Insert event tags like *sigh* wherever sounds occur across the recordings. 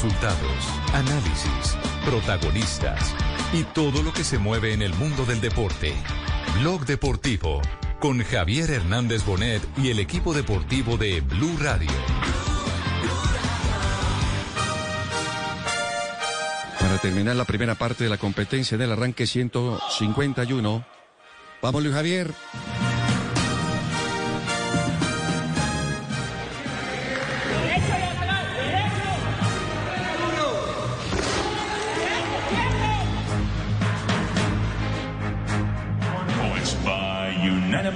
Resultados, análisis, protagonistas y todo lo que se mueve en el mundo del deporte. Blog Deportivo con Javier Hernández Bonet y el equipo deportivo de Blue Radio. Para terminar la primera parte de la competencia del arranque 151. Vamos, Luis Javier.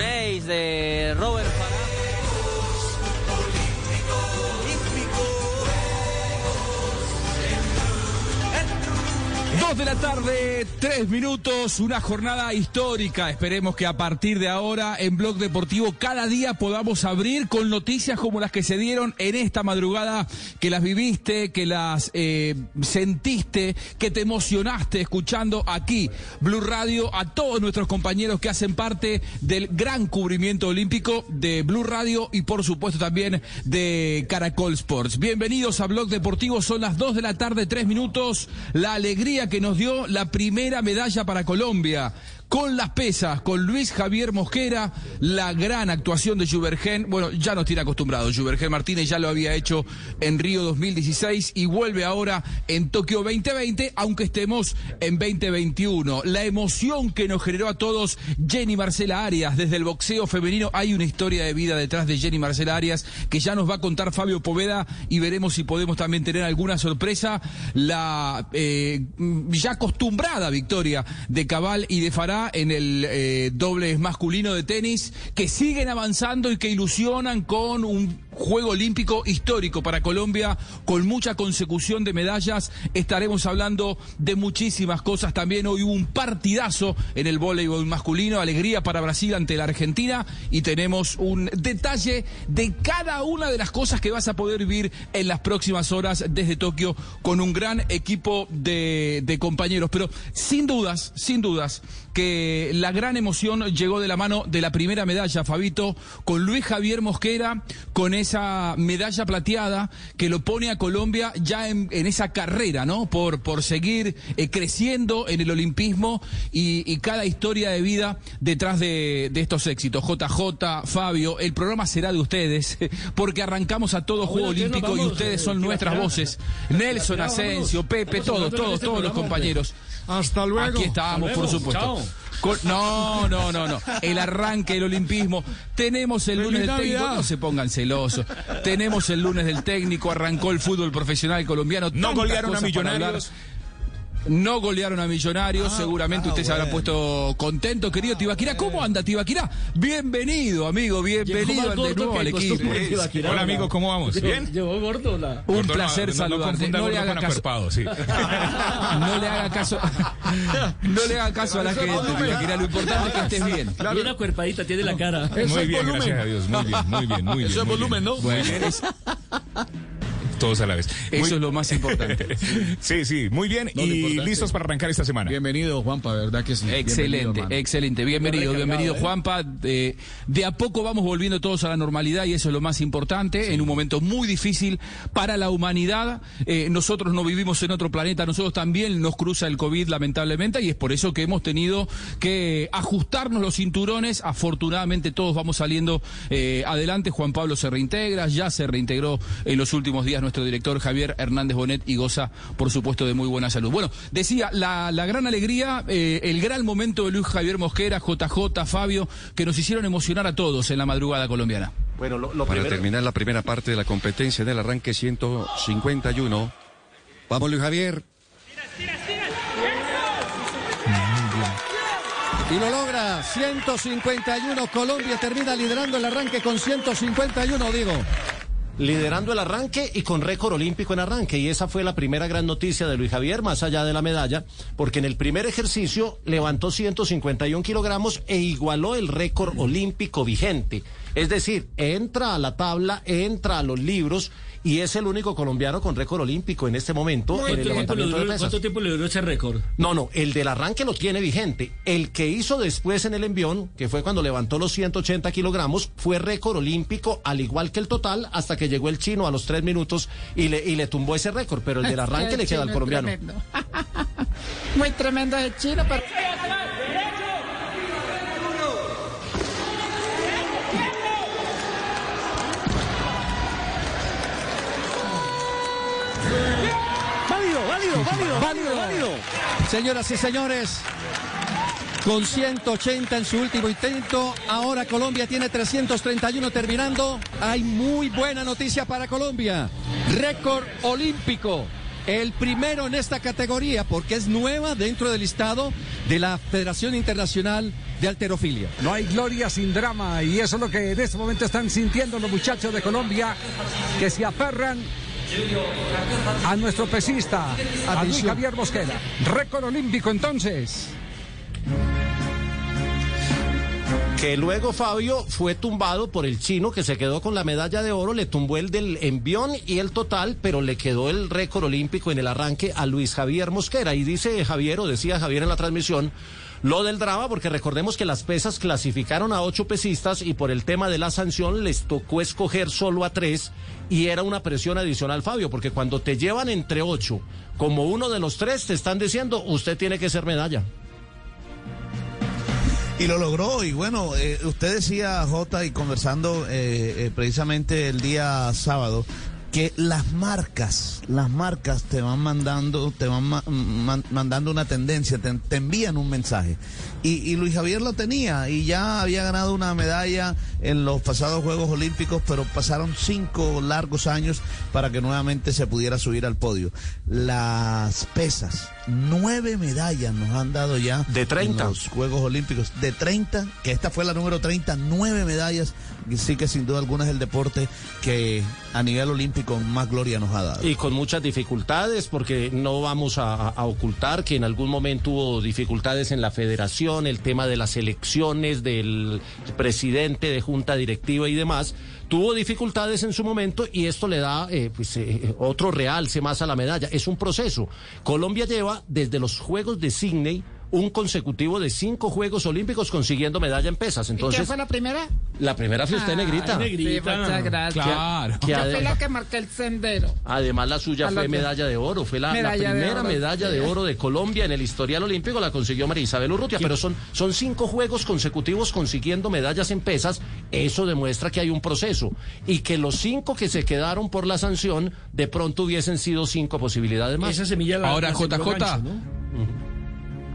Ace de Robert Dos de la tarde, tres minutos, una jornada histórica. Esperemos que a partir de ahora en Blog Deportivo cada día podamos abrir con noticias como las que se dieron en esta madrugada, que las viviste, que las eh, sentiste, que te emocionaste escuchando aquí, Blue Radio, a todos nuestros compañeros que hacen parte del gran cubrimiento olímpico de Blue Radio y por supuesto también de Caracol Sports. Bienvenidos a Blog Deportivo, son las dos de la tarde, tres minutos. La alegría que nos dio la primera medalla para Colombia. Con las pesas, con Luis Javier Mosquera, la gran actuación de Juvergen. Bueno, ya nos tiene acostumbrados. Juvergen Martínez ya lo había hecho en Río 2016 y vuelve ahora en Tokio 2020, aunque estemos en 2021. La emoción que nos generó a todos Jenny Marcela Arias desde el boxeo femenino. Hay una historia de vida detrás de Jenny Marcela Arias que ya nos va a contar Fabio Poveda y veremos si podemos también tener alguna sorpresa. La eh, ya acostumbrada victoria de Cabal y de Fará en el eh, doble masculino de tenis, que siguen avanzando y que ilusionan con un Juego Olímpico histórico para Colombia, con mucha consecución de medallas. Estaremos hablando de muchísimas cosas. También hoy hubo un partidazo en el voleibol masculino, alegría para Brasil ante la Argentina y tenemos un detalle de cada una de las cosas que vas a poder vivir en las próximas horas desde Tokio con un gran equipo de, de compañeros. Pero sin dudas, sin dudas, que la gran emoción llegó de la mano de la primera medalla, Fabito, con Luis Javier Mosquera, con esa medalla plateada que lo pone a Colombia ya en, en esa carrera, ¿no? Por, por seguir eh, creciendo en el olimpismo y, y, cada historia de vida detrás de, de, estos éxitos. JJ, Fabio, el programa será de ustedes, *laughs* porque arrancamos a todo Juego Olímpico y ustedes son nuestras voces. Nelson Asensio, Pepe, todos, todos, todos los compañeros. Hasta luego. Aquí estamos, por supuesto. Con, no, no, no, no. El arranque del olimpismo. Tenemos el lunes del técnico. No se pongan celosos. Tenemos el lunes del técnico. Arrancó el fútbol profesional colombiano. No golearon a Millonarios. No golearon a Millonarios, ah, seguramente ah, usted bueno. se habrá puesto contento, querido Tibaquira. ¿Cómo anda Tibaquira? Bienvenido, amigo, bienvenido de nuevo al equipo. Hola, amigo, ¿cómo vamos? ¿Bien? Llevó gordo la... Un placer no, saludarte. No, *laughs* no, le haga caso. Sí. no le haga caso. no le haga caso a la gente, Tibaquira. Lo importante es que estés bien. Claro. Bien acuerpadita, tiene la cara. Muy bien, gracias a Dios. Muy bien, muy bien, muy bien. Eso es volumen, ¿no? Bueno, eres todos a la vez. Eso muy... es lo más importante. *laughs* sí, sí, muy bien. No, y listos para arrancar esta semana. Bienvenido, Juanpa, ¿verdad que sí? Excelente, bienvenido, excelente. Bienvenido, bienvenido, ¿eh? Juanpa. De, de, a poco vamos volviendo todos a la normalidad y eso es lo más importante. Sí. En un momento muy difícil para la humanidad. Eh, nosotros no vivimos en otro planeta, nosotros también nos cruza el COVID, lamentablemente, y es por eso que hemos tenido que ajustarnos los cinturones. Afortunadamente, todos vamos saliendo eh, adelante. Juan Pablo se reintegra, ya se reintegró en los últimos días nuestro director Javier Hernández Bonet y goza, por supuesto, de muy buena salud. Bueno, decía, la, la gran alegría, eh, el gran momento de Luis Javier Mosquera, JJ, Fabio, que nos hicieron emocionar a todos en la madrugada colombiana. Bueno, lo, lo Para terminar la primera parte de la competencia del arranque 151. Vamos, Luis Javier. Y lo logra, 151. Colombia termina liderando el arranque con 151, digo liderando el arranque y con récord olímpico en arranque. Y esa fue la primera gran noticia de Luis Javier, más allá de la medalla, porque en el primer ejercicio levantó 151 kilogramos e igualó el récord olímpico vigente. Es decir, entra a la tabla, entra a los libros y es el único colombiano con récord olímpico en este momento en el levantamiento de pesas. ¿Cuánto tiempo le duró ese récord? No, no, el del arranque lo tiene vigente. El que hizo después en el envión, que fue cuando levantó los 180 kilogramos, fue récord olímpico, al igual que el total, hasta que llegó el chino a los tres minutos y le, y le tumbó ese récord. Pero el del *laughs* arranque le queda al colombiano. *laughs* Muy tremendo el chino, pero... *laughs* válido, válido, válido, Señoras y señores, con 180 en su último intento. Ahora Colombia tiene 331 terminando. Hay muy buena noticia para Colombia. Récord olímpico. El primero en esta categoría porque es nueva dentro del listado de la Federación Internacional de Alterofilia. No hay gloria sin drama y eso es lo que en este momento están sintiendo los muchachos de Colombia que se aferran a nuestro pesista, a Luis Javier Mosquera. Récord olímpico entonces. Que luego Fabio fue tumbado por el chino que se quedó con la medalla de oro, le tumbó el del envión y el total, pero le quedó el récord olímpico en el arranque a Luis Javier Mosquera. Y dice Javier, o decía Javier en la transmisión, lo del drama, porque recordemos que las pesas clasificaron a ocho pesistas y por el tema de la sanción les tocó escoger solo a tres y era una presión adicional, Fabio, porque cuando te llevan entre ocho como uno de los tres, te están diciendo, usted tiene que ser medalla. Y lo logró, y bueno, eh, usted decía, Jota, y conversando eh, eh, precisamente el día sábado, que las marcas, las marcas te van mandando, te van mandando una tendencia, te, envían un mensaje. Y, Luis Javier lo tenía y ya había ganado una medalla en los pasados Juegos Olímpicos, pero pasaron cinco largos años para que nuevamente se pudiera subir al podio. Las pesas, nueve medallas nos han dado ya. De 30. En los Juegos Olímpicos. De 30, que esta fue la número 30, nueve medallas. Sí que sin duda alguna es el deporte que a nivel olímpico más gloria nos ha dado. Y con muchas dificultades, porque no vamos a, ocultar que en algún momento hubo dificultades en la federación, el tema de las elecciones, del presidente de junta directiva y demás tuvo dificultades en su momento y esto le da eh, pues, eh, otro realce más a la medalla. Es un proceso. Colombia lleva desde los Juegos de Sydney un consecutivo de cinco Juegos Olímpicos consiguiendo medalla en pesas. Entonces, ¿Qué fue la primera? La primera fue usted, Negrita. negrita. muchas gracias. Claro. Que, fue la que marqué el sendero. Además, la suya fue medalla de oro. Fue la, primera medalla de oro de Colombia en el historial olímpico. La consiguió María Isabel Urrutia. Pero son, son cinco Juegos consecutivos consiguiendo medallas en pesas. Eso demuestra que hay un proceso. Y que los cinco que se quedaron por la sanción, de pronto hubiesen sido cinco posibilidades más. Esa semilla la, Ahora, JJ.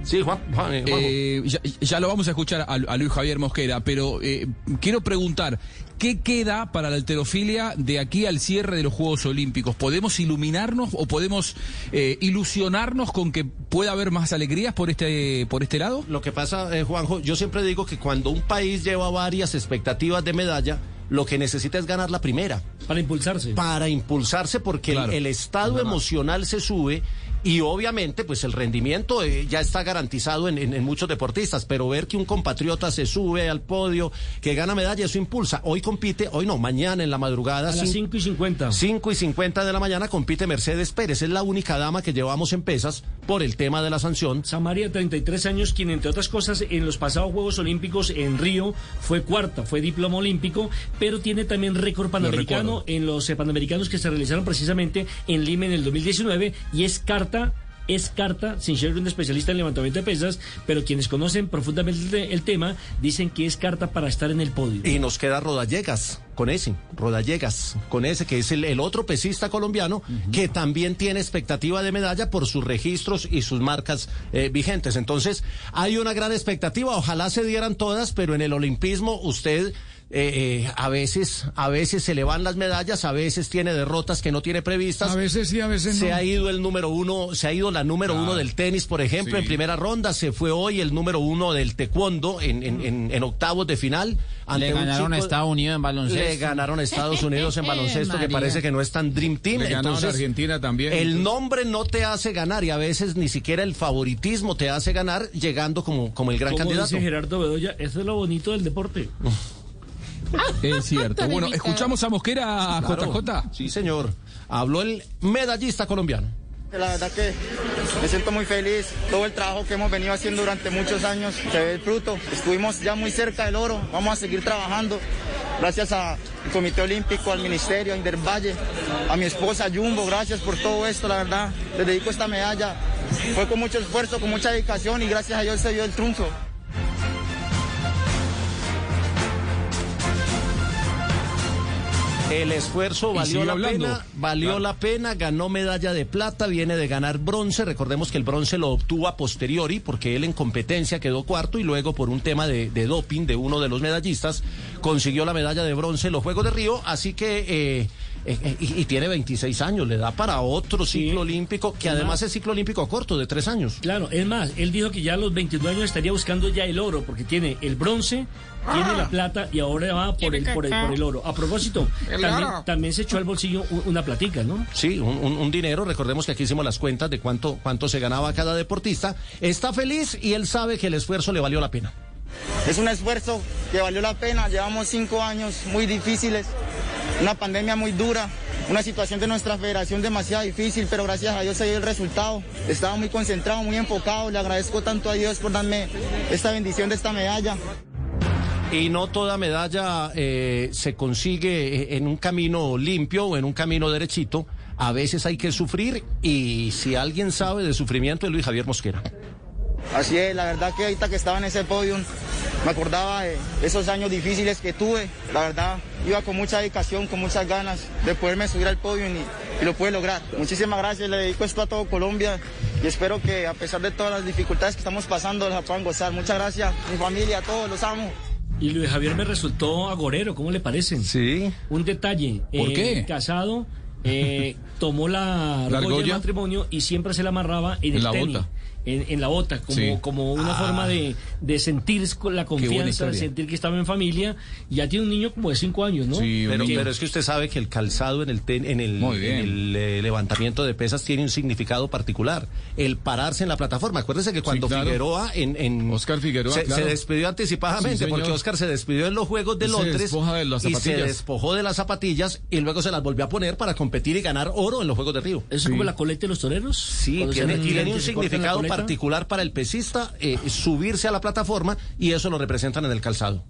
Sí, Juan. Eh, eh, ya, lo vamos a escuchar a, Luis Javier Mosquera, pero eh, quiero preguntar, ¿qué queda para la alterofilia de aquí al cierre de los Juegos Olímpicos? ¿Podemos iluminarnos o podemos ilusionarnos con que pueda haber más alegrías por este, por este lado? Lo que pasa, Juanjo, yo siempre digo que cuando un país lleva varias expectativas de medalla, lo que necesita es ganar la primera. Para impulsarse. Para impulsarse porque el, estado emocional se sube y obviamente pues el rendimiento eh, ya está garantizado en, muchos deportistas, pero ver que un compatriota se sube al podio, que gana medalla, eso impulsa. Hoy compite, hoy no, mañana en la madrugada. A las 5 y 50. 5 y 50 de la mañana compite Mercedes Pérez, es la única dama que llevamos en pesas por el tema de la sanción. Samaria, 33 años, quien entre otras cosas en los pasados Juegos Olímpicos en Río fue cuarta, fue diploma olímpico, pero tiene también récord panamericano en los eh, panamericanos que se realizaron precisamente en Lima en el 2019 y es carta es carta, sin ser un especialista en levantamiento de pesas, pero quienes conocen profundamente el tema dicen que es carta para estar en el podio. Y nos queda Rodallegas con ese, Rodallegas con ese, que es el, el otro pesista colombiano que también tiene expectativa de medalla por sus registros y sus marcas eh, vigentes. Entonces, hay una gran expectativa, ojalá se dieran todas, pero en el olimpismo usted eh, eh, a veces, a veces se le van las medallas, a veces tiene derrotas que no tiene previstas. A veces sí, a veces Se no. ha ido el número uno, se ha ido la número uno del tenis, por ejemplo, Sí. en primera ronda, se fue hoy el número uno del taekwondo en, en, en- en octavos de final. ante Le ganaron a Estados Unidos en baloncesto. Le ganaron a Estados Unidos en *laughs* baloncesto, que parece que no es tan Dream Team. Le ganaron a Entonces, Argentina también. el nombre no te hace ganar y a veces ni siquiera el favoritismo te hace ganar llegando como, como el gran Como candidato. dice Gerardo Bedoya, eso es lo bonito del deporte. *laughs* Es *laughs* cierto. Bueno, escuchamos a Mosquera, Claro. JJ. Sí, señor. Habló el medallista colombiano. La verdad que me siento muy feliz. Todo el trabajo que hemos venido haciendo durante muchos años se ve el fruto. Estuvimos ya muy cerca del oro. Vamos a seguir trabajando. Gracias al Comité Olímpico, al Ministerio, a Indervalle, a mi esposa Jumbo. Gracias por todo esto, la verdad. Les dedico esta medalla. Fue con mucho esfuerzo, con mucha dedicación y gracias a Dios se dio el triunfo. El esfuerzo valió la hablando. pena, valió Claro. la pena, ganó medalla de plata, viene de ganar bronce. Recordemos que el bronce lo obtuvo a posteriori porque él en competencia quedó cuarto y luego por un tema de, de doping de uno de los medallistas consiguió la medalla de bronce en los Juegos de Río. Así que eh, eh, eh, y, y tiene 26 años, le da para otro ciclo olímpico que además es ciclo olímpico corto de tres años. Claro, es más, él dijo que ya a los 22 años estaría buscando ya el oro, porque tiene el bronce, tiene la plata y ahora va por el, por el, por el oro. A propósito, El también, oro. también se echó al bolsillo una platica, ¿no? Sí, un, un- un dinero. Recordemos que aquí hicimos las cuentas de cuánto, cuánto se ganaba cada deportista. Está feliz y él sabe que el esfuerzo le valió la pena. Es un esfuerzo que valió la pena. Llevamos cinco años muy difíciles, una pandemia muy dura, una situación de nuestra federación demasiado difícil, pero gracias a Dios se dio el resultado. Estaba muy concentrado, muy enfocado. Le agradezco tanto a Dios por darme esta bendición de esta medalla. Y no toda medalla eh, se consigue eh, en un camino limpio o en un camino derechito. A veces hay que sufrir y si alguien sabe de sufrimiento es Luis Javier Mosquera. Así es, la verdad que ahorita que estaba en ese podium me acordaba de esos años difíciles que tuve. La verdad, iba con mucha dedicación, con muchas ganas de poderme subir al podium y, lo pude lograr. Muchísimas gracias, le dedico esto a todo Colombia y espero que a pesar de todas las dificultades que estamos pasando, la puedan gozar. Muchas gracias, mi familia, a todos, los amo. Y Luis Javier me resultó agorero, ¿cómo le parece? Sí. Un detalle. ¿Por eh, qué? Casado, eh, tomó la ¿La argolla matrimonio y siempre se la amarraba en, En el la tenis. bota. En, en la bota, como, Sí. como una Ah. forma de, de sentir con la confianza, de sentir que estaba en familia. Ya tiene un niño como de cinco años, ¿no? pero, Que- pero es que usted sabe que el calzado en el, ten- en el, en el, eh, levantamiento de pesas tiene un significado particular. El pararse en la plataforma. Acuérdese que cuando claro. Figueroa en, en- Oscar Figueroa, se, claro. se despidió anticipadamente Sí, porque Oscar se despidió en los Juegos de Se Londres de las y se despojó de las zapatillas y luego se las volvió a poner para competir y ganar oro en los Juegos de Río. ¿Eso es como la coleta de los toreros? Sí, se tiene, tiene un se significado coleta. Particular para el pesista eh, subirse a la plataforma y eso lo representan en el calzado.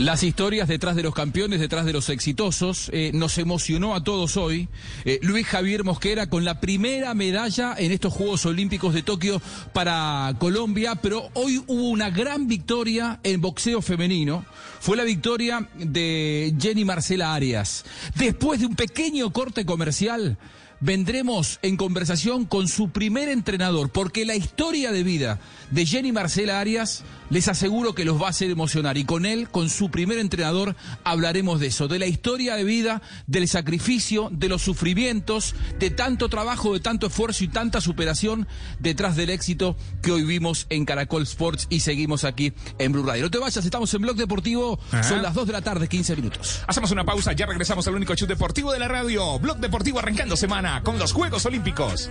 Las historias detrás de los campeones, detrás de los exitosos, eh, nos emocionó a todos hoy. Eh, Luis Javier Mosquera con la primera medalla en estos Juegos Olímpicos de Tokio para Colombia, pero hoy hubo una gran victoria en boxeo femenino. Fue la victoria de Jenny Marcela Arias. Después de un pequeño corte comercial, vendremos en conversación con su primer entrenador, porque la historia de vida de Jenny Marcela Arias les aseguro que los va a hacer emocionar. Y con él, con su primer entrenador, hablaremos de eso, de la historia de vida, del sacrificio, de los sufrimientos, de tanto trabajo, de tanto esfuerzo y tanta superación detrás del éxito que hoy vimos en Caracol Sports y seguimos aquí en Blue Radio. No te vayas, estamos en Blog Deportivo, Ajá. son las 2 de la tarde, 15 minutos. Hacemos una pausa, ya regresamos al único show deportivo de la radio. Blog Deportivo arrancando semana con los Juegos Olímpicos.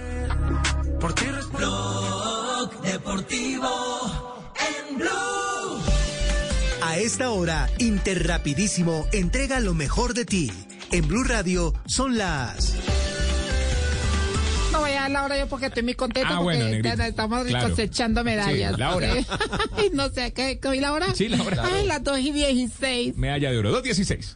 Blog Deportivo en Blue. A esta hora, Interrapidísimo entrega lo mejor de ti. En Blue Radio son las... No voy a dar la hora yo porque estoy muy contento Ah, porque bueno, estamos Claro. cosechando medallas. Sí, la hora. No sé, ¿qué, ¿qué hoy la hora? Sí, la hora. Ay, las 2 y 16. Medalla de oro, 2.16.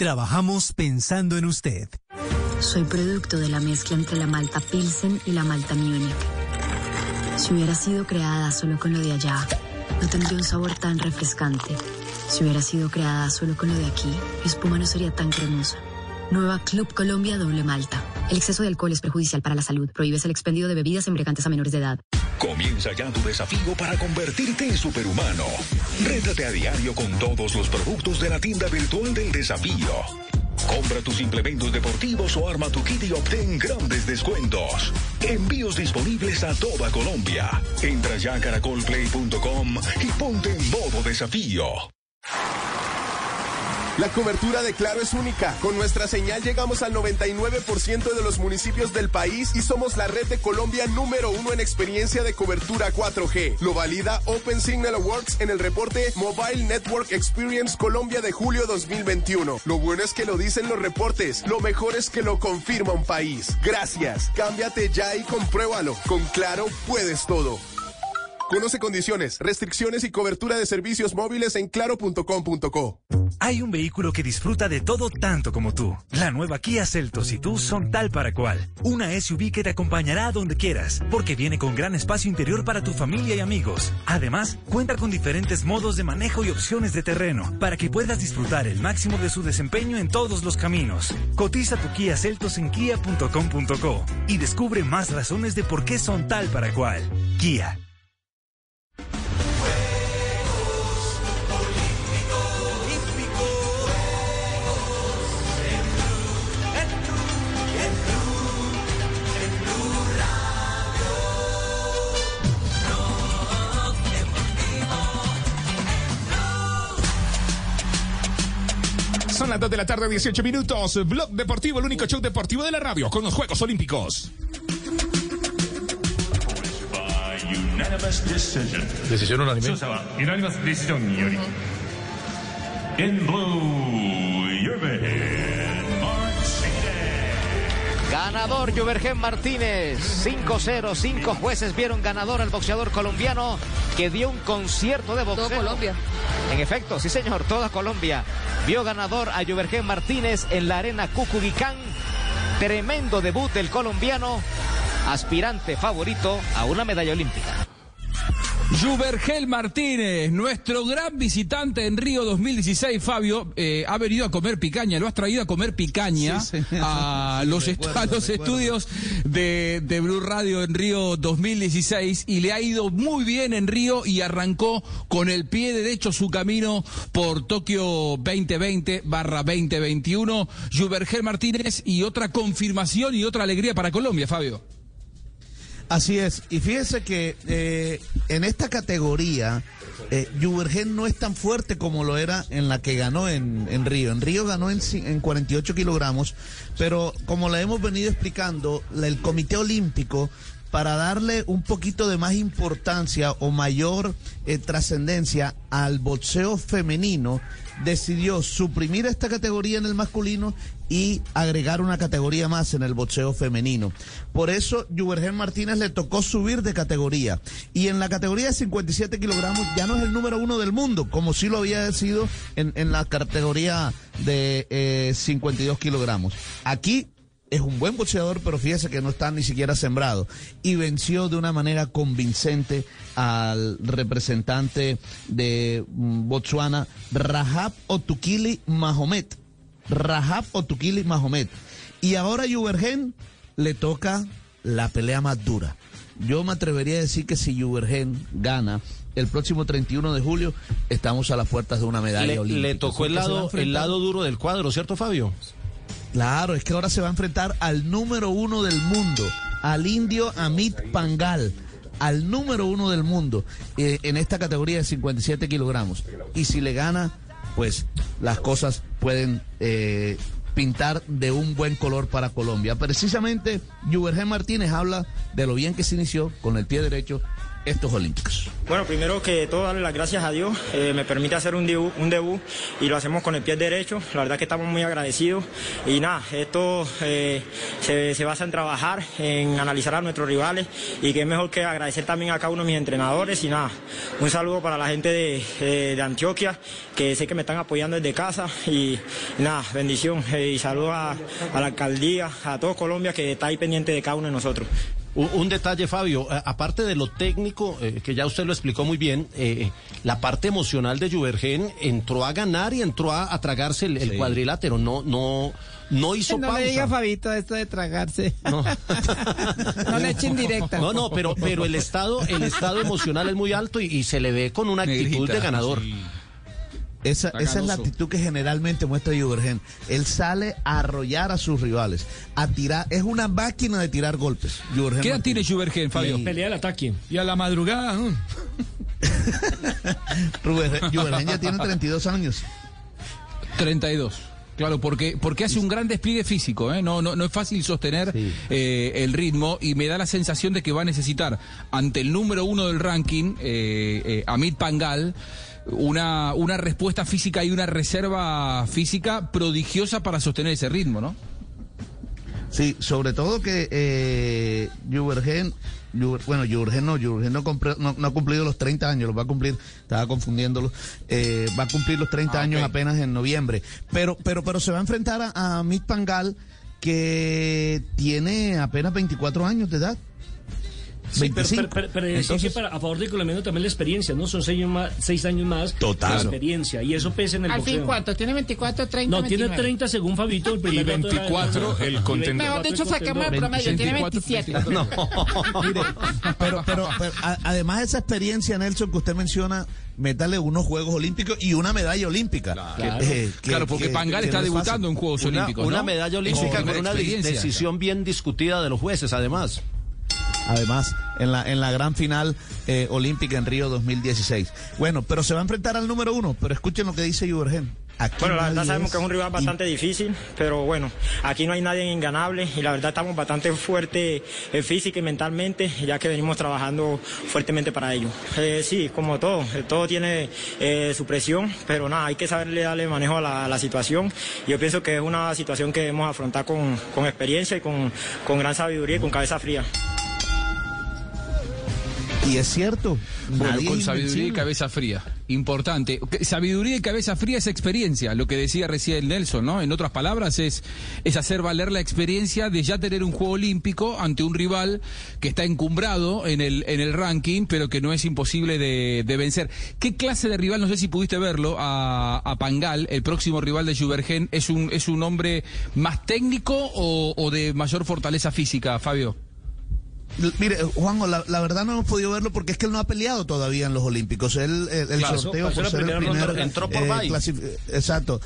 Trabajamos pensando en usted. Soy producto de la mezcla entre la malta Pilsen y la malta Munich. Si hubiera sido creada solo con lo de allá, no tendría un sabor tan refrescante. Si hubiera sido creada solo con lo de aquí, mi espuma no sería tan cremosa. Nueva Club Colombia Doble Malta. El exceso de alcohol es perjudicial para la salud. Prohíbes el expendio de bebidas embriagantes a menores de edad. Comienza ya tu desafío para convertirte en superhumano. Rétate a diario con todos los productos de la tienda virtual del desafío. Compra tus implementos deportivos o arma tu kit y obtén grandes descuentos. Envíos disponibles a toda Colombia. Entra ya a caracolplay.com y ponte en modo desafío. La cobertura de Claro es única. Con nuestra señal llegamos al 99% de los municipios del país y somos la red de Colombia número uno en experiencia de cobertura 4G. Lo valida Open Signal Awards en el reporte Mobile Network Experience Colombia de julio 2021. Lo bueno es que lo dicen los reportes. Lo mejor es que lo confirma un país. Gracias. Cámbiate ya y compruébalo. Con Claro puedes todo. Conoce condiciones, restricciones y cobertura de servicios móviles en claro.com.co. Hay un vehículo que disfruta de todo tanto como tú. La nueva Kia Celtos y tú son tal para cual. Una SUV que te acompañará a donde quieras, porque viene con gran espacio interior para tu familia y amigos. Además, cuenta con diferentes modos de manejo y opciones de terreno, para que puedas disfrutar el máximo de su desempeño en todos los caminos. Cotiza tu Kia Celtos en kia.com.co y descubre más razones de por qué son tal para cual. Kia. Son las 2 de la tarde, 18 minutos. Blog Deportivo, el único show deportivo de la radio con los Juegos Olímpicos. Decisión unánime. En blue, Ganador Juvergen Martínez, 5-0, cinco jueces vieron ganador al boxeador colombiano que dio un concierto de boxeo. Toda Colombia. En efecto, sí señor, toda Colombia vio ganador a Juvergen Martínez en la arena Cucubicán. Tremendo debut del colombiano, aspirante favorito a una medalla olímpica. Juvergel Martínez, nuestro gran visitante en Río 2016, Fabio, eh, ha venido a comer picaña, lo has traído a comer picaña Sí, a *laughs* los, Sí, est- recuerdo, a los recuerdo. estudios de, de Blue Radio en Río 2016 y le ha ido muy bien en Río y arrancó con el pie derecho su camino por Tokio 2020 barra 2021. Juvergel Martínez y otra confirmación y otra alegría para Colombia, Fabio. Así es, y fíjese que eh, en esta categoría, eh, no es tan fuerte como lo era en la que ganó en, en Río. En Río ganó en, en 48 kilogramos, pero como le hemos venido explicando, el Comité Olímpico, para darle un poquito de más importancia o mayor eh, trascendencia al boxeo femenino, decidió suprimir esta categoría en el masculino y agregar una categoría más en el boxeo femenino. Por eso, Juvergen Martínez le tocó subir de categoría. Y en la categoría de 57 kilogramos ya no es el número uno del mundo, como sí lo había sido en, en la categoría de eh, 52 kilogramos. Aquí es un buen boxeador, pero fíjese que no está ni siquiera sembrado. Y venció de una manera convincente al representante de mm, Botswana, Rahab Otukili Mahomet. Rahab Otukili Mahomet. Y ahora Juvergen le toca la pelea más dura. yo me atrevería a decir que si Juvergen gana el próximo 31 de julio, estamos a las puertas de una medalla Le, olímpica. le tocó el lado, el lado duro del cuadro, ¿cierto, Fabio? Claro, es que ahora se va a enfrentar al número uno del mundo, al indio Amit Pangal, al número uno del mundo eh, en esta categoría de 57 kilogramos. Y si le gana, pues las cosas pueden eh, pintar de un buen color para Colombia. Precisamente, Juvergen Martínez habla de lo bien que se inició con el pie derecho estos Olímpicos. Bueno, primero que todo, darle las gracias a Dios. eh, me permite hacer un debut, y lo hacemos con el pie derecho. La verdad que estamos muy agradecidos. Y nada, esto eh, se, basa en trabajar, en analizar a nuestros rivales y que es mejor que agradecer también a cada uno de mis entrenadores. Y nada, un saludo para la gente de, eh, Antioquia, que sé que me están apoyando desde casa. Y, nada, bendición. y saludo a la alcaldía, a todo Colombia que está ahí pendiente de cada uno de nosotros. Un, detalle, Fabio, a- aparte de lo técnico, eh, que ya usted lo explicó muy bien, eh, la parte emocional de Juvergen entró a ganar y entró a, a tragarse el, el cuadrilátero, no, no, no hizo no pausa. le diga a Fabito esto de tragarse. No. *laughs* No le echen directa. No, no, pero, pero el estado, el estado emocional es muy alto y, y se le ve con una actitud Negrita, de ganador. Esa, esa es la actitud que generalmente muestra Juvergen. Él sale a arrollar a sus rivales, a tirar, es una máquina de tirar golpes. ¿Qué edad tiene Juvergen, Fabio? Y- Pelea al ataque. Y a la madrugada. ¿no? *laughs* Juvergen ya tiene 32 años. 32. Claro, porque, porque hace un gran despliegue físico, ¿eh? no, no, no es fácil sostener eh, el ritmo y me da la sensación de que va a necesitar ante el número uno del ranking, eh, eh, Amit Pangal, una, una respuesta física y una reserva física prodigiosa para sostener ese ritmo, ¿no? Sí, sobre todo que eh, bueno, Juvergen no, Juvergen no, no, no ha cumplido los 30 años, los va a cumplir, estaba confundiéndolo, eh, va a cumplir los 30 Ah, años apenas en noviembre, pero, pero, pero se va a enfrentar a, a Pangal que tiene apenas 24 años de edad. Sí, pero, 25. pero- pero- pero decía Entonces- que para, a favor del colombiano también la experiencia, ¿no? Son seis, años más, seis años más Total. de experiencia y eso pesa en el Al fin. ¿cuánto? ¿Tiene 24, 30, No, tiene 29? 30 según Fabito. El primer Y dato era de- 24 el contendor. Mejor dicho, saquemos el promedio, tiene 27. *laughs* No. *laughs* Mire, pero, pero, pero, a- además de esa experiencia, Nelson, que usted menciona, métale unos Juegos Olímpicos y una medalla olímpica. Claro. Eh, que- Claro, porque que- Pangal que está no es debutando fácil. en Juegos Una, Olímpicos. una ¿no? medalla Es olímpica con una decisión bien discutida de los jueces, además. Además, en la, en la gran final eh, olímpica en Río 2016. Bueno, pero se va a enfrentar al número uno, pero escuchen lo que dice Juvergen. Aquí Bueno, la verdad sabemos que es un rival bastante difícil, pero bueno, aquí no hay nadie inganable y la verdad estamos bastante fuertes eh, física y mentalmente, ya que venimos trabajando fuertemente para ello. Eh, sí, como todo, eh, todo tiene eh, su presión, pero nada, hay que saberle darle manejo a la, a la situación. Yo pienso que es una situación que debemos afrontar con, con experiencia y con, con gran sabiduría y con cabeza fría. Y es cierto, Bueno, nadie con sabiduría y cabeza fría. Importante. Sabiduría y cabeza fría es experiencia, lo que decía recién Nelson, ¿no? En otras palabras, es, es hacer valer la experiencia de ya tener un juego olímpico ante un rival que está encumbrado en el, en el ranking, pero que no es imposible de, de vencer. ¿Qué clase de rival, no sé si pudiste verlo, a, a Pangal, el próximo rival de Juvergen, es un, es un hombre más técnico o, o de mayor fortaleza física, Fabio? Mire, Juanjo, la, la verdad no hemos podido verlo porque es que él no ha peleado todavía en los Olímpicos. Él, el, el Claro, sorteo pasó por ser el primer, entró por eh, Exacto.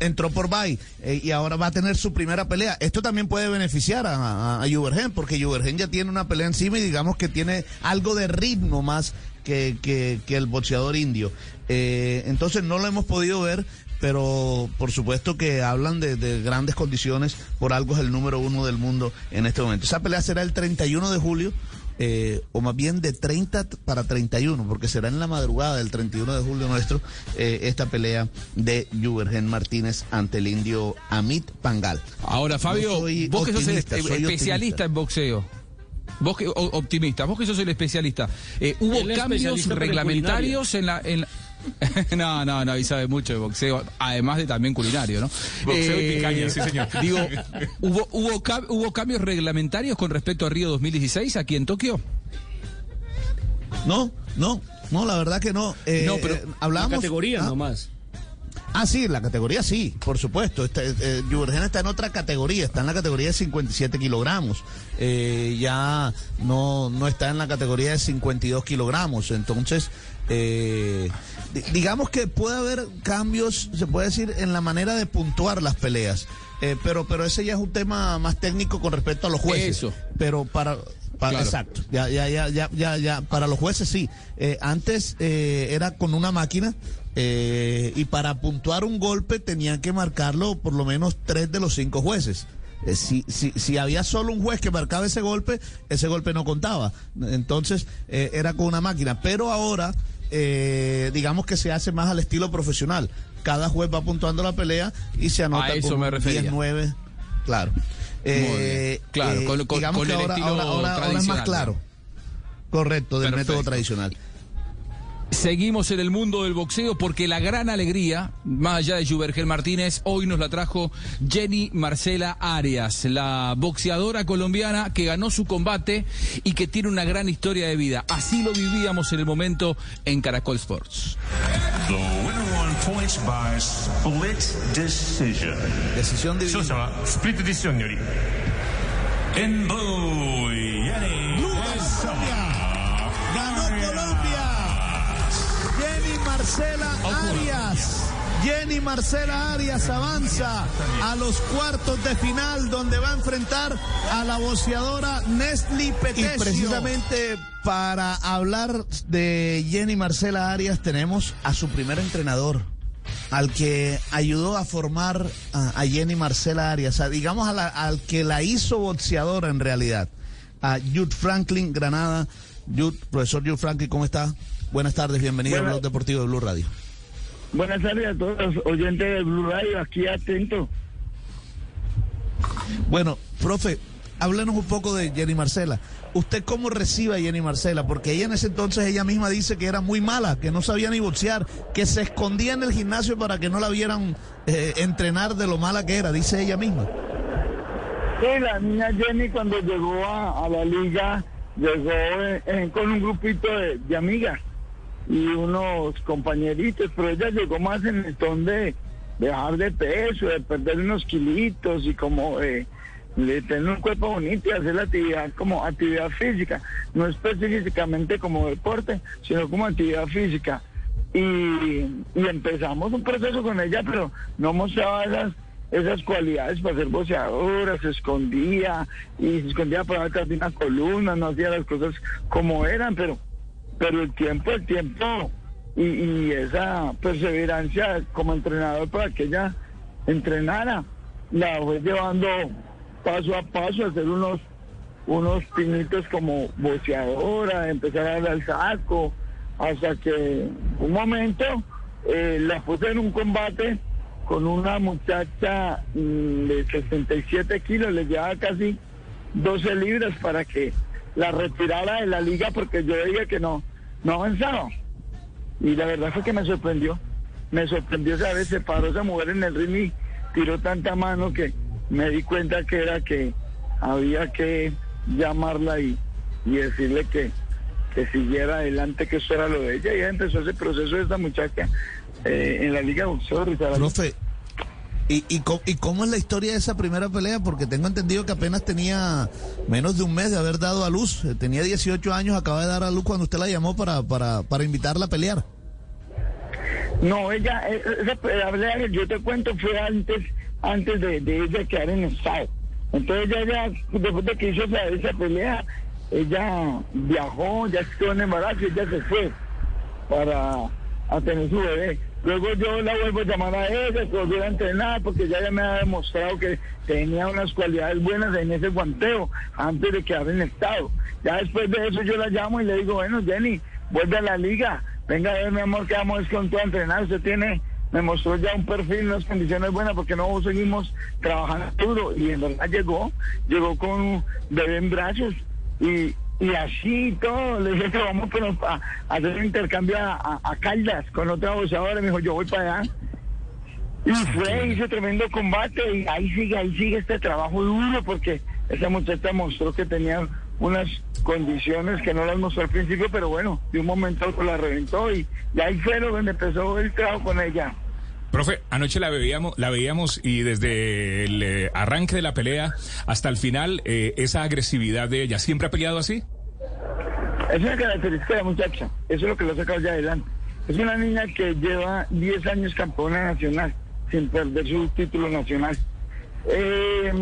Entró por bye eh, y ahora va a tener su primera pelea. Esto también puede beneficiar a, a, a Juvergen porque Juvergen ya tiene una pelea encima y digamos que tiene algo de ritmo más que, que, que el boxeador indio. Eh, entonces no lo hemos podido ver, pero por supuesto que hablan de, de grandes condiciones. Por algo es el número uno del mundo en este momento. Esa pelea será el 31 de julio eh, o más bien de 30 t- para 31, porque será en la madrugada del 31 de julio nuestro eh, esta pelea de Juvergen Martínez ante el indio Amit Pangal. Ahora, Fabio, No soy vos que sos el optimista, soy especialista en boxeo. Vos que, optimista, vos que sos el especialista. Eh, ¿Hubo cambios especialista, reglamentarios en la... En la- *laughs* no, no, no, y sabe mucho de boxeo, además de también culinario, ¿no? Boxeo y picaña, sí, señor. *laughs* Digo, *laughs* ¿hubo, hubo, ¿hubo cambios reglamentarios con respecto a Río 2016 aquí en Tokio? No, no, no, la verdad que no. Eh, No, pero eh, hablamos. la categoría ah, nomás. Ah, sí, la categoría sí, por supuesto. Este, eh, Juvergen está en otra categoría, está en la categoría de 57 kilogramos. Eh, ya no, no está en la categoría de 52 kilogramos. Entonces, eh, di- digamos que puede haber cambios, se puede decir, en la manera de puntuar las peleas. Eh, pero, pero ese ya es un tema más técnico con respecto a los jueces. Eso. Pero para, para Claro. exacto, ya, ya, ya, ya, ya, ya, para los jueces sí. Eh, antes eh, era con una máquina eh, y para puntuar un golpe tenían que marcarlo por lo menos tres de los cinco jueces. Eh, si, si, si había solo un juez que marcaba ese golpe, ese golpe no contaba. Entonces eh, era con una máquina. Pero ahora, eh, digamos que se hace más al estilo profesional. Cada juez va puntuando la pelea y se anota A eso con me refería. 10, 9. Claro. Claro, con- con- digamos con que el ahora, estilo ahora, ahora- ahora es más claro. Correcto, del Perfecto. método tradicional. Seguimos en el mundo del boxeo porque la gran alegría, más allá de Juvergel Martínez, hoy nos la trajo Jenny Marcela Arias, la boxeadora colombiana que ganó su combate y que tiene una gran historia de vida. Así lo vivíamos en el momento en Caracol Sports. The winner on points by split decision. Decisión dividida. Jenny Marcela Arias avanza a los cuartos de final donde va a enfrentar a la boxeadora Nestlé Petesio. Y precisamente para hablar de Jenny Marcela Arias tenemos a su primer entrenador, al que ayudó a formar a, a Jenny Marcela Arias, a- digamos a la- al que la hizo boxeadora en realidad, a Jude Franklin Granada. Jude, profesor Jude Franklin, ¿cómo está? Buenas tardes, bienvenido Buenas- al Blog Deportivo de Blue Radio. Buenas tardes a todos los oyentes de Blue Radio, aquí atento. Bueno, profe, háblenos un poco de Jenny Marcela. ¿Usted cómo recibe a Jenny Marcela? Porque ella en ese entonces, ella misma dice que era muy mala, que no sabía ni boxear, que se escondía en el gimnasio para que no la vieran eh, entrenar de lo mala que era, dice ella misma. Sí, la niña Jenny cuando llegó a, a la liga, llegó eh, eh, con un grupito de, de amigas y unos compañeritos, pero ella llegó más en el ton de, de bajar de peso, de perder unos kilitos y como de tener un cuerpo bonito y hacer la actividad como actividad física, no específicamente como deporte, sino como actividad física. Y, y empezamos un proceso con ella, pero no mostraba esas esas cualidades para ser boxeadora, se escondía y se escondía por detrás de una columna, no hacía las cosas como eran, pero pero el tiempo, el tiempo y, esa perseverancia como entrenador para que ella entrenara, la fue llevando paso a paso hacer unos unos pinitos como boxeadora, empezar a darle al saco, hasta que un momento eh, la puse en un combate con una muchacha mm, de 67 kilos, le llevaba casi 12 libras para que la retirara de la liga porque yo veía que no, no avanzaba. Y la verdad fue que me sorprendió. Me sorprendió saber, se paró esa mujer en el ring y tiró tanta mano que me di cuenta que era que había que llamarla y, y decirle que, que siguiera adelante, que eso era lo de ella. Y ella empezó ese proceso de esta muchacha eh, en la Liga de Boxeo. Profe, ¿y, y, ¿y cómo es la historia de esa primera pelea? Porque tengo entendido que apenas tenía menos de un mes de haber dado a luz. Eh, Tenía 18 años, acaba de dar a luz cuando usted la llamó para, para, para invitarla a pelear. No, ella, eh, esa pelea que yo te cuento fue antes, antes de, ella quedar en estado. Entonces ella, ya, después de que hizo esa, pelea, ella viajó, ya estuvo en embarazo y ella se fue para tener su bebé. Luego yo la vuelvo a llamar a ella, que volviera a entrenar, porque ya, ya me ha demostrado que tenía unas cualidades buenas en ese guanteo, antes de quedar en estado. Ya después de eso yo la llamo y le digo, bueno, Jenny, vuelve a la liga, venga a ver, mi amor, que vamos con todo a entrenar. Usted tiene, me mostró ya un perfil, unas condiciones buenas, porque no seguimos trabajando duro. Y en verdad llegó, llegó con un bebé en brazos y, y así todo. Le dije que vamos pero, a, a hacer un intercambio a, a- a Caldas con otra boxeadora. Me dijo, yo voy para allá. Y fue, hizo tremendo combate y ahí sigue, ahí sigue este trabajo duro porque esa muchacha mostró que tenía unas condiciones que no las mostró al principio, pero bueno, de un momento a otro la reventó y, y ahí fue donde empezó el trabajo con ella. Profe, anoche la veíamos, la veíamos y desde el eh, arranque de la pelea hasta el final, eh, esa agresividad de ella, ¿siempre ha peleado así? Es una característica de la muchacha, eso es lo que lo ha sacado ya adelante. Es una niña que lleva 10 años campeona nacional, sin perder su título nacional. Eh,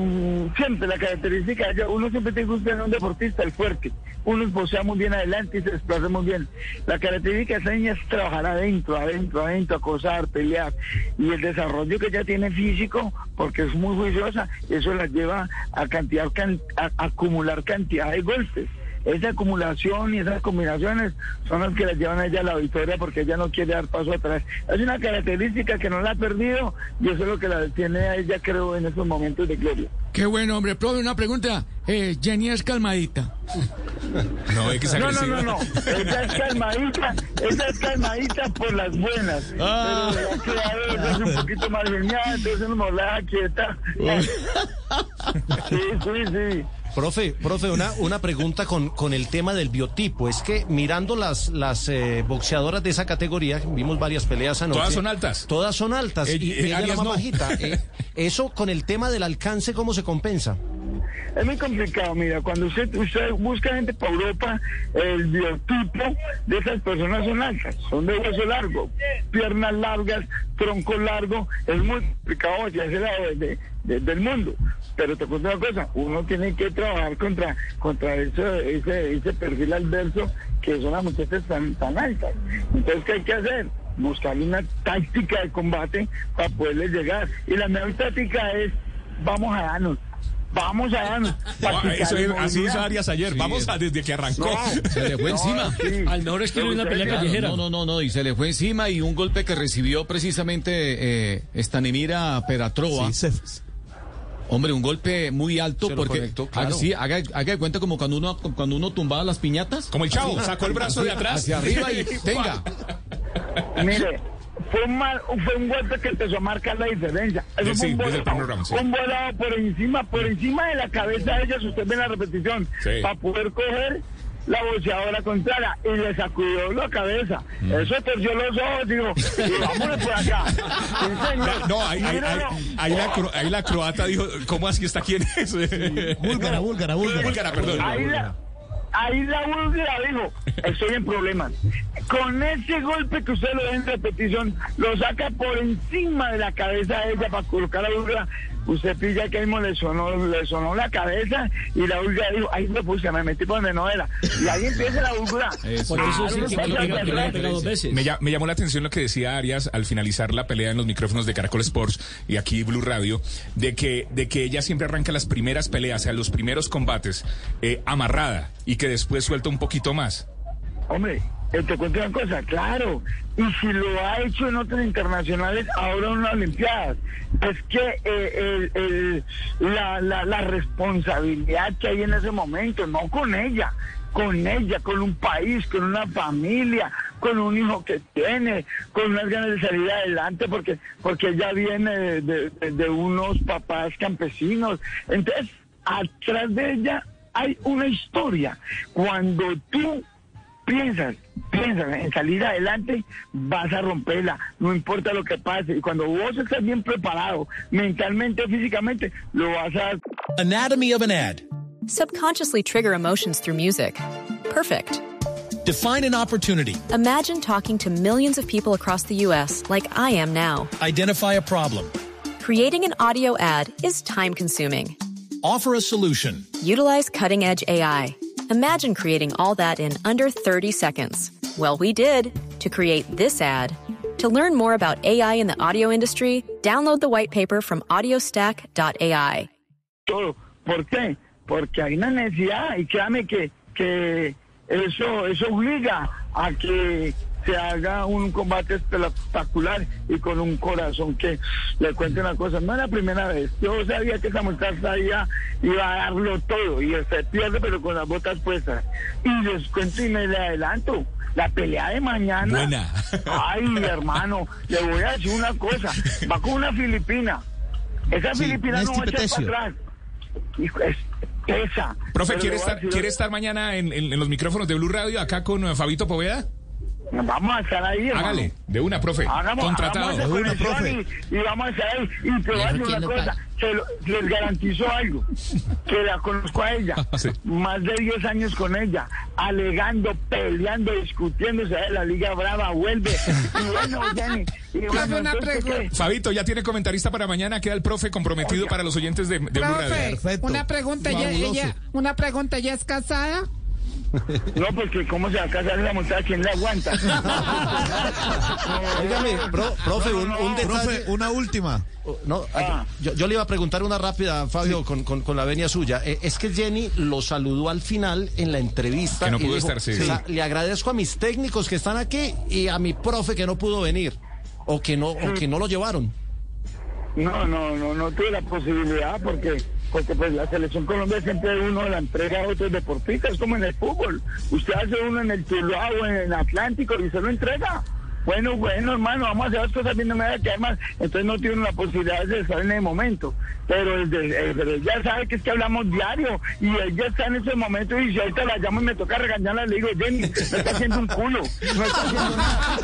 siempre la característica, uno siempre tiene que buscar un deportista, el fuerte. Uno posea muy bien adelante y se desplaza muy bien. La característica de esa niña es trabajar adentro, adentro, adentro, acosar, pelear. Y el desarrollo que ella tiene físico, porque es muy juiciosa, eso la lleva a, cantidad, can- a acumular cantidad de golpes. Esa acumulación y esas combinaciones son las que la llevan a ella a la victoria porque ella no quiere dar paso atrás. Es una característica que no la ha perdido y eso es lo que la tiene a ella, creo, en estos momentos de gloria. Qué bueno, hombre. Profe, una pregunta. Eh, Jenny es calmadita. No, es que es No, no, no, no. Esa es calmadita, esa es calmadita por las buenas. Ah. Pero ya que es un poquito más genial, entonces nos la quieta. Sí, sí, sí. Profe, profe, una, una pregunta con, con el tema del biotipo. Es que mirando las, las eh, boxeadoras de esa categoría, vimos varias peleas anoche. Todas son altas. Todas son altas. Eh, y, eh, y ella la más no. bajita. *laughs* Eh, eso con el tema del alcance, ¿cómo se compensa? Es muy complicado, mira, cuando usted, usted busca gente para Europa, el biotipo de esas personas son altas, son de hueso largo, piernas largas, tronco largo, es muy complicado hacia ese lado de- de- de- del mundo. Pero te cuento una cosa, uno tiene que trabajar contra, contra ese, ese, ese perfil adverso que son las muchachas tan, tan altas. Entonces, ¿qué hay que hacer? Buscarle una táctica de combate para poderles llegar. Y la mejor táctica es, vamos a darnos. Vamos a eso es- así hizo. Arias ayer. Vamos a desde que arrancó. No. Se le fue No, encima. sí. Al mejor estilo de una pelea Claro, callejera. No, no, no, no, y se le fue encima y un golpe que recibió precisamente eh, Stanimira Peratrova. Sí, se- Hombre, un golpe muy alto porque conectó, claro. haga, sí, haga, haga de cuenta como cuando uno cuando uno tumbaba las piñatas. Como el chavo, sacó el brazo de atrás. Hacia arriba y *laughs* venga. Mire, fue un, mal, fue un golpe que empezó a marcar la diferencia. Eso Sí, fue un volado, sí. un volado por encima, por encima de la cabeza de ellos, usted ve la repetición, Sí. para poder coger la bolseadora contraria y le sacudió la cabeza. Mm. Eso torció los ojos, digo, y vámonos por acá. *laughs* No, ahí, ahí- ahí- ahí la, cro- ahí la croata dijo, ¿cómo así está quién es? Búlgara, búlgara, búlgara. Búlgara, perdón. Ahí la, ahí la búlgara dijo, *laughs* estoy en problemas. Con ese golpe que usted lo ve en repetición, lo saca por encima de la cabeza de ella para colocar la búlgara. Usted pilla que mismo le sonó, le sonó la cabeza y la búlgara dijo, ahí me puse, me metí por donde no era. Y ahí empieza la búlgara. Por eso sí que, dos veces. Me, lla- me llamó la atención lo que decía Arias al finalizar la pelea en los micrófonos de Caracol Sports y aquí Blue Radio, de que, de que ella siempre arranca las primeras peleas, o sea, los primeros combates, eh, amarrada y que después suelta un poquito más. Hombre, te cuento una cosa, claro. Y si lo ha hecho en otros internacionales, ahora en unas Olimpiadas. Es que eh, el- la, la, la responsabilidad que hay en ese momento, no con ella, con ella, con un país, con una familia, con un hijo que tiene, con unas ganas de salir adelante, porque, porque ella viene de- de unos papás campesinos. Entonces, atrás de ella hay una historia. Cuando tú piensas, piensas en salir adelante, vas a romperla, no importa lo que pase. Y cuando vos estás bien preparado, mentalmente, físicamente, lo vas a... Anatomy of an ad. Subconsciously trigger emotions through music. Perfect. Define an opportunity. Imagine talking to millions of people across the U.S. like I am now. Identify a problem. Creating an audio ad is time consuming. Offer a solution. Utilize cutting edge AI. Imagine creating all that in under 30 seconds. Well, we did to create this ad. To learn more about AI in the audio industry, download the white paper from audiostack.ai. todo. ¿Por qué? Porque hay una necesidad y créame que, que eso, eso obliga a que se haga un combate espectacular y con un corazón que le cuente una cosa. No es la primera vez. Yo sabía que esa muchacha iba, iba a darlo todo y se pierde pero con las botas puestas. Y les cuento y me le adelanto. La pelea de mañana. Buena. Ay, hermano, le voy a decir una cosa. Va con una filipina. Esa Sí, filipina no va a echar para atrás. Hijo, es pesa. Profe, ¿quiere estar, ¿quiere estar mañana en, en- en los micrófonos de Blue Radio acá con eh, Fabito Poveda? Vamos a estar ahí, hermano. Hágale, de una, profe. Hagamos, Contratado. hagamos esa conexión Y, y vamos a estar ahí. Y te voy a decir una cosa. Se lo- les garantizo algo. Que la conozco a ella. *laughs* Más de 10 años con ella. Alegando, peleando, discutiendo. Se va de la Liga Brava, vuelve. Y bueno, *laughs* Jenny. Y bueno, entonces. Fabito, ya tiene comentarista para mañana. Queda el profe comprometido para los oyentes de, de Blue Radio. Profe, una pregunta, ella, ella- una pregunta, ¿ella es casada? *laughs* No, porque cómo se va a casar esa montada, ¿quién le aguanta? *laughs* Óigame, pro- profe, un, un detalle. Profe, una última. No, yo, yo le iba a preguntar una rápida, Fabio, con, con- con la venia suya. Eh, es que Jenny lo saludó al final en la entrevista. Que no pudo dijo, estar, sí. "O sea, le agradezco a mis técnicos que están aquí y a mi profe que no pudo venir. O que no, o que no lo llevaron. No, no, no, no tuve la posibilidad porque porque pues la selección Colombia siempre uno la entrega a otros deportistas como en el fútbol. Usted hace uno en el Tuluá o en el Atlántico y se lo entrega. Bueno, bueno, hermano, vamos a hacer las cosas bien, no me voy a. Entonces no tiene la posibilidad de estar en el momento. Pero desde, eh, pero ella sabe que es que hablamos diario y ella está en ese momento y si ahorita la llamo y me toca regañarla, le digo, Jenny, me está haciendo un culo, no está haciendo nada.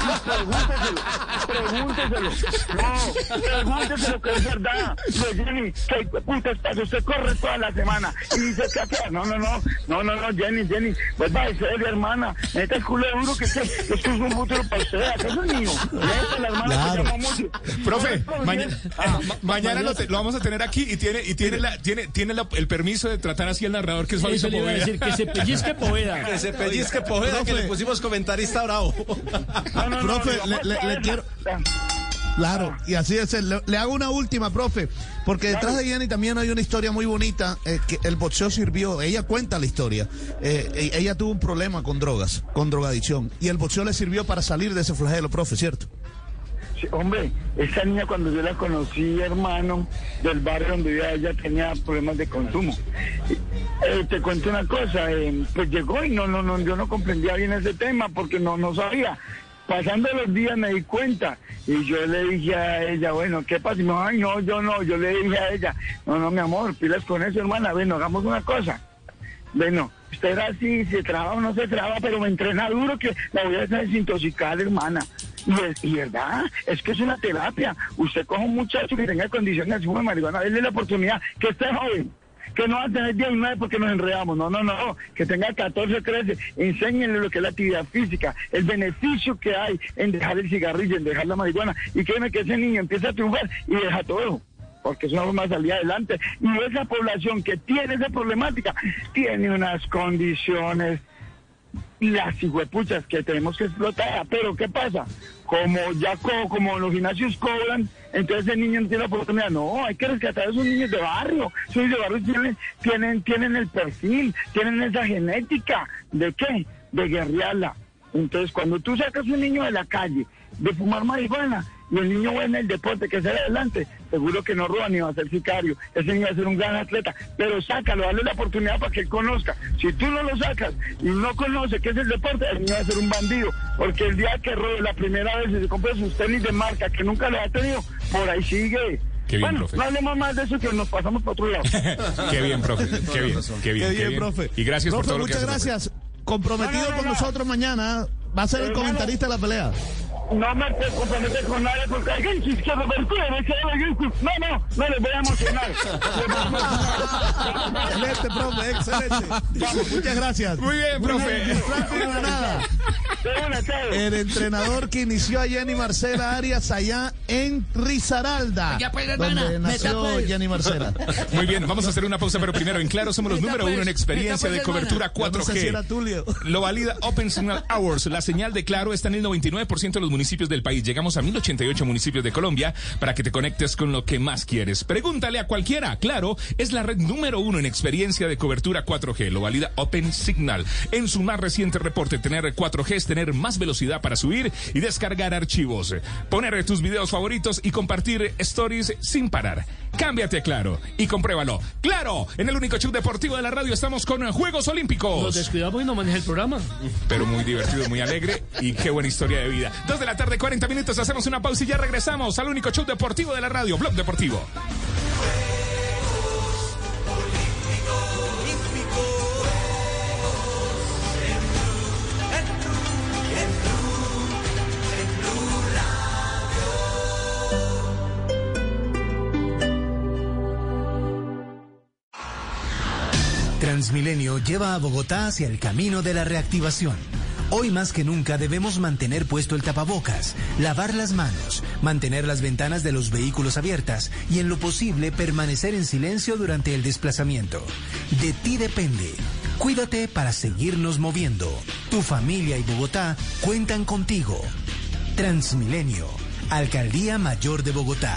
Pregúnteselo, pregúnteselo. No, pregúnteselo que es verdad. Le Jenny, ¿qué putas pasa? Usted corre toda la semana y dice que no, no, no, no, no, no, Jenny, Jenny, pues va a ser hermana, neta el culo duro que usted, esto es un futuro para usted, ¿acaso es mío? La hermana Claro. que. Profe, No, maña- ah, ma- mañana lo, te- lo vamos a tener aquí y tiene y tiene la, tiene tiene la- el permiso de tratar así al narrador que es Eso a Poveda. decir, que se pellizque Poveda. Que se pellizque Poveda, que le pusimos comentarista bravo. profe, le, le- le quiero. Claro, y así es. Le, le hago una última, profe, porque detrás de Jenny también hay una historia muy bonita, eh, que el boxeo sirvió, ella cuenta la historia, Eh, e- ella tuvo un problema con drogas, con drogadicción, y el boxeo le sirvió para salir de ese flagelo, profe, ¿cierto? Sí, hombre, esa niña cuando yo la conocí, hermano, del barrio donde vivía, ella tenía problemas de consumo. Eh, te cuento una cosa, eh, pues llegó y no, no, no, yo no comprendía bien ese tema porque no, no sabía. Pasando los días me di cuenta y yo le dije a ella, bueno, ¿qué pasa? Y no, yo no, yo le dije a ella, no, no, mi amor, pilas con eso, hermana, bueno, hagamos una cosa. Bueno, usted era así, se traba o no se traba, pero me entrena duro que la voy a desintoxicar, hermana. Y, es, y verdad, es que es una terapia. Usted coge un muchacho que tenga condiciones de marihuana, déle la oportunidad, que esté joven, que no va a tener 19 porque nos enredamos, no, no, no, que tenga 14, 13, enséñenle lo que es la actividad física, el beneficio que hay en dejar el cigarrillo, en dejar la marihuana, y créeme que ese niño empieza a triunfar y deja todo porque es una forma de salir adelante. Y esa población que tiene esa problemática tiene unas condiciones, las hijuepuchas que tenemos que explotar. Pero ¿qué pasa? Como ya co- como los gimnasios cobran, entonces el niño no tiene la oportunidad. No, hay que rescatar a esos niños de barrio. Esos niños de barrio tienen, tienen, tienen el perfil, tienen esa genética. ¿De qué? De guerrearla. Entonces, cuando tú sacas un niño de la calle de fumar marihuana y el niño va en el deporte que sale adelante, seguro que no roba ni va a ser sicario. Ese niño va a ser un gran atleta, pero sácalo, dale la oportunidad para que él conozca. Si tú no lo sacas y no conoce qué es el deporte, el niño va a ser un bandido, porque el día que robe la primera vez y se compra sus tenis de marca que nunca lo ha tenido, por ahí sigue. Qué bien, bueno, profe. no hablemos más de eso que nos pasamos para otro lado. *laughs* Qué bien, profe. Qué bien, qué bien, Qué qué bien, profe. Y gracias por Profe, todo lo que muchas profe. gracias. Comprometido No, no, no, con no. nosotros mañana, va a ser el comentarista de la pelea. No me puedo comprometer con nadie porque hay gente que gente- No, no, no les voy a emocionar. *laughs* Excelente, profe, excelente. Muchas gracias. Muy bien, profe. El entrenador que inició a Jenny Marcela Arias allá en Risaralda, pues, donde nació Jenny Marcela. Muy bien, vamos a hacer una pausa, pero primero en claro somos los número uno en experiencia de cobertura Yo no sé si era 4G. Tulio. Lo valida Open Signal Hours. La señal de Claro está en el 99% de los municipios del país. Llegamos a 1088 municipios de Colombia para que te conectes con lo que más quieres. Pregúntale a cualquiera. Claro, es la red número uno en experiencia de cobertura 4G. Lo valida Open Signal. En su más reciente reporte, tener 4G es tener más velocidad para subir y descargar archivos, poner tus videos favoritos y compartir stories sin parar. Cámbiate a Claro y compruébalo. Claro, en el único show deportivo de la radio estamos con Juegos Nos Olímpicos. descuidamos y no maneja el programa. Pero muy divertido, muy alegre y qué buena historia de vida. Dos de la la tarde, 40 minutos. Hacemos una pausa y ya regresamos al único show deportivo de la radio, Blog Deportivo. Transmilenio lleva a Bogotá hacia el camino de la reactivación Hoy más que nunca debemos mantener puesto el tapabocas, lavar las manos, mantener las ventanas de los vehículos abiertas y en lo posible permanecer en silencio durante el desplazamiento. De ti depende. Cuídate para seguirnos moviendo. Tu familia y Bogotá cuentan contigo. Transmilenio, Alcaldía Mayor de Bogotá.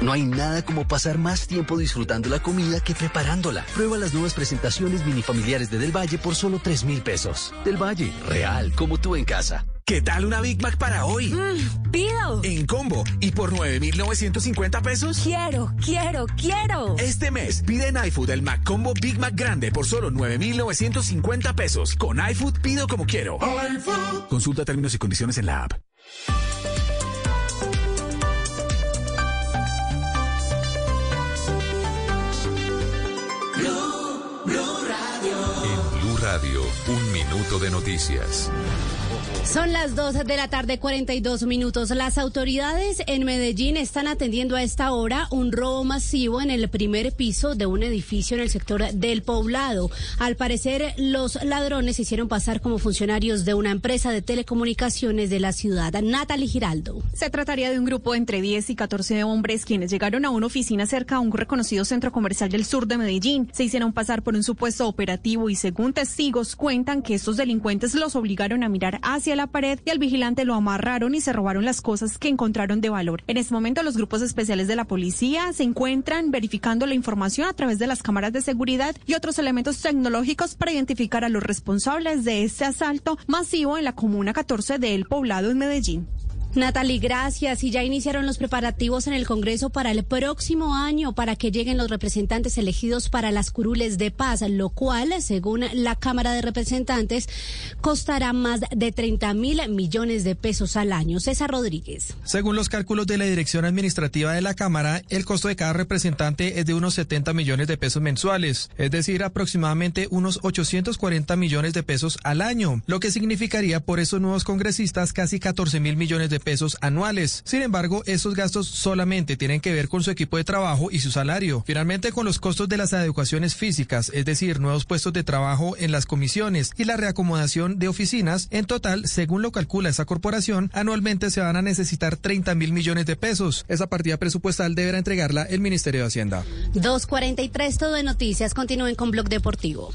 No hay nada como pasar más tiempo disfrutando la comida que preparándola. Prueba las nuevas presentaciones minifamiliares de Del Valle por solo 3 mil pesos. Del Valle, real, como tú en casa. ¿Qué tal una Big Mac para hoy? pido. En combo y por 9,950 pesos. Quiero, quiero, quiero. Este mes pide en iFood el Mac Combo Big Mac Grande por solo 9,950 pesos. Con iFood pido como quiero. Consulta términos y condiciones en la app. Minuto de noticias. Son las 2 de la tarde, 42 minutos. Las autoridades en Medellín están atendiendo a esta hora un robo masivo en el primer piso de un edificio en el sector del poblado. Al parecer, los ladrones se hicieron pasar como funcionarios de una empresa de telecomunicaciones de la ciudad. Natalie Giraldo. Se trataría de un grupo entre 10 y 14 hombres quienes llegaron a una oficina cerca a un reconocido centro comercial del sur de Medellín. Se hicieron pasar por un supuesto operativo y según testigos cuentan que estos delincuentes los obligaron a mirar hacia la pared y al vigilante lo amarraron y se robaron las cosas que encontraron de valor. En este momento los grupos especiales de la policía se encuentran verificando la información a través de las cámaras de seguridad y otros elementos tecnológicos para identificar a los responsables de este asalto masivo en la comuna 14 de El Poblado en Medellín. Natalie, gracias. Y ya iniciaron los preparativos en el Congreso para el próximo año para que lleguen los representantes elegidos para las curules de paz, lo cual, según la Cámara de Representantes, costará más de 30 mil millones de pesos al año. César Rodríguez. Según los cálculos de la Dirección Administrativa de la Cámara, el costo de cada representante es de unos 70 millones de pesos mensuales, es decir, aproximadamente unos 840 millones de pesos al año, lo que significaría por esos nuevos congresistas casi 14 mil millones de pesos anuales. Sin embargo, esos gastos solamente tienen que ver con su equipo de trabajo y su salario. Finalmente, con los costos de las adecuaciones físicas, es decir, nuevos puestos de trabajo en las comisiones y la reacomodación de oficinas, en total, según lo calcula esa corporación, anualmente se van a necesitar 30 mil millones de pesos. Esa partida presupuestal deberá entregarla el Ministerio de Hacienda. 243, todo de noticias. Continúen con Blog Deportivo.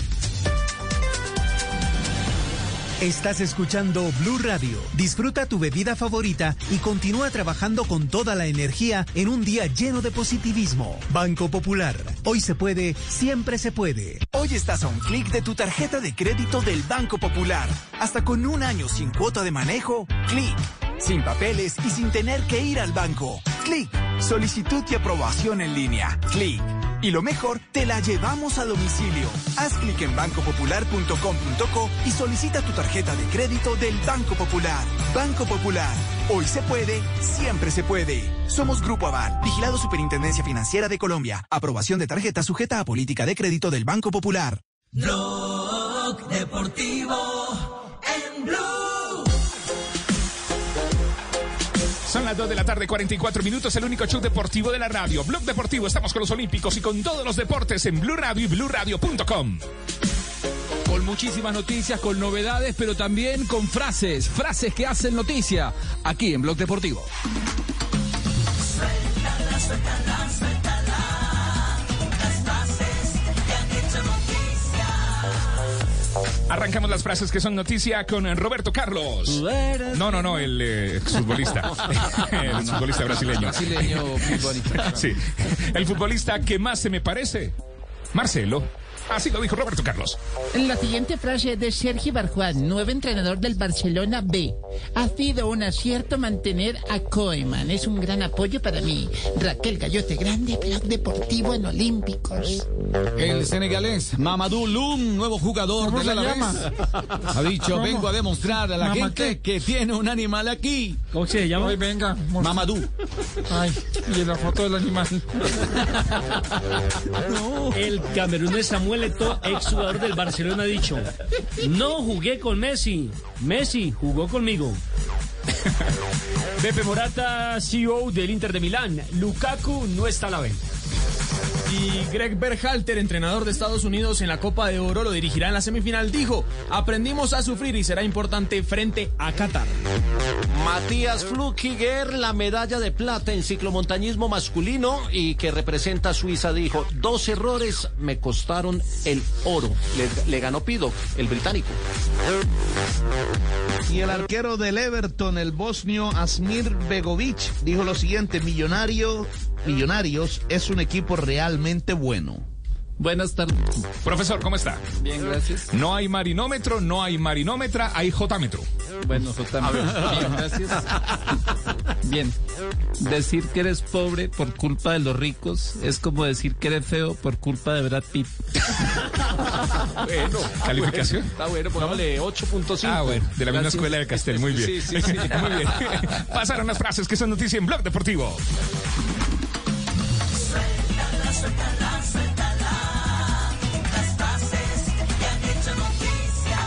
Estás escuchando Blue Radio. Disfruta tu bebida favorita y continúa trabajando con toda la energía en un día lleno de positivismo. Banco Popular. Hoy se puede, siempre se puede. Hoy estás a un clic de tu tarjeta de crédito del Banco Popular. Hasta con un año sin cuota de manejo, clic. Sin papeles y sin tener que ir al banco. Clic. Solicitud y aprobación en línea. Clic. Y lo mejor, te la llevamos a domicilio. Haz clic en bancopopular.com.co y solicita tu tarjeta de crédito del Banco Popular. Banco Popular. Hoy se puede, siempre se puede. Somos Grupo Aval, vigilado Superintendencia Financiera de Colombia. Aprobación de tarjeta sujeta a política de crédito del Banco Popular. Blog Deportivo en Blue. Son las 2 de la tarde, 44 minutos, el único show deportivo de la radio. Blog Deportivo, estamos con los Olímpicos y con todos los deportes en Blue Radio y BlueRadio.com. Con muchísimas noticias, con novedades, pero también con frases, frases que hacen noticia, aquí en Blog Deportivo. Suéltala, suéltala, suéltala. Las frases que han hecho noticia. Arrancamos las frases que son noticia con Roberto Carlos. No, no, no, el eh, exfutbolista. *laughs* el futbolista brasileño. Brasileño futbolista. *laughs* Sí. El futbolista que más se me parece, Marcelo. Así lo dijo Roberto Carlos. La siguiente frase es de Sergio Barjuan, nuevo entrenador del Barcelona B. Ha sido un acierto mantener a Koeman. Es un gran apoyo para mí. Raquel Gallote Grande, Blog Deportivo en Olímpicos. El senegalés Mamadou Loum, nuevo jugador ¿Cómo del se Alavés, llama? ha dicho, ¿Cómo? vengo a demostrar a la ¿Mamá gente que tiene un animal aquí. ¿Cómo se llama? Ay, venga. Mamadou. Ay, y la foto del animal. *laughs* El camerunés Samuel Eto'o, exjugador del Barcelona, ha dicho: No jugué con Messi. Messi jugó conmigo. Pepe Morata, CEO del Inter de Milán. Lukaku no está a la venta. Y Greg Berhalter, entrenador de Estados Unidos en la Copa de Oro, lo dirigirá en la semifinal. Dijo, aprendimos a sufrir y será importante frente a Qatar. Matías Flukiger, la medalla de plata en ciclomontañismo masculino y que representa a Suiza, dijo, dos errores me costaron el oro. Le, le ganó Pido, el británico. Y el arquero del Everton, el bosnio Asmir Begovic, dijo lo siguiente, millonario, Millonarios es un equipo realmente bueno. Buenas tardes. Profesor, ¿cómo está? Bien, gracias. No hay marinómetro, no hay marinómetra, hay jotámetro. Bueno, totalmente. Bien, gracias. Bien. Decir que eres pobre por culpa de los ricos es como decir que eres feo por culpa de Brad Pitt. Bueno, calificación. Está bueno, pongámosle 8.5. Ah, bueno, de la misma escuela de Castel, muy bien. Sí, sí, sí. *laughs* muy bien. Pasaron las frases que son noticia en Blog Deportivo. Suéltala, suéltala, suéltala. Las frases que han hecho noticia.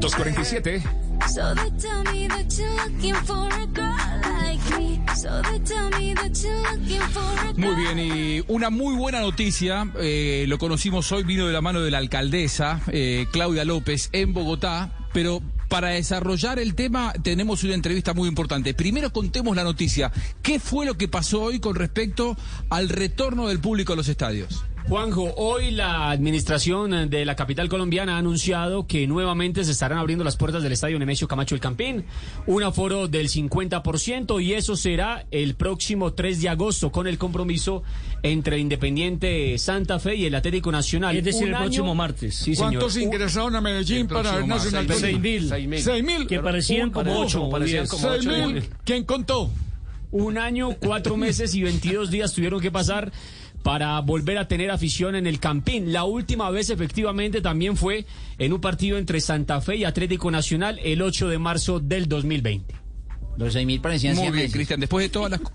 247. So they tell me that you're looking for a girl like me. So they tell me that you're looking for a Muy bien, y una muy buena noticia, eh, lo conocimos hoy, vino de la mano de la alcaldesa eh, Claudia López en Bogotá, pero para desarrollar el tema tenemos una entrevista muy importante. Primero contemos la noticia, ¿qué fue lo que pasó hoy con respecto al retorno del público a los estadios? Juanjo, hoy la administración de la capital colombiana ha anunciado que nuevamente se estarán abriendo las puertas del estadio Nemesio Camacho El Campín, un aforo del 50% y eso será el próximo 3 de agosto con el compromiso entre el Independiente Santa Fe y el Atlético Nacional. Es decir, Un el año- próximo martes. Sí, señor. ¿Cuántos Un- ingresaron a Medellín para ver Nacional martes. Tolima? Seis mil. Que parecían como Ojo, ocho o parecían diez. como Seis ocho. mil. ¿Quién contó? Un año, cuatro meses y 22 días tuvieron que pasar para volver a tener afición en el Campín. La última vez efectivamente también fue en un partido entre Santa Fe y Atlético Nacional el 8 de marzo del 2020. Los 6.000 parecían Muy bien. Cristian. Después de todas las... *laughs*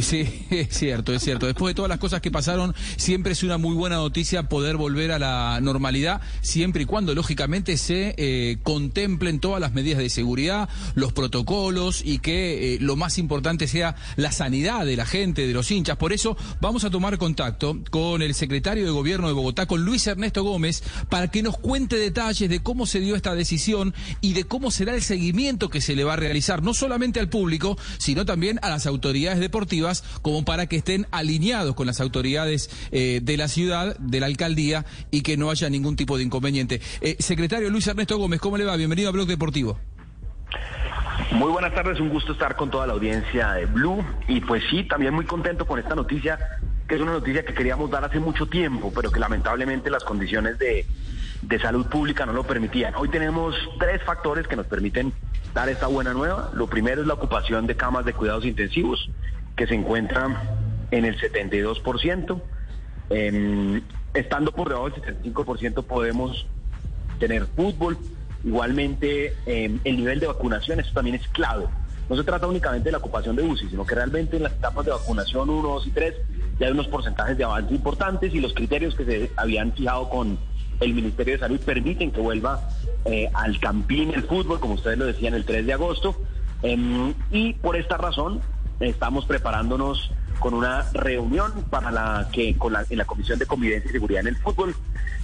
Sí, es cierto, es cierto. Después de todas las cosas que pasaron, siempre es una muy buena noticia poder volver a la normalidad, siempre y cuando, lógicamente, se eh, contemplen todas las medidas de seguridad, los protocolos y que eh, lo más importante sea la sanidad de la gente, de los hinchas. Por eso vamos a tomar contacto con el secretario de Gobierno de Bogotá, con Luis Ernesto Gómez, para que nos cuente detalles de cómo se dio esta decisión y de cómo será el seguimiento que se le va a realizar, no solamente al público, sino también a las autoridades deportivas, como para que estén alineados con las autoridades eh, de la ciudad, de la alcaldía, y que no haya ningún tipo de inconveniente. Eh, secretario Luis Ernesto Gómez, ¿cómo le va? Bienvenido a Blog Deportivo. Muy buenas tardes, un gusto estar con toda la audiencia de Blue y pues sí, también muy contento con esta noticia, que es una noticia que queríamos dar hace mucho tiempo, pero que lamentablemente las condiciones de, de salud pública no lo permitían. Hoy tenemos tres factores que nos permiten dar esta buena nueva. Lo primero es la ocupación de camas de cuidados intensivos, que se encuentran en el 72%. Em, estando por debajo del 75% podemos tener fútbol. Igualmente, eh, el nivel de vacunación, eso también es clave. No se trata únicamente de la ocupación de UCI, sino que realmente en las etapas de vacunación 1, 2 y 3 ya hay unos porcentajes de avance importantes y los criterios que se habían fijado con el Ministerio de Salud permiten que vuelva eh, al campín el fútbol, como ustedes lo decían, el 3 de agosto. Em, y por esta razón estamos preparándonos con una reunión para la que con la, en la Comisión de Convivencia y Seguridad en el Fútbol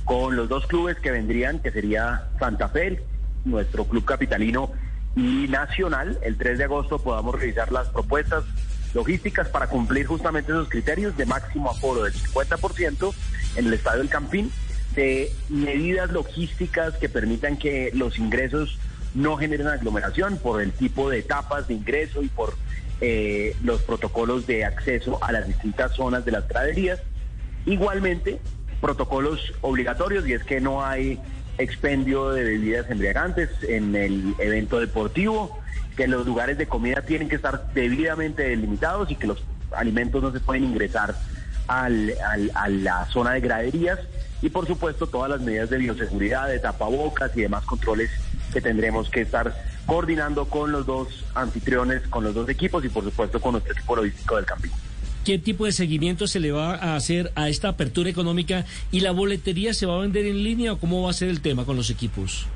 con los dos clubes que vendrían, que sería Santa Fe, nuestro club capitalino y Nacional. El 3 de agosto podamos revisar las propuestas logísticas para cumplir justamente esos criterios de máximo aforo del 50% en el Estadio del Campín, de medidas logísticas que permitan que los ingresos no generen aglomeración por el tipo de etapas de ingreso y por eh, los protocolos de acceso a las distintas zonas de las graderías. Igualmente, protocolos obligatorios y es que no hay expendio de bebidas embriagantes en el evento deportivo, que los lugares de comida tienen que estar debidamente delimitados y que los alimentos no se pueden ingresar a la zona de graderías y por supuesto todas las medidas de bioseguridad, de tapabocas y demás controles que tendremos que estar coordinando con los dos anfitriones, con los dos equipos y por supuesto con nuestro equipo logístico del camping. ¿Qué tipo de seguimiento se le va a hacer a esta apertura económica y la boletería se va a vender en línea o cómo va a ser el tema con los equipos?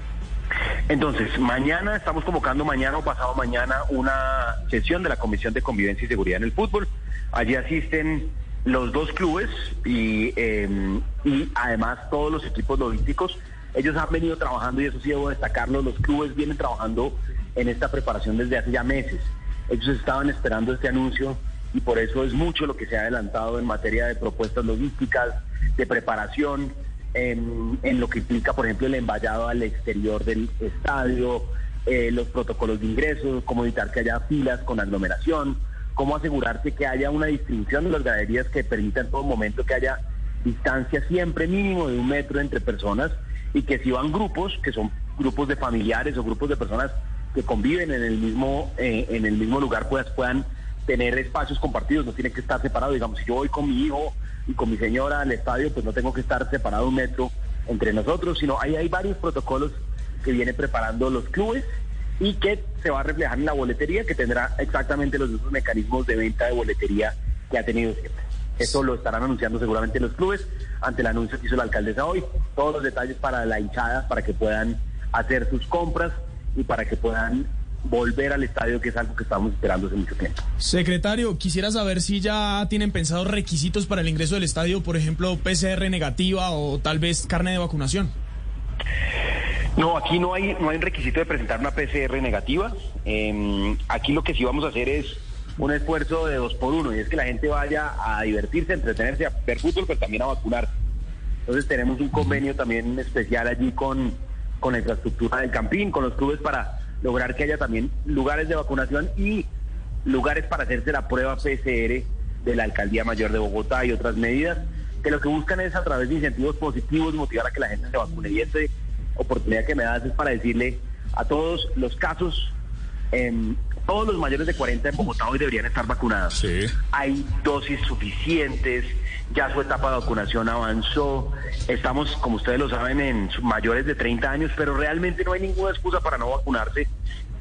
Entonces, mañana estamos convocando mañana o pasado mañana una sesión de la Comisión de Convivencia y Seguridad en el Fútbol. Allí asisten los dos clubes y, eh, y además todos los equipos logísticos. Ellos han venido trabajando y eso sí debo destacarlo, los clubes vienen trabajando en esta preparación desde hace ya meses. Ellos estaban esperando este anuncio y por eso es mucho lo que se ha adelantado en materia de propuestas logísticas, de preparación, en, en lo que implica, por ejemplo, el emballado al exterior del estadio, eh, los protocolos de ingreso, cómo evitar que haya filas con aglomeración, cómo asegurarse que haya una distribución de las galerías que permita en todo momento que haya distancia siempre mínimo de un metro entre personas y que si van grupos, que son grupos de familiares o grupos de personas que conviven en el mismo, eh, en el mismo lugar, pues puedan tener espacios compartidos, no tienen que estar separados. Digamos, si yo voy con mi hijo y con mi señora al estadio, pues no tengo que estar separado un metro entre nosotros, sino ahí hay varios protocolos que vienen preparando los clubes y que se va a reflejar en la boletería, que tendrá exactamente los mismos mecanismos de venta de boletería que ha tenido siempre. Eso lo estarán anunciando seguramente los clubes ante el anuncio que hizo la alcaldesa hoy. Todos los detalles para la hinchada, para que puedan hacer sus compras y para que puedan volver al estadio, que es algo que estamos esperando hace mucho tiempo. Secretario, quisiera saber si ya tienen pensados requisitos para el ingreso del estadio, por ejemplo, PCR negativa o tal vez carne de vacunación. No, aquí no hay, no hay requisito de presentar una PCR negativa. Eh, aquí lo que sí vamos a hacer es un esfuerzo de dos por uno, y es que la gente vaya a divertirse, a entretenerse, a ver fútbol, pero también a vacunar. Entonces tenemos un convenio también especial allí con, con la infraestructura del Campín, con los clubes para lograr que haya también lugares de vacunación y lugares para hacerse la prueba PCR de la Alcaldía Mayor de Bogotá y otras medidas, que lo que buscan es a través de incentivos positivos motivar a que la gente se vacune. Y esta oportunidad que me das es para decirle a todos los casos, em, todos los mayores de 40 en Bogotá hoy deberían estar vacunados. Hay dosis suficientes, ya su etapa de vacunación avanzó, estamos, como ustedes lo saben, en mayores de 30 años, pero realmente no hay ninguna excusa para no vacunarse.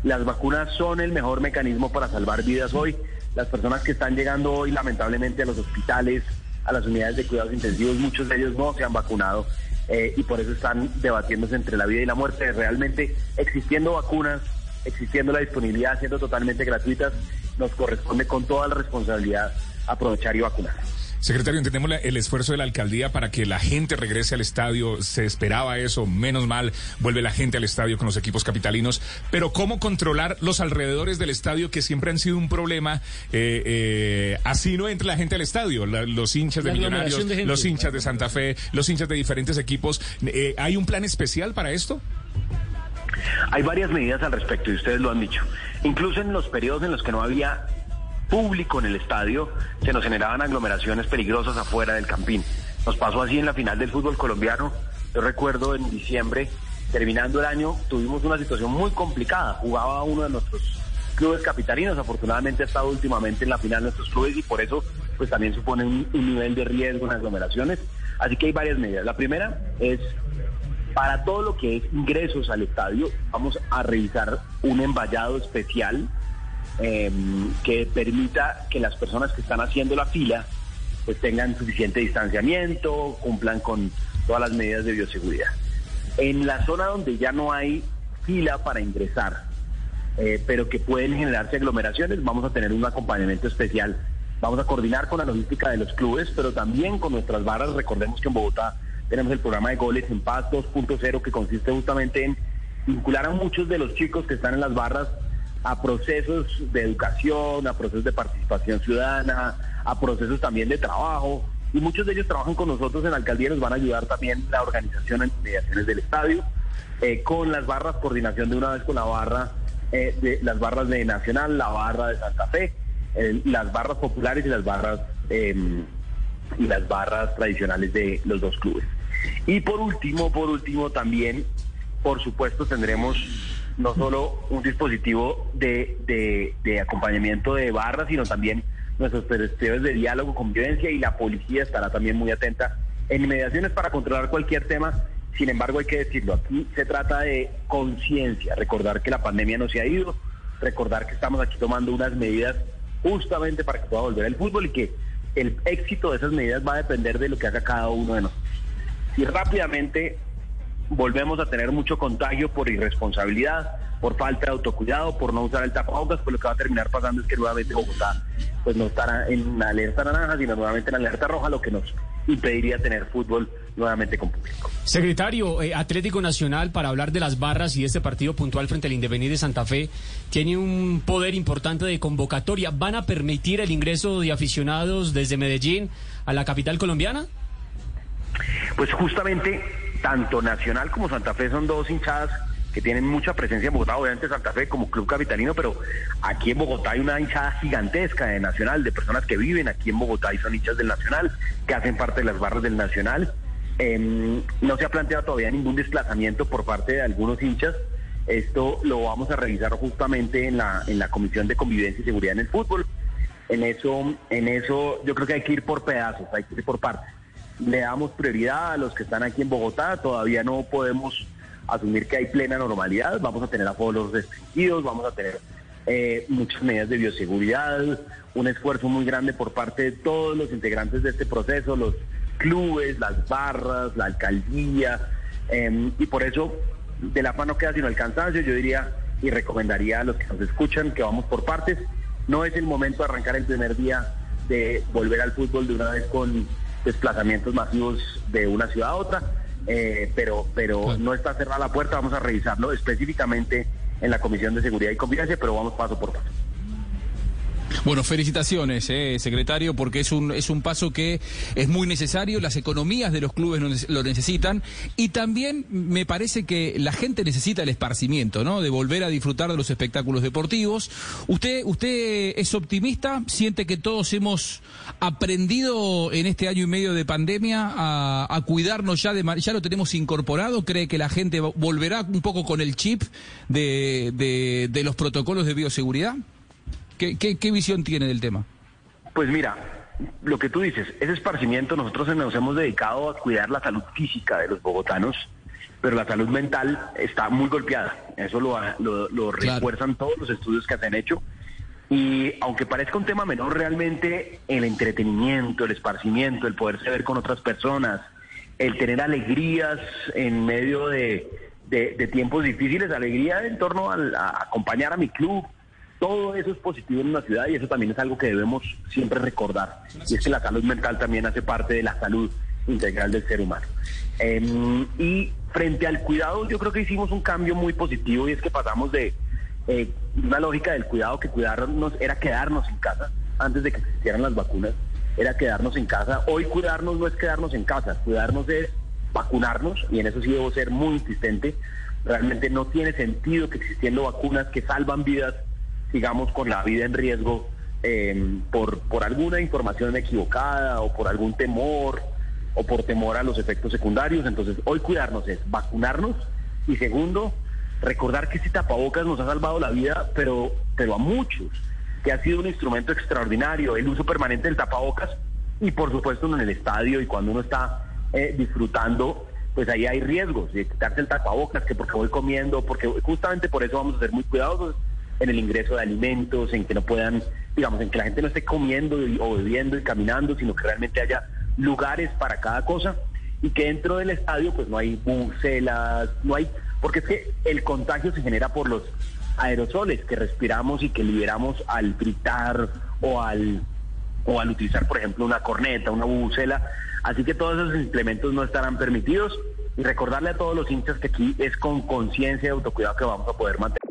Las vacunas son el mejor mecanismo para salvar vidas hoy. Las personas que están llegando hoy, lamentablemente, a los hospitales, a las unidades de cuidados intensivos, muchos de ellos no se han vacunado eh, y por eso están debatiéndose entre la vida y la muerte. Realmente, existiendo vacunas, existiendo la disponibilidad, siendo totalmente gratuitas, nos corresponde con toda la responsabilidad aprovechar y vacunar. Secretario, entendemos la- el esfuerzo de la alcaldía para que la gente regrese al estadio. Se esperaba eso, menos mal, vuelve la gente al estadio con los equipos capitalinos. Pero ¿cómo controlar los alrededores del estadio que siempre han sido un problema? Eh, eh, así no entra la gente al estadio. La- los hinchas de La Millonarios, de gente. los hinchas de Santa Fe, los hinchas de diferentes equipos. Eh, ¿Hay un plan especial para esto? Hay varias medidas al respecto y ustedes lo han dicho. Incluso en los periodos en los que no había público en el estadio, se nos generaban aglomeraciones peligrosas afuera del campín. Nos pasó así en la final del fútbol colombiano. Yo recuerdo en diciembre, terminando el año, tuvimos una situación muy complicada. Jugaba uno de nuestros clubes capitalinos, afortunadamente ha estado últimamente en la final de nuestros clubes y por eso pues también supone un, nivel de riesgo en aglomeraciones. Así que hay varias medidas. La primera es para todo lo que es ingresos al estadio, vamos a revisar un emballado especial eh, que permita que las personas que están haciendo la fila pues tengan suficiente distanciamiento, cumplan con todas las medidas de bioseguridad. En la zona donde ya no hay fila para ingresar, eh, pero que pueden generarse aglomeraciones, vamos a tener un acompañamiento especial. Vamos a coordinar con la logística de los clubes, pero también con nuestras barras. Recordemos que en Bogotá tenemos el programa de goles en paz 2.0 que consiste justamente en vincular a muchos de los chicos que están en las barras a procesos de educación, a procesos de participación ciudadana, a procesos también de trabajo. Y muchos de ellos trabajan con nosotros en la alcaldía nos van a ayudar también la organización en mediaciones del estadio, eh, con las barras, coordinación de una vez con la barra, eh, de las barras de Nacional, la barra de Santa Fe, las barras populares y las barras eh, y las barras tradicionales de los dos clubes. Y por último, por último también, por supuesto, tendremos no solo un dispositivo de, de, acompañamiento de barras, sino también nuestros perspectivas de diálogo, convivencia y la policía estará también muy atenta en inmediaciones para controlar cualquier tema. Sin embargo, hay que decirlo, aquí se trata de conciencia, recordar que la pandemia no se ha ido, recordar que estamos aquí tomando unas medidas justamente para que pueda volver el fútbol y que el éxito de esas medidas va a depender de lo que haga cada uno de nosotros. Si rápidamente volvemos a tener mucho contagio por irresponsabilidad, por falta de autocuidado, por no usar el tapabocas, pues lo que va a terminar pasando es que nuevamente Bogotá pues no estará en alerta naranja, sino nuevamente en alerta roja, lo que nos impediría tener fútbol nuevamente con público. Secretario, eh, Atlético Nacional, para hablar de las barras y de este partido puntual frente al Independiente de Santa Fe, tiene un poder importante de convocatoria. ¿Van a permitir el ingreso de aficionados desde Medellín a la capital colombiana? Pues justamente tanto Nacional como Santa Fe son dos hinchadas que tienen mucha presencia en Bogotá, obviamente Santa Fe como club capitalino, pero aquí en Bogotá hay una hinchada gigantesca de Nacional, de personas que viven aquí en Bogotá y son hinchas del Nacional, que hacen parte de las barras del Nacional. Em, no se ha planteado todavía ningún desplazamiento por parte de algunos hinchas. Esto lo vamos a revisar justamente en la, en la Comisión de Convivencia y Seguridad en el Fútbol. En eso, en eso yo creo que hay que ir por pedazos, hay que ir por partes. Le damos prioridad a los que están aquí en Bogotá, todavía no podemos asumir que hay plena normalidad, vamos a tener aforos restringidos, vamos a tener eh, muchas medidas de bioseguridad, un esfuerzo muy grande por parte de todos los integrantes de este proceso, los clubes, las barras, la alcaldía, em, y por eso de la paz no queda sino el cansancio, yo diría y recomendaría a los que nos escuchan que vamos por partes, no es el momento de arrancar el primer día de volver al fútbol de una vez con desplazamientos masivos de una ciudad a otra, eh, pero, pero no está cerrada la puerta, vamos a revisarlo específicamente en la Comisión de Seguridad y Convivencia, pero vamos paso por paso. Bueno, felicitaciones, eh, secretario, porque es un, es un paso que es muy necesario, las economías de los clubes lo nece- lo necesitan y también me parece que la gente necesita el esparcimiento, ¿no? De volver a disfrutar de los espectáculos deportivos. ¿Usted, usted es optimista? ¿Siente que todos hemos aprendido en este año y medio de pandemia a, cuidarnos ya de ya lo tenemos incorporado? ¿Cree que la gente vo- volverá un poco con el chip de, de los protocolos de bioseguridad? ¿Qué, qué, qué visión tiene del tema? Pues mira, lo que tú dices, ese esparcimiento, nosotros nos hemos dedicado a cuidar la salud física de los bogotanos, pero la salud mental está muy golpeada. Eso lo, lo, lo refuerzan todos los estudios que se han hecho. Y aunque parezca un tema menor, realmente el entretenimiento, el esparcimiento, el poderse ver con otras personas, el tener alegrías en medio de, de- de tiempos difíciles, alegría en torno a acompañar a mi club, todo eso es positivo en una ciudad y eso también es algo que debemos siempre recordar. Y es que la salud mental también hace parte de la salud integral del ser humano. Em, y frente al cuidado, yo creo que hicimos un cambio muy positivo y es que pasamos de eh, una lógica del cuidado que cuidarnos era quedarnos en casa antes de que existieran las vacunas, era quedarnos en casa. Hoy cuidarnos no es quedarnos en casa, cuidarnos es vacunarnos y en eso sí debo ser muy insistente. Realmente no tiene sentido que existiendo vacunas que salvan vidas sigamos con la vida en riesgo eh, por, por alguna información equivocada o por algún temor o por temor a los efectos secundarios. Entonces, hoy cuidarnos es vacunarnos y segundo, recordar que este tapabocas nos ha salvado la vida, pero, pero a muchos, que ha sido un instrumento extraordinario, el uso permanente del tapabocas y por supuesto en el estadio y cuando uno está eh, disfrutando, pues ahí hay riesgos de quitarse el tapabocas, que porque voy comiendo, porque justamente por eso vamos a ser muy cuidadosos en el ingreso de alimentos, en que no puedan, digamos, en que la gente no esté comiendo o bebiendo y caminando, sino que realmente haya lugares para cada cosa y que dentro del estadio pues no hay bucelas, no hay, porque es que el contagio se genera por los aerosoles que respiramos y que liberamos al gritar o al o al utilizar, por ejemplo, una corneta, una bucela. Así que todos esos implementos no estarán permitidos y recordarle a todos los hinchas que aquí es con conciencia y autocuidado que vamos a poder mantener.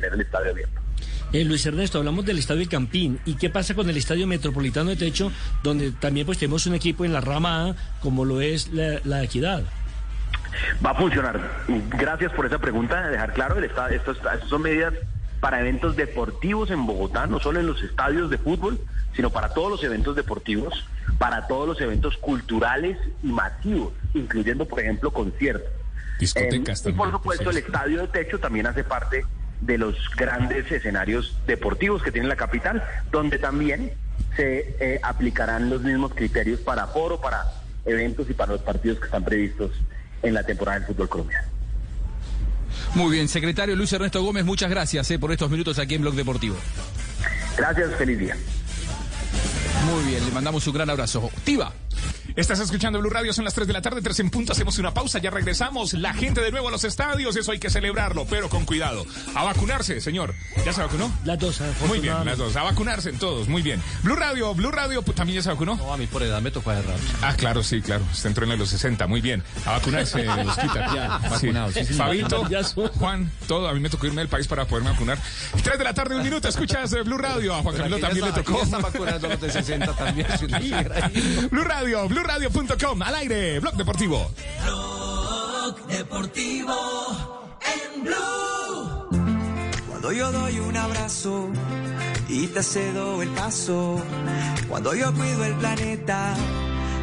tener el estadio abierto. Eh, Luis Ernesto, hablamos del Estadio El Campín. ¿Y qué pasa con el Estadio Metropolitano de Techo, donde también pues tenemos un equipo en la rama A, como lo es la, la Equidad? Va a funcionar. Gracias por esa pregunta, dejar claro, el esta- estos, estas son medidas para eventos deportivos en Bogotá, no solo en los estadios de fútbol, sino para todos los eventos deportivos, para todos los eventos culturales y masivos, incluyendo, por ejemplo, conciertos. Discotecas Eh, y por supuesto, pues, el estadio de techo también hace parte de los grandes escenarios deportivos que tiene la capital, donde también se eh, aplicarán los mismos criterios para foro, para eventos y para los partidos que están previstos en la temporada del fútbol colombiano. Muy bien, secretario Luis Ernesto Gómez, muchas gracias eh, por estos minutos aquí en Blog Deportivo. Gracias, feliz día. Muy bien, le mandamos un gran abrazo. Tiva. Estás escuchando Blue Radio, son las 3 de la tarde, 3 en punto, hacemos una pausa, ya regresamos. La gente de nuevo a los estadios, eso hay que celebrarlo, pero con cuidado. A vacunarse, señor. ¿Ya se vacunó? Las dos, Muy bien, las dos. A vacunarse en todos, muy bien. Blue Radio, Blue Radio, pues, ¿también ya se vacunó? No, a mí por edad me tocó agarrar. Ah, claro, sí, claro. Usted entró en los 60, muy bien. A vacunarse, *laughs* los quita. Ya, vacunado, sí. Fabito, Juan, todo. A mí me tocó irme del país para poderme vacunar. 3 de la tarde, un minuto, escuchas eh, Blue Radio. A Juan Camilo también le tocó. están vacunando los de 60 también, si usted quiere ahí. Blue Radio, BlueRadio.com, al aire, Blog Deportivo. Blog Deportivo en Blue. Cuando yo doy un abrazo y te cedo el paso. Cuando yo cuido el planeta,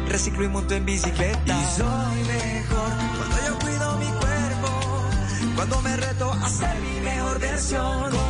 reciclo y monto en bicicleta. Y soy mejor cuando yo cuido mi cuerpo. Cuando me reto a ser mi mejor versión.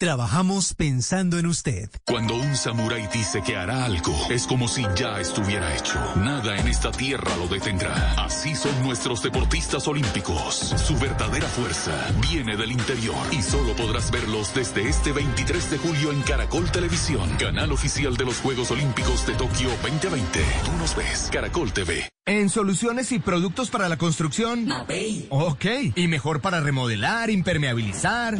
Trabajamos pensando en usted. Cuando un samurái dice que hará algo, es como si ya estuviera hecho. Nada en esta tierra lo detendrá. Así son nuestros deportistas olímpicos. Su verdadera fuerza viene del interior y solo podrás verlos desde este 23 de julio en Caracol Televisión, canal oficial de los Juegos Olímpicos de Tokio 2020. Tú nos ves, Caracol TV. En soluciones y productos para la construcción. Ok. Y mejor para remodelar, impermeabilizar.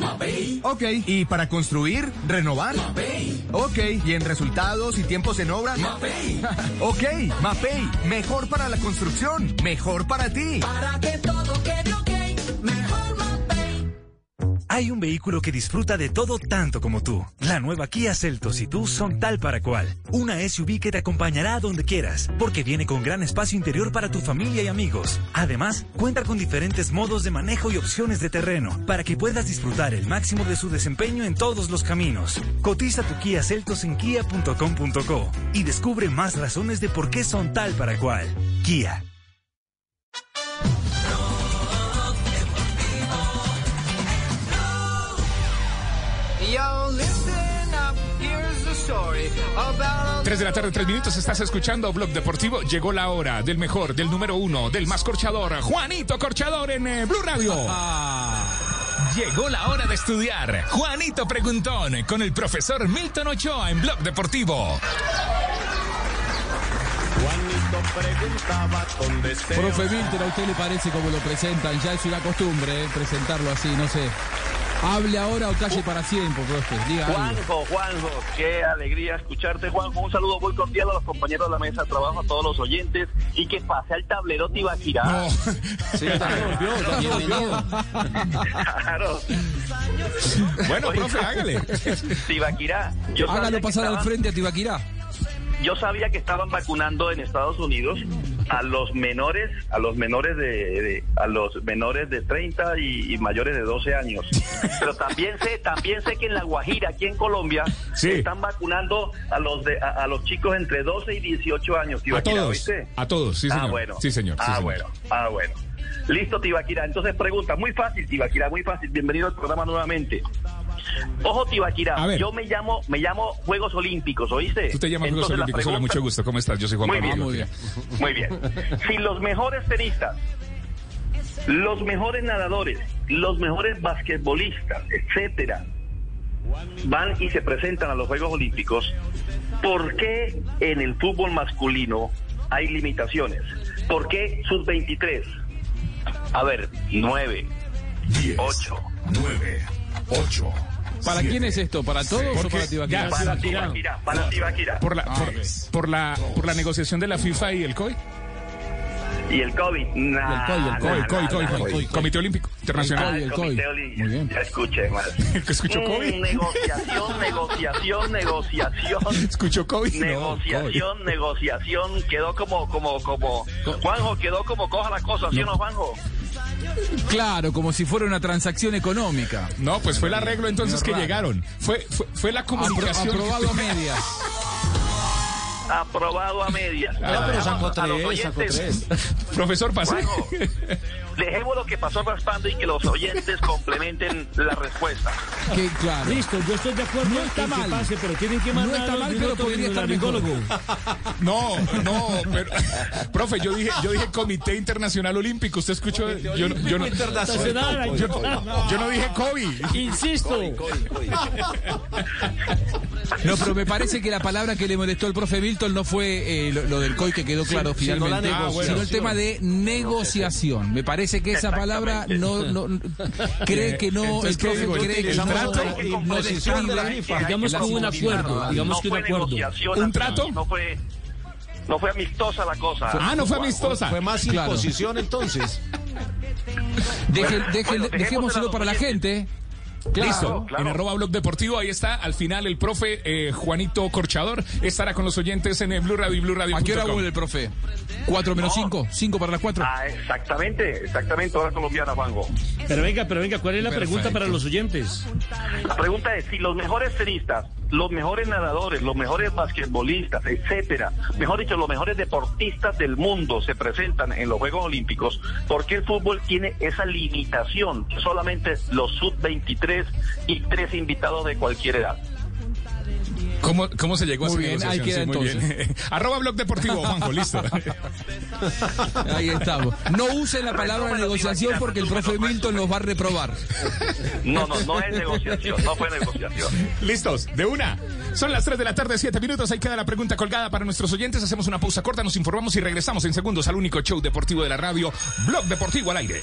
Ok. Y para construir, renovar. Ok. Y en resultados y tiempos en obra. *laughs* ok. Mapei. Mejor para la construcción. Mejor para ti. Para que todo Hay un vehículo que disfruta de todo tanto como tú. La nueva Kia Celtos y tú son tal para cual. Una SUV que te acompañará a donde quieras, porque viene con gran espacio interior para tu familia y amigos. Además, cuenta con diferentes modos de manejo y opciones de terreno, para que puedas disfrutar el máximo de su desempeño en todos los caminos. Cotiza tu Kia Celtos en kia.com.co y descubre más razones de por qué son tal para cual. Kia. 3 de la tarde, 3 minutos, estás escuchando Blog Deportivo. Llegó la hora del mejor, del número uno, del más corchador, Juanito Corchador en eh, Blue Radio. *laughs* Llegó la hora de estudiar. Juanito Preguntón con el profesor Milton Ochoa en Blog Deportivo. Profe Milton, ¿a usted le parece como lo presentan? Ya es una costumbre eh, presentarlo así, no sé. Hable ahora o calle para siempre, profe. Diga algo. Juanjo, Juanjo, qué alegría escucharte, Juanjo. Un saludo muy cordial a los compañeros de la mesa de trabajo, a todos los oyentes y que pase al tablero Tibaquirá. Sí, ya volvió, Claro. Bueno, profe, hágale. Tibaquirá. Yo Hágalo pasar al frente a Tibaquirá. Yo sabía que estaban vacunando en Estados Unidos a los menores, a los menores de, de- a los menores de 30 y, y mayores de 12 años. Pero también sé, también sé que en la Guajira, aquí en Colombia, Sí. están vacunando a los de, a, a los chicos entre 12 y 18 años. A Tibaquirá, todos, ¿oíste? a todos, sí, señor. Ah, bueno. Sí, señor. sí, ah, señor. bueno. Ah, bueno. Listo, Tibaquira. Entonces pregunta, muy fácil, Tibaquira, muy fácil. Bienvenido al programa nuevamente. Ojo, Tibaquira, yo me llamo, me llamo Juegos Olímpicos, ¿oíste? Tú te llamas Juegos Entonces, la Olímpicos. Hola, pregunta- mucho gusto. ¿Cómo estás? Yo soy Juan Muy Pablo. bien. Muy bien. Si los mejores tenistas, los mejores nadadores, los mejores basquetbolistas, etcétera, van y se presentan a los Juegos Olímpicos, ¿por qué en el fútbol masculino hay limitaciones? ¿Por qué sus 23? A ver, 9, 10, 9, 8. ¿Para quién es esto? ¿para todos o para Tibaquirá? ya- Para Tibaquirá, para Tibaquirá. Por la, Ah, por, por la, por la negociación de la FIFA y el COI. Y el COVID. Nah, el COI, el COI, nah, COI, nah, COI, nah, COI, Comité Olímpico Internacional. Ah, el Comité Olímpico. Ya escuché, más. *laughs* Escuchó COVID. negociación, negociación, negociación. *laughs* Escuchó COVID. No, Negociación, negociación. Quedó como, como, como. Juanjo, quedó como coja la cosa, ¿sí o no, Juanjo? Claro, como si fuera una transacción económica. No, pues fue el arreglo entonces que llegaron. Fue, fue, fue la comunicación. Apro- aprobado a medias. *laughs* Aprobado a medias. Ah, pero sacó A los tres, sacó oyentes. Profesor, pase. Dejemos lo que pasó raspando y que los oyentes complementen la respuesta. Que, claro. Listo, yo estoy de acuerdo No está que mal. pase, pero tienen que No está mal, pero podría estar. No, no, pero, profe, yo dije, yo dije Comité Internacional Olímpico. ¿Usted escuchó? Yo, no- yo, no, Internacional. yo, yo no dije COVID. Insisto. *laughs* No, pero me parece que la palabra que le molestó al profe Milton no fue eh, lo, lo del COI que quedó claro Sí, sino la finalmente, sino el tema de negociación. Me parece que esa palabra no, no cree que no, el Entonces, ¿qué profe cree que El trato, no. Digamos que hubo un acuerdo, digamos no que un fue acuerdo. negociación. ¿Un así, trato? No fue, no fue amistosa la cosa. Ah, no fue amistosa. Fue más Claro. imposición entonces. Deje- deje- bueno, dejémoselo para la a gente. Listo. claro. En arroba blog deportivo, ahí está. Al final, el profe eh, Juanito Corchador estará con los oyentes en el Blue Radio y Blue Radio. ¿A qué hora vuelve el profe? ¿Cuatro menos cinco? ¿Cinco para las cuatro? Ah, exactamente, exactamente, hora colombiana, Juanjo. Pero venga, pero venga, ¿cuál es la pregunta para los oyentes? La pregunta es si los mejores tenistas, los mejores nadadores, los mejores basquetbolistas, etcétera, mejor dicho, los mejores deportistas del mundo se presentan en los Juegos Olímpicos, ¿por qué el fútbol tiene esa limitación? Solamente los sub-23 y tres invitados de cualquier edad. ¿Cómo, ¿Cómo se llegó a Muy esa bien, ahí negociación? queda Sí, muy bien. *laughs* arroba blog deportivo, Juanjo, listo. *laughs* Ahí estamos. No usen la palabra Resúmelo, negociación porque el profe Milton los va a reprobar. No, no, no es negociación, no fue negociación. Listos, de una. Son las 3 de la tarde, 7 minutos. Ahí queda la pregunta colgada para nuestros oyentes. Hacemos una pausa corta, nos informamos y regresamos en segundos al único show deportivo de la radio, Blog Deportivo al aire.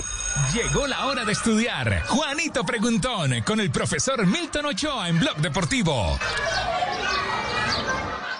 Llegó la hora de estudiar. Juanito Preguntón con el profesor Milton Ochoa en Blog Deportivo. なるほど。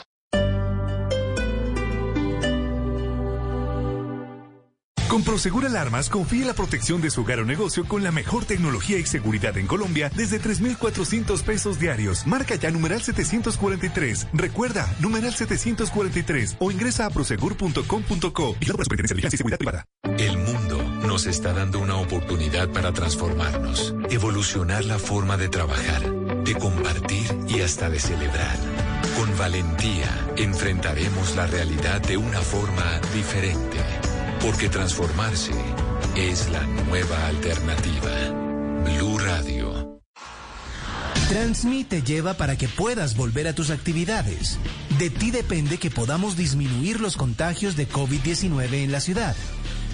Con Prosegur Alarmas, confíe la protección de su hogar o negocio con la mejor tecnología y seguridad en Colombia desde 3,400 pesos diarios. Marca ya numeral 743. Recuerda, numeral 743 o ingresa a prosegur.com.co y la Superintendencia de y Seguridad Privada. El mundo nos está dando una oportunidad para transformarnos, evolucionar la forma de trabajar, de compartir y hasta de celebrar. Con valentía enfrentaremos la realidad de una forma diferente, porque transformarse es la nueva alternativa. Blue Radio. Transmit te lleva para que puedas volver a tus actividades. De ti depende que podamos disminuir los contagios de COVID-19 en la ciudad.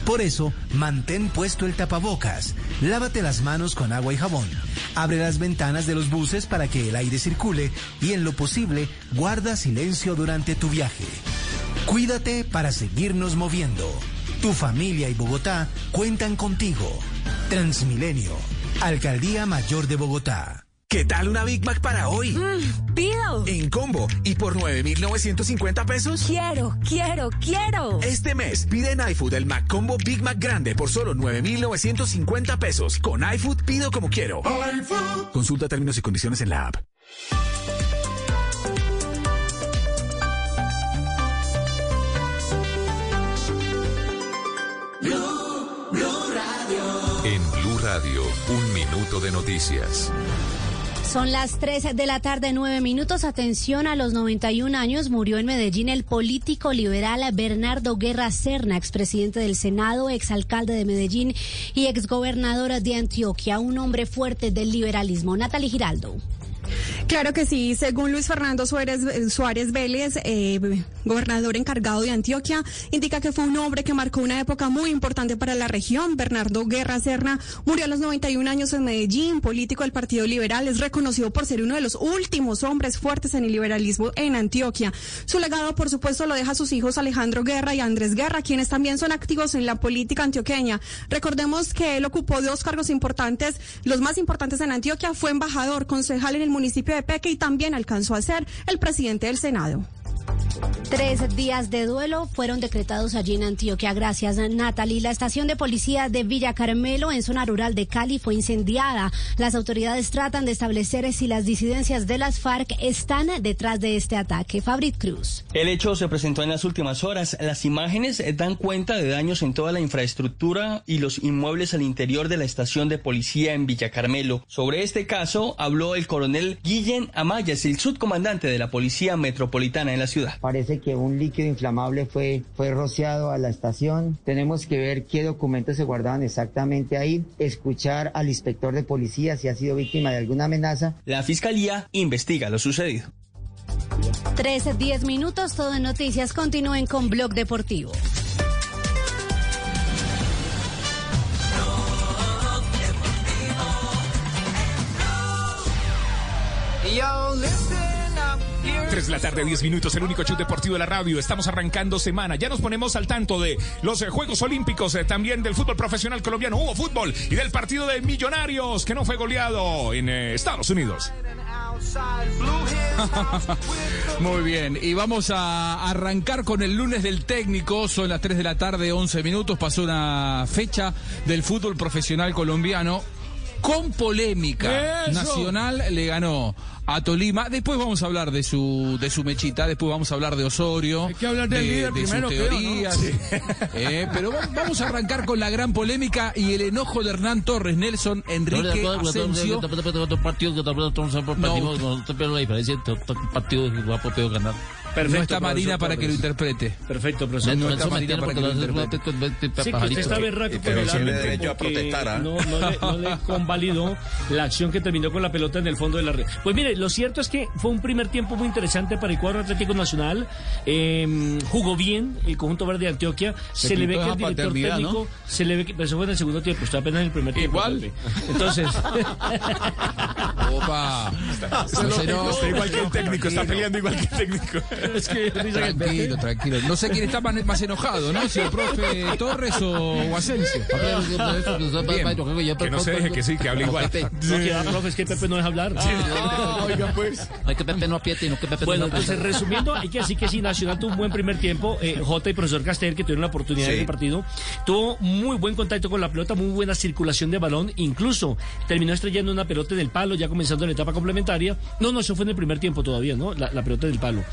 Por eso, mantén puesto el tapabocas, lávate las manos con agua y jabón, abre las ventanas de los buses para que el aire circule y en lo posible, guarda silencio durante tu viaje. Cuídate para seguirnos moviendo. Tu familia y Bogotá cuentan contigo. Transmilenio, Alcaldía Mayor de Bogotá. ¿Qué tal una Big Mac para hoy? pido. En combo y por 9,950 pesos. Quiero, quiero, quiero. Este mes pide en iFood el Mac Combo Big Mac Grande por solo 9,950 pesos. Con iFood pido como quiero. Consulta términos y condiciones en la app. Un minuto de noticias. Son las 3 de la tarde, 9 minutos. Atención, a los 91 años murió en Medellín el político liberal Bernardo Guerra Serna, expresidente del Senado, exalcalde de Medellín y exgobernador de Antioquia, un hombre fuerte del liberalismo. Natalie Giraldo. Claro que sí, según Luis Fernando Suárez, Suárez Vélez, eh, gobernador encargado de Antioquia, indica que fue un hombre que marcó una época muy importante para la región. Bernardo Guerra Serna murió a los 91 años en Medellín, político del Partido Liberal, es reconocido por ser uno de los últimos hombres fuertes en el liberalismo en Antioquia. Su legado, por supuesto, lo deja a sus hijos Alejandro Guerra y Andrés Guerra, quienes también son activos en la política antioqueña. Recordemos que él ocupó dos cargos importantes, los más importantes en Antioquia, fue embajador, concejal en el municipio de Peque y también alcanzó a ser el presidente del Senado. Tres días de duelo fueron decretados allí en Antioquia. Gracias, Natalie. La estación de policía de Villa Carmelo, en zona rural de Cali, fue incendiada. Las autoridades tratan de establecer si las disidencias de las FARC están detrás de este ataque. Fabrit Cruz. El hecho se presentó en las últimas horas. Las imágenes dan cuenta de daños en toda la infraestructura y los inmuebles al interior de la estación de policía en Villa Carmelo. Sobre este caso habló el coronel Guillén Amayas, el subcomandante de la Policía Metropolitana en la ciudad. Parece que un líquido inflamable fue, fue rociado a la estación. Tenemos que ver qué documentos se guardaban exactamente ahí, escuchar al inspector de policía si ha sido víctima de alguna amenaza. La fiscalía investiga lo sucedido. 13, 10 minutos, todo en noticias. Continúen con Blog Deportivo. Yo. 3 de la tarde, 10 minutos, el único show deportivo de la radio. Estamos arrancando semana. Ya nos ponemos al tanto de los eh, Juegos Olímpicos, eh, también del fútbol profesional colombiano, hubo fútbol y del partido de Millonarios que no fue goleado en eh, Estados Unidos. *laughs* Muy bien, y vamos a arrancar con el lunes del técnico. Son las 3 de la tarde, 11 minutos. Pasó una fecha del fútbol profesional colombiano con polémica. Eso. Nacional le ganó a Tolima. Después vamos a hablar de su de su mechita, después vamos a hablar de Osorio. Hay que hablar del líder sus primero, creo, ¿no? teorías. Sí. Eh, pero va- vamos a arrancar con la gran polémica y el enojo de Hernán Torres, Nelson, Enrique Asensio. no está Marina para que lo interprete. Perfecto, profesor. No está Marina para que lo interprete. Sí, que usted está berraco con el árbitro porque no, no le, no le *laughs* convalidó la acción que terminó con la pelota en el fondo de la red. Pues mire, lo cierto es que fue un primer tiempo muy interesante para el cuadro Atlético Nacional. Eh, jugó bien el conjunto verde de Antioquia. Se, Se le ve que el director técnico ¿no? se le ve que pero eso fue en el segundo tiempo, está apenas en el primer tiempo. Igual. Entonces, *laughs* Opa. Está, está igual que el técnico, está peleando igual que el técnico. *laughs* Es que Tranquilo, tranquilo. No sé quién está más, más enojado, ¿no? Si el profe Torres o, o Asensio. Bien. Que no se deje que sí, que hable igual. no queda, profe, es que Pepe no deja hablar. Oiga, pues. Hay que Pepe no apriete, no que Pepe Bueno, no entonces resumiendo, hay que decir que sí, Nacional tuvo un buen primer tiempo. Eh, Jota y profesor Castel, que tuvieron la oportunidad Sí. en el partido, tuvo muy buen contacto con la pelota, muy buena circulación de balón. Incluso terminó estrellando una pelota en el palo, ya comenzando la etapa complementaria. No, no, eso fue en el primer tiempo todavía, ¿no? La, la pelota del palo.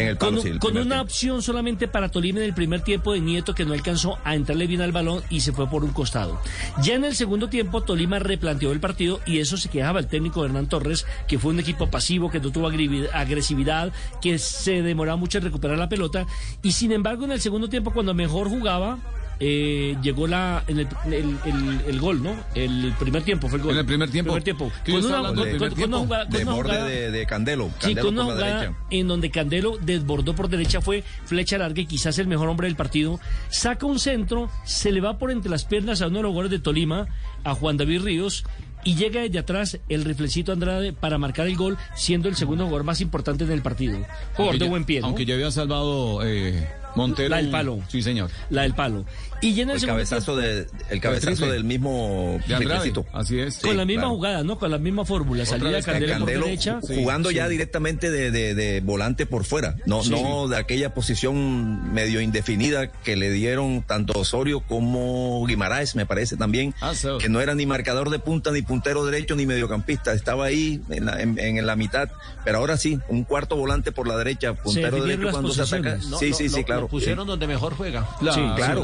En el palo, con, sí, el con primer una tiempo. opción solamente para Tolima en el primer tiempo de Nieto, que no alcanzó a entrarle bien al balón y se fue por un costado. Ya en el segundo tiempo, Tolima replanteó el partido y eso se quejaba el técnico Hernán Torres, que fue un equipo pasivo, que no tuvo agresividad, que se demoraba mucho en recuperar la pelota. Y sin embargo, en el segundo tiempo, cuando mejor jugaba, eh, llegó la en el, el- el- el gol, ¿no? El primer tiempo fue el gol. En el primer tiempo. Primer tiempo. ¿Qué Con una, del con- primer con- con una tiempo? jugada- con De una borde jugada- de, de Candelo. Sí, con una por jugada en donde Candelo desbordó por derecha, fue flecha larga y quizás el mejor hombre del partido. Saca un centro, se le va por entre las piernas a uno de los goles de Tolima, a Juan David Ríos. Y llega desde atrás el riflecito Andrade para marcar el gol, siendo el segundo jugador más importante en el partido. Jugador Aunque de ya- buen pie. ¿no? Aunque ya había salvado eh, Montero. La del palo. Sí, señor. La del palo. Y ya en el, El cabezazo, de, el cabezazo del mismo De Andrade. Así es. con Sí, la misma claro. jugada, ¿no? Con la misma fórmula. Salida de vez Candelo, Candelo por derecha. jugando ya Sí. directamente de, de- de volante por fuera, no, Sí. no de aquella posición medio indefinida que le dieron tanto Osorio como Guimaraes, me parece también, Ah, so. que no era ni marcador de punta, ni puntero derecho, ni mediocampista, estaba ahí en la, en- en la mitad, pero ahora sí, un cuarto volante por la derecha, puntero derecho cuando se ataca. sí, lo- sí, lo- sí, claro. claro. pusieron donde mejor juega. Claro, Sí, claro.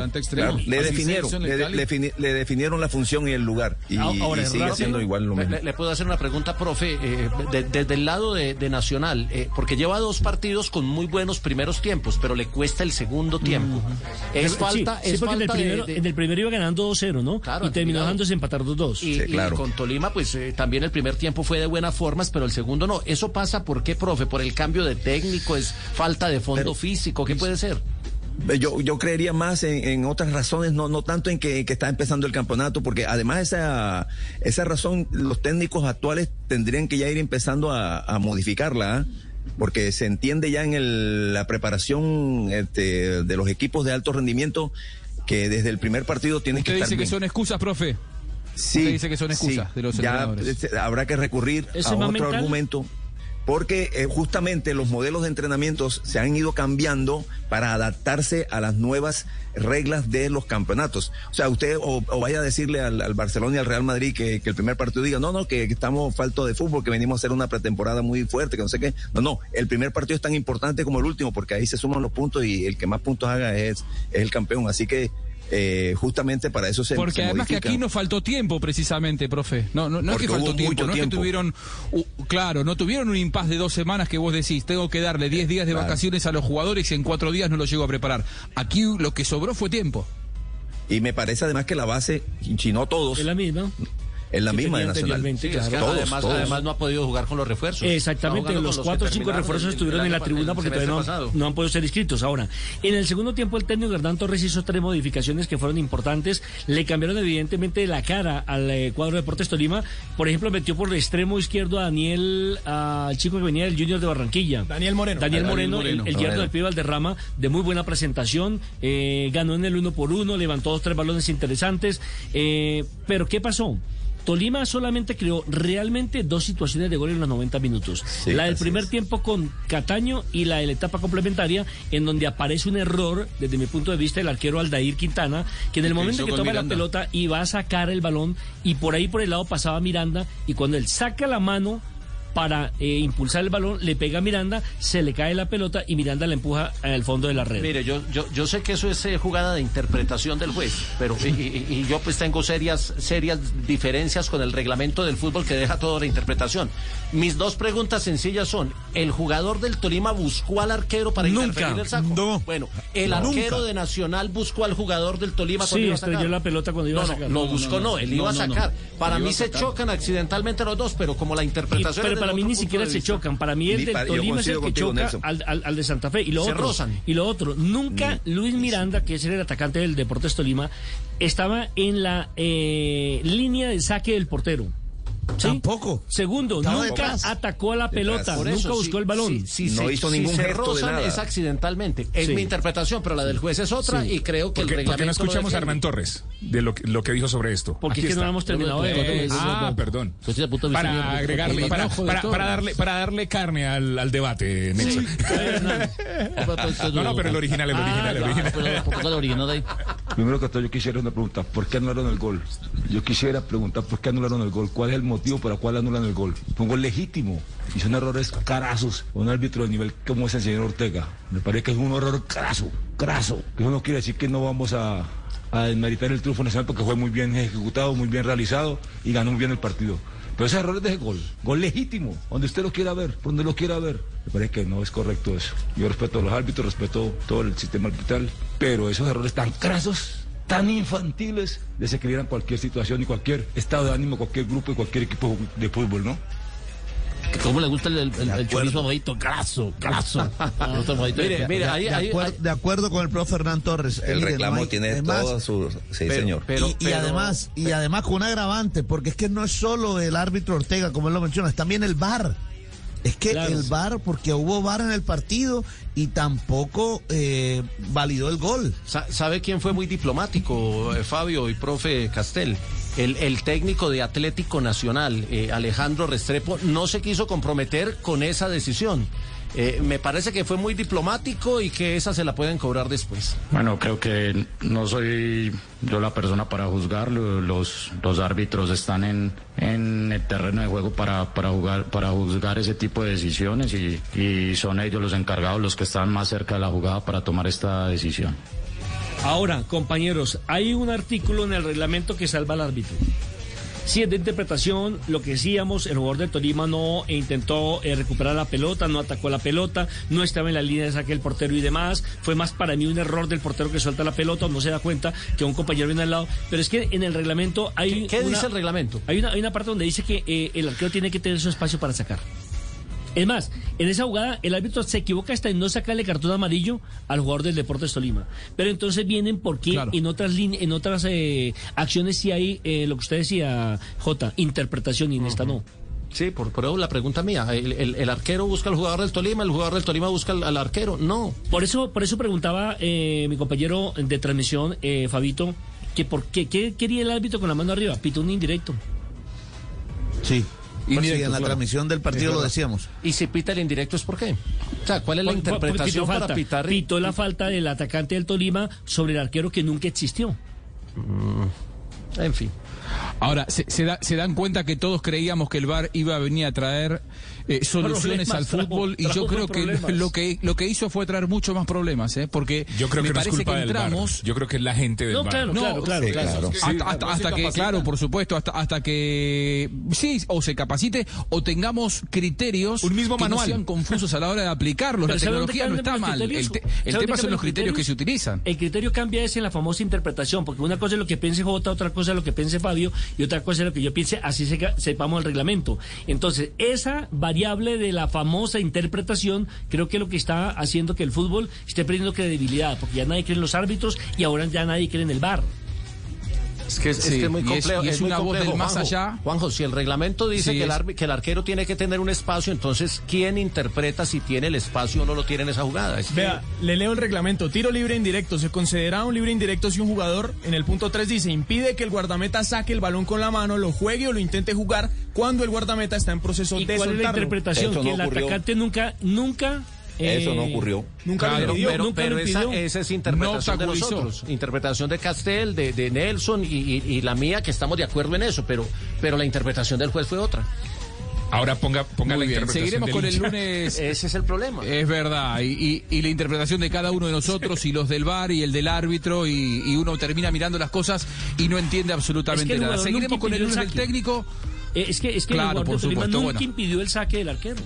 Claro. Le definieron, le, le le definieron la función y el lugar. Y, Ah, Ahora, y sigue siendo igual lo le- mismo. Le, le puedo hacer una pregunta, profe, eh, de- desde el lado de, de Nacional, eh, porque lleva dos partidos con muy buenos primeros tiempos, pero le cuesta el segundo tiempo. Es Sí, falta, sí, es porque en el, falta de- primero, de- en el primero iba ganando 2-0, ¿no? Claro, y terminó dejándose empatar 2-2. Y, y con Tolima, pues eh, también el primer tiempo fue de buenas formas, pero el segundo no. ¿Eso pasa por qué, profe? ¿Por el cambio de técnico? ¿Es falta de fondo físico? ¿Qué puede ser? Eh, Yo, yo creería más en, en otras razones, no, no tanto en que, que está empezando el campeonato, porque además esa, esa razón los técnicos actuales tendrían que ya ir empezando a, a modificarla, ¿ah? porque se entiende ya en el- la preparación este, de los equipos de alto rendimiento que desde el primer partido tienen Usted que estar dice que son excusas, profe. Sí, Usted dice que son excusas sí. de los ya entrenadores. este, habrá que recurrir ¿Ese a otro mental? argumento. Porque eh, justamente los modelos de entrenamientos se han ido cambiando para adaptarse a las nuevas reglas de los campeonatos. O sea, usted o, o vaya a decirle al, al Barcelona y al Real Madrid que, que el primer partido diga, no, no, que, estamos falto de fútbol, que venimos a hacer una pretemporada muy fuerte, que no sé qué. No, no, el primer partido es tan importante como el último, porque ahí se suman los puntos y el que más puntos haga es, es el campeón. Así que eh, justamente para eso se Porque se además que aquí no faltó tiempo precisamente, profe. No, no, no es que faltó tiempo, no es que tuvieron, uh, claro, no tuvieron un impas de dos semanas que vos decís, tengo que darle 10 días de Claro. vacaciones a los jugadores y en cuatro días no los llego a preparar. Aquí lo que sobró fue tiempo. Y me parece además que la base, si no todos, Es la misma. Es la misma de Nacional. Sí, es que Todos, además, todos. además no ha podido jugar con los refuerzos. Exactamente, los cuatro o cinco refuerzos el- estuvieron el en la tribuna porque todavía no, no han podido ser inscritos. Ahora, en el segundo tiempo el técnico Hernán Torres hizo tres modificaciones que fueron importantes. Le cambiaron evidentemente la cara al eh, cuadro de Deportes Tolima. Por ejemplo, metió por el extremo izquierdo a Daniel, al chico que venía del Junior de Barranquilla. Daniel Moreno. Daniel Daniel Moreno, el, el yerno Moreno. del pibe Valderrama, de muy buena presentación, eh, ganó en el uno por uno, levantó dos, tres balones interesantes. eh, pero ¿qué pasó? Tolima solamente creó realmente dos situaciones de gol en los 90 minutos. Sí, la del primer es. tiempo con Cataño y la de la etapa complementaria, en donde aparece un error, desde mi punto de vista, del arquero Aldair Quintana, que en el ¿Y qué momento que toma la pelota y va a sacar el balón, y por ahí por el lado pasaba Miranda, y cuando él saca la mano para eh, impulsar el balón, le pega a Miranda, se le cae la pelota y Miranda la empuja al fondo de la red. Mire, yo, yo, yo sé que eso es eh, jugada de interpretación del juez, pero y, y- y yo pues tengo serias, serias diferencias con el reglamento del fútbol que deja toda la interpretación. Mis dos preguntas sencillas son, ¿el jugador del Tolima buscó al arquero para Nunca, interferir el saco? no. Bueno, ¿el No. arquero Nunca. de Nacional buscó al jugador del Tolima Sí, cuando iba a sacar? estrelló la pelota cuando iba no, a sacar. lo No, no, buscó, no, no, él no, iba a no, no. sacar. Para mí se chocan accidentalmente los dos, pero como la Y- interpretación pero es para mí ni siquiera se chocan. Para mí el del para- Tolima es el que contigo, choca al, al- al de Santa Fe. Y lo Se otro, rozan. y lo otro, nunca Luis Miranda, que es el atacante del Deportes Tolima, estaba en la eh, línea de saque del portero. ¿Sí? Tampoco. Segundo, Estaba nunca detrás. atacó a la pelota, nunca eso, buscó si- el balón. si- si No se- hizo si ningún se gesto de rozan, nada. Es accidentalmente. Es Sí. mi interpretación, pero la del juez es otra Sí. y creo que ¿Por el qué, por qué no reglamento escuchamos a. Hernán Torres de lo, que- lo que dijo sobre esto? Porque Aquí es que no hemos terminado de... Ah, perdón. Para agregarle, para, darle, para darle carne al, al debate, Nelson. No, no, pero el original, el original, el original. Primero que todo, yo quisiera una pregunta: ¿por qué anularon el gol? Yo quisiera preguntar por qué anularon el gol. ¿Cuál es el motivo por el cual anulan el gol? Fue un gol legítimo y son errores carazos. Un árbitro de nivel como es el señor Ortega. Me parece que es un error craso, craso. Eso no quiere decir que no vamos a, a desmeritar el triunfo nacional porque fue muy bien ejecutado, muy bien realizado y ganó muy bien el partido. Pero esos errores de ese gol, gol legítimo, donde usted lo quiera ver, donde lo quiera ver. Me parece que no es correcto eso. Yo respeto a los árbitros, respeto todo el sistema arbitral, pero esos errores tan crasos, tan infantiles, desequilibran cualquier situación y cualquier estado de ánimo, cualquier grupo y cualquier equipo de fútbol, ¿no? ¿Cómo le gusta el, el, el chorizo abadito? Graso, graso. Mire, mire, ahí, de, ahí- acuerdo, ahí- de acuerdo con el profe Hernán Torres. El mire, reclamo no tiene además- todo su... Sí, señor. y, y además, y además con un agravante, porque es que no es solo el árbitro Ortega, como él lo menciona, es también el VAR. Es que Claro. el VAR, porque hubo VAR en el partido y tampoco eh, validó el gol. Sa- ¿Sabe quién fue muy diplomático, eh, Fabio y profe Castel? El, el técnico de Atlético Nacional, eh, Alejandro Restrepo, no se quiso comprometer con esa decisión. Eh, me parece que fue muy diplomático y que esa se la pueden cobrar después. Bueno, creo que no soy yo la persona para juzgarlo. Los, los árbitros están en, en el terreno de juego para, para, jugar, para juzgar ese tipo de decisiones y, y son ellos los encargados, los que están más cerca de la jugada para tomar esta decisión. Ahora, compañeros, hay un artículo en el reglamento que salva al árbitro. Si es de interpretación, lo que decíamos, el jugador del Tolima no intentó eh, recuperar la pelota, no atacó la pelota, no estaba en la línea de saque del portero y demás. Fue más para mí un error del portero que suelta la pelota, no se da cuenta que un compañero viene al lado. Pero es que en el reglamento hay. ¿Qué una- dice el reglamento? Hay una, hay una parte donde dice que eh, el arquero tiene que tener su espacio para sacar. Es más, en esa jugada el árbitro se equivoca hasta en no sacarle cartón amarillo al jugador del Deportes Tolima. Pero entonces vienen porque en otras líneas, en otras eh, acciones sí hay eh, lo que usted decía, J, interpretación y en esta no. Sí, por, por eso la pregunta mía. El, el- el arquero busca al jugador del Tolima, el jugador del Tolima busca al, al arquero. No. Por eso, por eso preguntaba eh, mi compañero de transmisión, eh, Fabito, que por qué, qué quería el árbitro con la mano arriba, pito un indirecto. Sí. Pues sí, Indirecto, en la claro. transmisión del partido lo decíamos. ¿Y si pita el indirecto es por qué? O sea, ¿cuál es la Por- por- porque interpretación para falta. pitar? Pitó la falta del atacante del Tolima sobre el arquero que nunca existió. En fin. Ahora, se, se da- se dan cuenta que todos creíamos que el VAR iba a venir a traer eh, soluciones al fútbol y yo creo que lo que lo que hizo fue traer muchos más problemas, ¿eh? porque Yo creo me que no es parece culpa que del entramos Yo creo que es la gente del No, VAR. claro, claro, claro, Sí, claro. claro. hasta, hasta- hasta que, claro, por supuesto, hasta, hasta que sí, o se capacite o tengamos criterios Un mismo que no manual. sean confusos a la hora de aplicarlos. *laughs* La Pero ¿sabe dónde tecnología no está mal. El, tema son los criterios que se utilizan. El criterio cambia es en la famosa interpretación, porque una cosa es lo que piense Jota, otra cosa es lo que piense Fabio y otra cosa es lo que yo piense, así se- sepamos el reglamento. Entonces, esa variable de la famosa interpretación creo que lo que está haciendo que el fútbol esté perdiendo credibilidad, porque ya nadie cree en los árbitros y ahora ya nadie cree en el VAR. Es que es, que es muy y es- complejo. y es muy una voz complejo, del más Juanjo. allá. Juanjo, si el reglamento dice Sí, que, el que arquero tiene que tener un espacio, entonces, ¿quién interpreta si tiene el espacio o no lo tiene en esa jugada? Es que- Vea, le leo el reglamento. Tiro libre indirecto. Se concederá un libre indirecto si un jugador, en el punto 3 dice, impide que el guardameta saque el balón con la mano, lo juegue o lo intente jugar cuando el guardameta está en proceso ¿Y de cuál es la interpretación? Eso que no el ocurrió. atacante nunca, nunca... Eso no eh, ocurrió. Nunca Claro, lo pidió. pero, nunca pero lo esa, pidió. esa es interpretación No de nosotros, interpretación de Castel, de, de Nelson y, y- y la mía, que estamos de acuerdo en eso, pero, pero la interpretación del juez fue otra. Ahora ponga, ponga Muy la bien, interpretación seguiremos con el lunes. *laughs* Ese es el problema. Es verdad, y, y- y la interpretación de cada uno de nosotros, y los del VAR y el del árbitro, y, y uno termina mirando las cosas y no entiende absolutamente Es que el nada. Seguiremos con el lunes el del técnico. Eh, Es que, es que Claro, el por Tolima supuesto, nunca bueno. impidió el saque del arquero.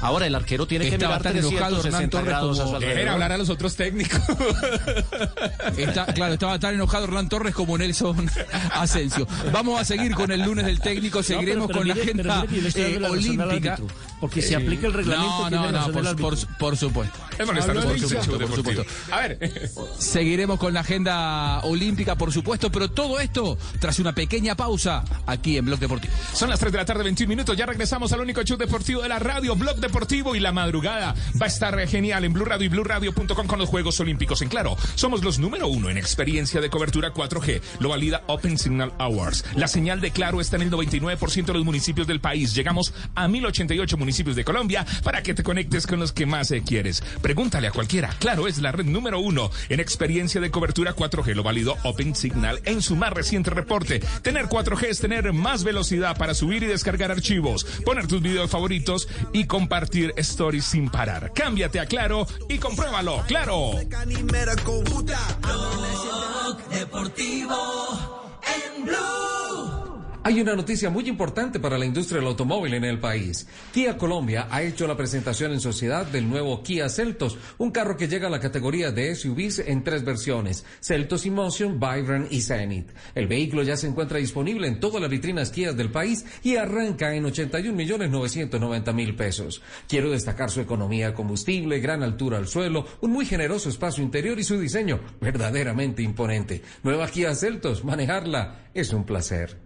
Ahora el arquero tiene que mirar tan enojado Hernán 360 Torres grados a su hablar a los otros técnicos. *laughs* Está, claro, estaba tan enojado Hernán Torres como Nelson *laughs* Asensio. Vamos a seguir con el lunes del técnico, seguiremos No, pero- con pero la mire- agenda eh, olímpica. Porque si aplica el reglamento, No, no, no, por, por- por supuesto. Es Por supuesto, por supuesto. A ver. *laughs* Seguiremos con la agenda olímpica, por supuesto, pero todo esto tras una pequeña pausa aquí en Blog Deportivo. Son las 3 de la tarde, 21 minutos. Ya regresamos al único show deportivo de la radio, Blog Deportivo. Y la madrugada va a estar genial en Blue Radio y BlueRadio.com con los Juegos Olímpicos. En claro, somos los número uno en experiencia de cobertura 4G. Lo valida Open Signal Hours. La señal de Claro está en el 99% de los municipios del país. Llegamos a 1088 municipios de Colombia para que te conectes con los que más eh, quieres. Pregúntale a cualquiera. Claro, es la red número uno en experiencia de cobertura 4G. Lo validó Open Signal en su más reciente reporte. Tener 4G es tener más velocidad para subir y descargar archivos, poner tus videos favoritos y compartir stories sin parar. Cámbiate a Claro y compruébalo. ¡Claro! Hay una noticia muy importante para la industria del automóvil en el país. Kia Colombia ha hecho la presentación en sociedad del nuevo Kia Celtos, un carro que llega a la categoría de SUVs en tres versiones, Celtos Emotion, Vibrant y Zenith. El vehículo ya se encuentra disponible en todas las vitrinas Kia del país y arranca en 81 millones 990 mil pesos. Quiero destacar su economía de combustible, gran altura al suelo, un muy generoso espacio interior y su diseño verdaderamente imponente. Nueva Kia Celtos, manejarla es un placer.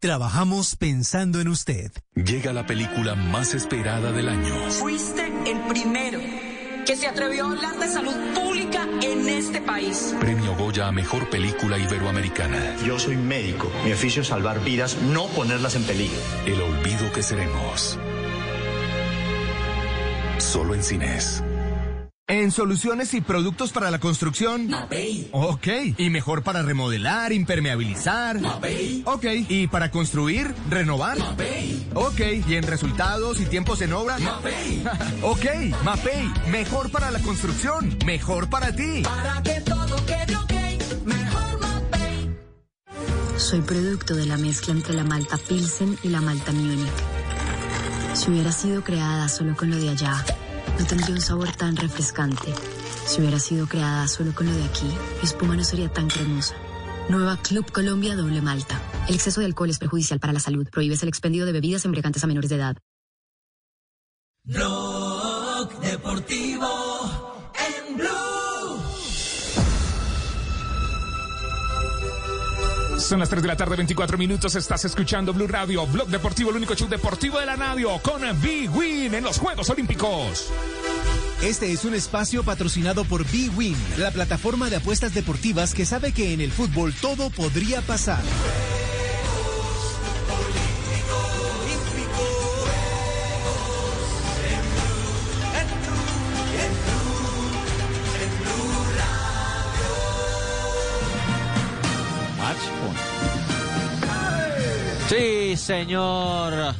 Trabajamos pensando en usted. Llega la película más esperada del año. Fuiste el primero que se atrevió a hablar de salud pública en este país. Premio Goya a Mejor Película Iberoamericana. Yo soy médico. Mi oficio es salvar vidas, no ponerlas en peligro. El olvido que seremos. Solo en cines. En soluciones y productos para la construcción. Mapei. Ok. Y mejor para remodelar, impermeabilizar. Mapei. Ok. Y para construir, renovar. Mapei. Ok. Y en resultados y tiempos en obra. Mapei. *laughs* ok. Mapei. Mejor para la construcción. Mejor para ti. Para que todo quede ok. Mejor Mapei. Soy producto de la mezcla entre la malta Pilsen y la malta Munich. Si hubiera sido creada solo con lo de allá, no tendría un sabor tan refrescante. Si hubiera sido creada solo con lo de aquí, mi espuma no sería tan cremosa. Nueva Club Colombia Doble Malta. El exceso de alcohol es perjudicial para la salud. Prohíbes el expendio de bebidas embriagantes a menores de edad. Blog Deportivo en Blue. Son las 3 de la tarde, 24 minutos. Estás escuchando Blue Radio, Blog Deportivo, el único show deportivo de la radio, con Big Win en los Juegos Olímpicos. Este es un espacio patrocinado por B-Win, la plataforma de apuestas deportivas que sabe que en el fútbol todo podría pasar. Sí, señor.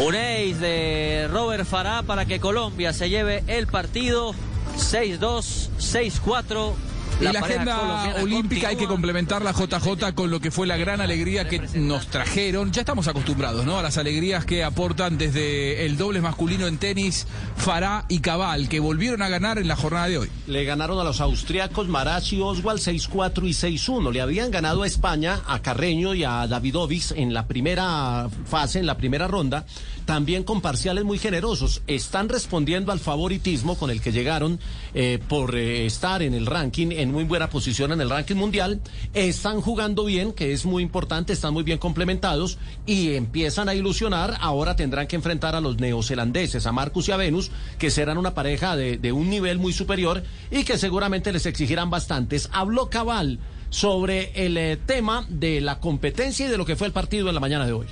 Un ace de Robert Farah para que Colombia se lleve el partido 6-2, 6-4. Y la, agenda olímpica hay que complementar la JJ con lo que fue la gran alegría que nos trajeron. Ya estamos acostumbrados, ¿no? A las alegrías que aportan desde el doble masculino en tenis, Fará y Cabal, que volvieron a ganar en la jornada de hoy. Le ganaron a los austriacos Marachi y Oswald 6-4 y 6-1. Le habían ganado a España, a Carreño y a Davidovic en la primera fase, en la primera ronda, también con parciales muy generosos. Están respondiendo al favoritismo con el que llegaron eh, por eh, estar en el ranking, en muy buena posición en el ranking mundial. Están jugando bien, que es muy importante, están muy bien complementados y empiezan a ilusionar. Ahora tendrán que enfrentar a los neozelandeses, a Marcus y a Venus, que serán una pareja de, de un nivel muy superior y que seguramente les exigirán bastantes. Habló Cabal sobre el eh, tema de la competencia y de lo que fue el partido en la mañana de hoy.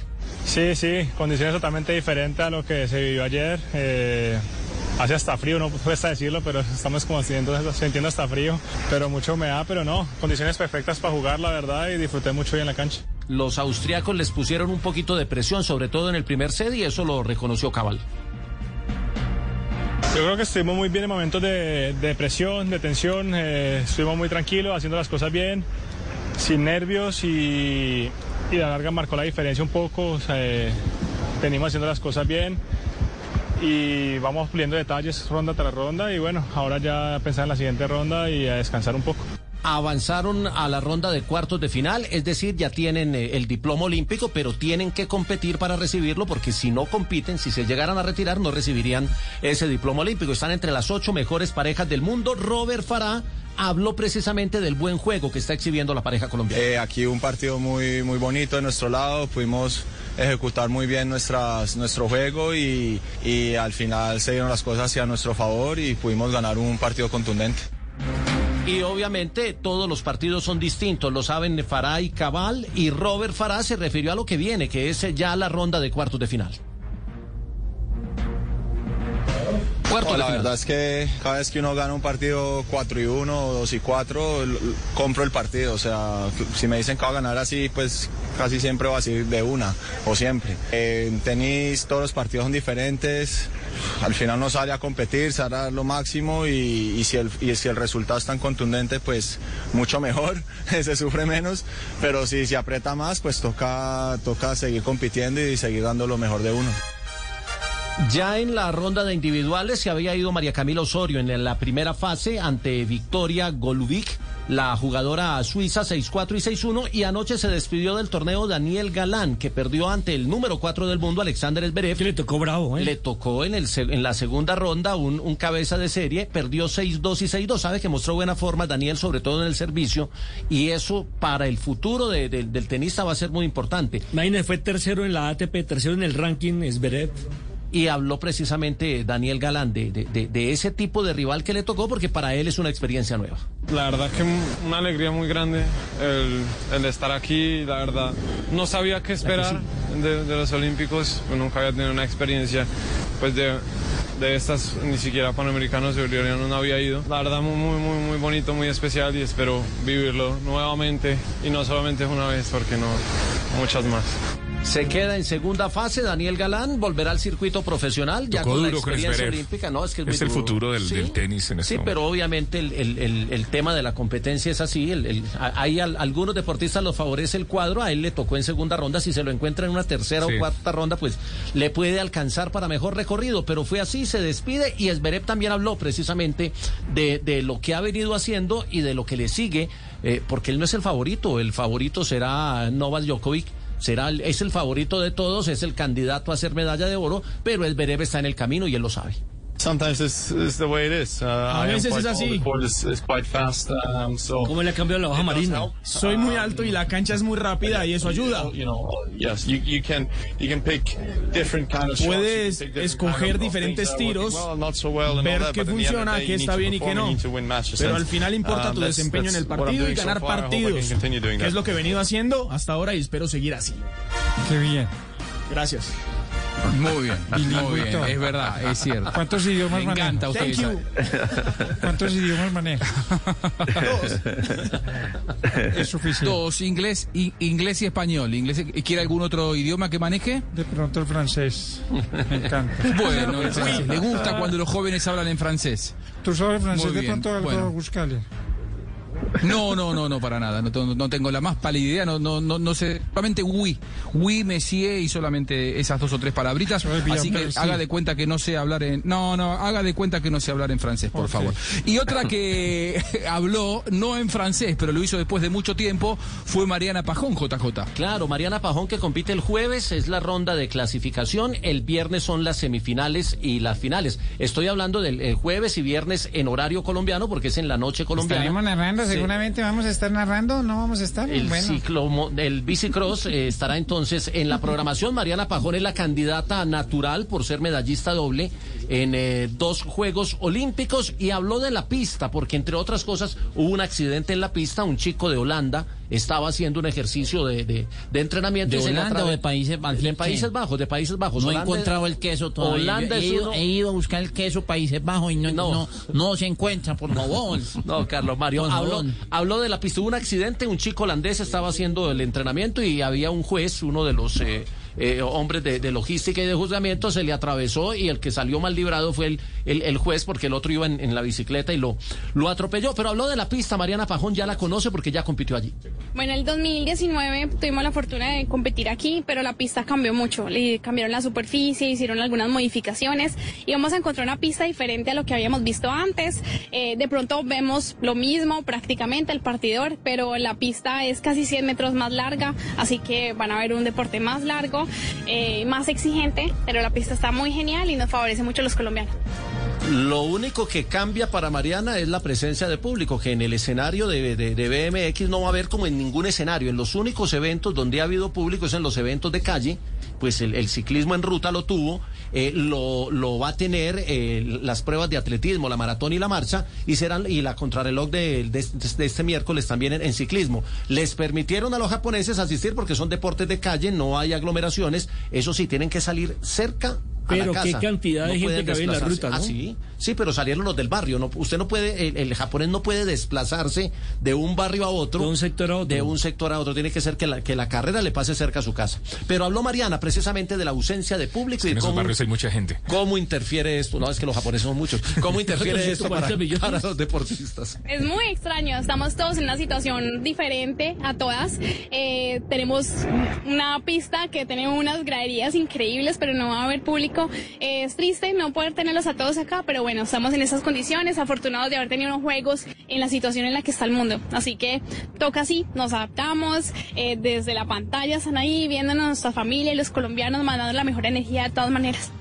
Sí, sí, condiciones totalmente diferentes a lo que se vivió ayer. Eh, hace hasta frío, no cuesta decirlo, pero estamos como sintiendo, sintiendo hasta frío, pero mucha humedad, pero no, condiciones perfectas para jugar, la verdad, y disfruté mucho hoy en la cancha. Los austriacos les pusieron un poquito de presión, sobre todo en el primer set, y eso lo reconoció Cabal. Yo creo que estuvimos muy bien en momentos de, de presión, de tensión, eh, estuvimos muy tranquilos, haciendo las cosas bien, sin nervios y, y la larga marcó la diferencia un poco, o sea, eh, venimos haciendo las cosas bien y vamos puliendo detalles ronda tras ronda y bueno, ahora ya pensar en la siguiente ronda y a descansar un poco. Avanzaron a la ronda de cuartos de final, es decir, ya tienen eh, el diploma olímpico, pero tienen que competir para recibirlo porque si no compiten, si se llegaran a retirar, no recibirían ese diploma olímpico. Están entre las ocho mejores parejas del mundo. Robert Farah habló precisamente del buen juego que está exhibiendo la pareja colombiana. Eh, aquí un partido muy, muy bonito de nuestro lado, pudimos ejecutar muy bien nuestras, nuestro juego y, y al final se dieron las cosas hacia nuestro favor y pudimos ganar un partido contundente. Y obviamente todos los partidos son distintos, lo saben Farah y Cabal, y Robert Farah se refirió a lo que viene, que es ya la ronda de cuartos de final. No, la verdad es que cada vez que uno gana un partido 4 y 1 o 2 y 4, l- compro el partido. O sea, si me dicen que va a ganar así, pues casi siempre va a ser de una o siempre. En tenis todos los partidos son diferentes. Al final uno sale a competir, sale a dar lo máximo y, y si el, y si el resultado es tan contundente, pues mucho mejor, *laughs* se sufre menos. Pero si se aprieta más, pues toca, toca seguir compitiendo y seguir dando lo mejor de uno. Ya en la ronda de individuales se había ido María Camila Osorio en la primera fase ante Victoria Golubic la jugadora suiza 6-4 y 6-1 y anoche se despidió del torneo Daniel Galán que perdió ante el número 4 del mundo Alexander Zverev. Le tocó bravo, ¿eh? Le tocó en, el, en la segunda ronda un, un cabeza de serie, perdió 6-2 y 6-2, sabe que mostró buena forma Daniel sobre todo en el servicio y eso para el futuro de- de- del tenista va a ser muy importante. Imagínate, fue tercero en la ATP, tercero en el ranking, Zverev. Y habló precisamente Daniel Galán de, de- de- ese tipo de rival que le tocó porque para él es una experiencia nueva. La verdad que un- una alegría muy grande el, el estar aquí, la verdad. No sabía qué esperar de, de los Olímpicos, nunca había tenido una experiencia pues de, de estas, ni siquiera Panamericanos y Bolivarianos no había ido. La verdad muy, muy, muy, muy bonito, muy especial y espero vivirlo nuevamente y no solamente una vez, porque no, muchas más. Se queda en segunda fase, Daniel Galán volverá al circuito profesional ya con la con experiencia olímpica. No, es que es, el duro. futuro del- Sí. del tenis en este Sí, momento. pero obviamente el, el- el- el tema de la competencia es así. hay al- algunos deportistas los favorece el cuadro, a él le tocó en segunda ronda. Si se lo encuentra en una tercera Sí. o cuarta ronda, pues le puede alcanzar para mejor recorrido. Pero fue así, se despide y Esberev también habló precisamente de, de lo que ha venido haciendo y de lo que le sigue, eh, porque él no es el favorito. El favorito será Novak Djokovic. Será, el- es el favorito de todos, es el candidato a ser medalla de oro, pero Esberev está en el camino y él lo sabe. Sometimes it's, it's the way it is. Uh, A I am veces quite es así. Is, is quite fast, um, so ¿Cómo le ha cambiado la baja marina? Soy muy alto y la cancha es muy rápida y eso ayuda. You know, yes, you, you can you can pick different kind of shots, you can Puedes pick different escoger diferentes tiros, ver qué funciona, qué está bien y qué no. you need to win matches, Pero al final importa um, tu desempeño en el partido y doing so ganar partidos, que es lo que he venido haciendo hasta ahora y espero seguir así. Qué bien. Gracias. Muy bien, muy bien, es verdad, es cierto. ¿Cuántos idiomas Me encanta maneja? usted. sabe. ¿Cuántos idiomas maneja? Es suficiente. Dos, inglés, i- inglés y español. ¿Inglés, ¿Quiere algún otro idioma que maneje? De pronto el francés. Me encanta. Bueno, *laughs* el francés. Le gusta cuando los jóvenes hablan en francés. ¿Tú sabes francés Muy de bien, pronto algo? bueno. Buscale. No, no, no, no, para nada. No, tengo- no tengo la más pálida idea. No, no, no, no sé. Solamente oui. Oui, monsieur y solamente esas dos o tres palabritas. Así que haga de cuenta que no sé hablar en. No, no, haga de cuenta que no sé hablar en francés, por favor. Y otra que *laughs* habló, no en francés, pero lo hizo después de mucho tiempo, fue Mariana Pajón, JJ. Claro, Mariana Pajón que compite el jueves es la ronda de clasificación, el viernes son las semifinales y las finales. Estoy hablando del eh, jueves y viernes en horario colombiano porque es en la noche colombiana. Seguramente vamos a estar narrando, ¿no vamos a estar? El bueno. ciclo, el bicicross eh, estará entonces en la programación. Mariana Pajón es la candidata natural por ser medallista doble en eh, dos Juegos Olímpicos y habló de la pista, porque entre otras cosas hubo un accidente en la pista. Un chico de Holanda estaba haciendo un ejercicio de, de, de entrenamiento. ¿De y Holanda o de Países Bajos? De Países Bajos, de Países Bajos. No he Holanda- encontrado el queso todavía. Holanda he, ido, uno- he ido a buscar el queso Países Bajos y no, no. no, se encuentra, por *laughs* favor. No, Carlos Mario, habló, habló de la pista. Hubo un accidente, un chico holandés estaba haciendo el entrenamiento y había un juez, uno de los eh, eh, hombres de, logística y de juzgamiento, se le atravesó y el que salió mal librado fue el, el, juez porque el otro iba en, en la bicicleta y lo, lo atropelló. Pero habló de la pista, Mariana Pajón ya la conoce porque ya compitió allí. Bueno, el 2019 tuvimos la fortuna de competir aquí, pero la pista cambió mucho. Le cambiaron la superficie, hicieron algunas modificaciones y vamos a encontrar una pista diferente a lo que habíamos visto antes. Eh, de pronto vemos lo mismo prácticamente el partidor, pero la pista es casi 100 metros más larga, así que van a ver un deporte más largo, eh, más exigente, pero la pista está muy genial y nos favorece mucho a los colombianos. Lo único que cambia para Mariana es la presencia de público, que en el escenario de, de- BMX no va a haber como en ningún escenario. En los únicos eventos donde ha habido público es en los eventos de calle, pues el ciclismo en ruta lo tuvo, eh, lo, lo va a tener eh, las pruebas de atletismo, la maratón y la marcha, y serán y la contrarreloj de, de- este miércoles también en, en ciclismo. Les permitieron a los japoneses asistir porque son deportes de calle, no hay aglomeraciones, eso sí, tienen que salir cerca a la Pero qué cantidad de gente pueden que había en la ruta, ¿no? Ah, sí. Sí, pero salieron los del barrio. No, usted no puede, el, el japonés no puede desplazarse de un barrio a otro. De un sector a otro. De un sector a otro. Tiene que ser que la, que la carrera le pase cerca a su casa. Pero habló Mariana precisamente de la ausencia de público y En esos cómo, barrios hay mucha gente. cómo interfiere esto. No, es que los japoneses son muchos. ¿Cómo *laughs* interfiere esto para, 440 millones. para los deportistas? Es muy extraño, estamos todos en una situación diferente a todas. Eh, tenemos una pista que tiene unas graderías increíbles, pero no va a haber público Eh, es triste no poder tenerlos a todos acá, pero bueno, estamos en esas condiciones, afortunados de haber tenido unos juegos en la situación en la que está el mundo. Así que toca así, nos adaptamos, eh, desde la pantalla están ahí viéndonos a nuestra familia y los colombianos mandando la mejor energía de todas maneras.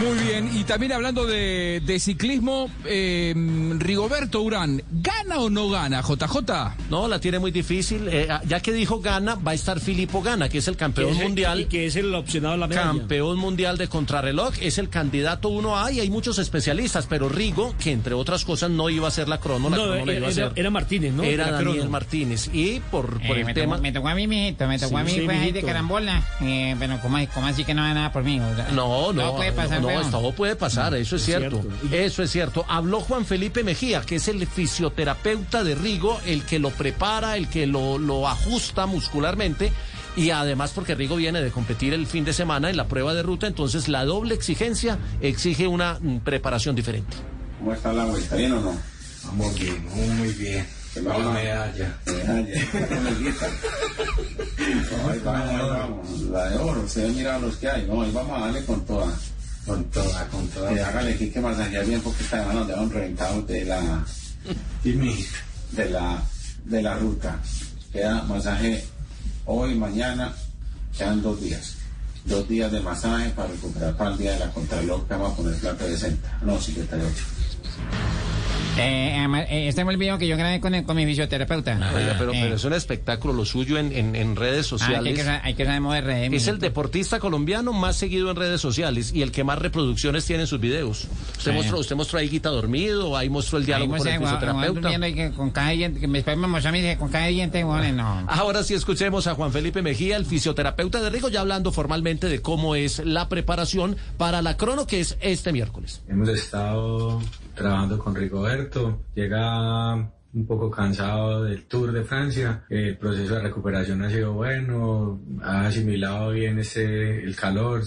Muy bien, y también hablando de, de ciclismo, eh, Rigoberto Urán, ¿gana o no gana, JJ? No, la tiene muy difícil. eh, ya que dijo gana, va a estar Filippo Gana, que es el campeón es el- mundial. y que es el opcionado a la medalla. Campeón mundial de contrarreloj, es el candidato 1A y hay muchos especialistas, pero Rigo, que entre otras cosas no iba a ser la crono, la No, crono la era- iba a era- hacer. era Martínez, ¿no? Era De la Daniel crono. Martínez. Y por, por Eh, el me, tema. tocó, me tocó a mí, mijito, me tocó a mí, Sí, pues, ahí de carambola. Eh, pero, ¿cómo, ¿cómo así que no hay nada por mí? O sea, No, no, Todo puede pasar, no, weón. todo puede pasar, eso es, Es cierto. cierto. Eso es cierto. Habló Juan Felipe Mejía, que es el fisioterapeuta de Rigo, el que lo prepara, el que lo, lo ajusta muscularmente. Y además porque Rigo viene de competir el fin de semana en la prueba de ruta, entonces la doble exigencia exige una mm, preparación diferente. ¿Cómo está la vuelta? ¿Bien o no? Vamos bien, muy bien. Que va la medalla. Medalla. No, ahí vamos, ahí vamos. La de oro, ustedes miran los que hay. No, ahí vamos a darle con toda. Con toda, con toda. Y hágale aquí que bien porque esta semana nos dejan reventados de la... De la, de la ruta. Queda masaje hoy, mañana, quedan dos días. Dos días de masaje para recuperar para el día de la contraloj que vamos a poner plata de 60. No, 58. Eh, ama- eh, este fue el video que yo grabé con, el- con mi fisioterapeuta. Oiga, pero, Eh, pero es un espectáculo lo suyo en, en- en redes ah, que hay, sociales. que, hay que saber mover redes. Es el deportista colombiano más seguido en redes sociales y el que más reproducciones tiene en sus videos. Usted Sí. mostró, usted mostró ahí Guita dormido, ahí mostró el diálogo me con el sé, guau, guau, fisioterapeuta. que con cada diente, que después me mostró a mí que con cada diente, bueno, no. Ahora sí escuchemos a Juan Felipe Mejía, el fisioterapeuta de Rigo, ya hablando formalmente de cómo es la preparación para la crono que es este miércoles. Hemos estado trabajando con Rigoberto, llega un poco cansado del Tour de Francia, el proceso de recuperación ha sido bueno, ha asimilado bien ese, el calor,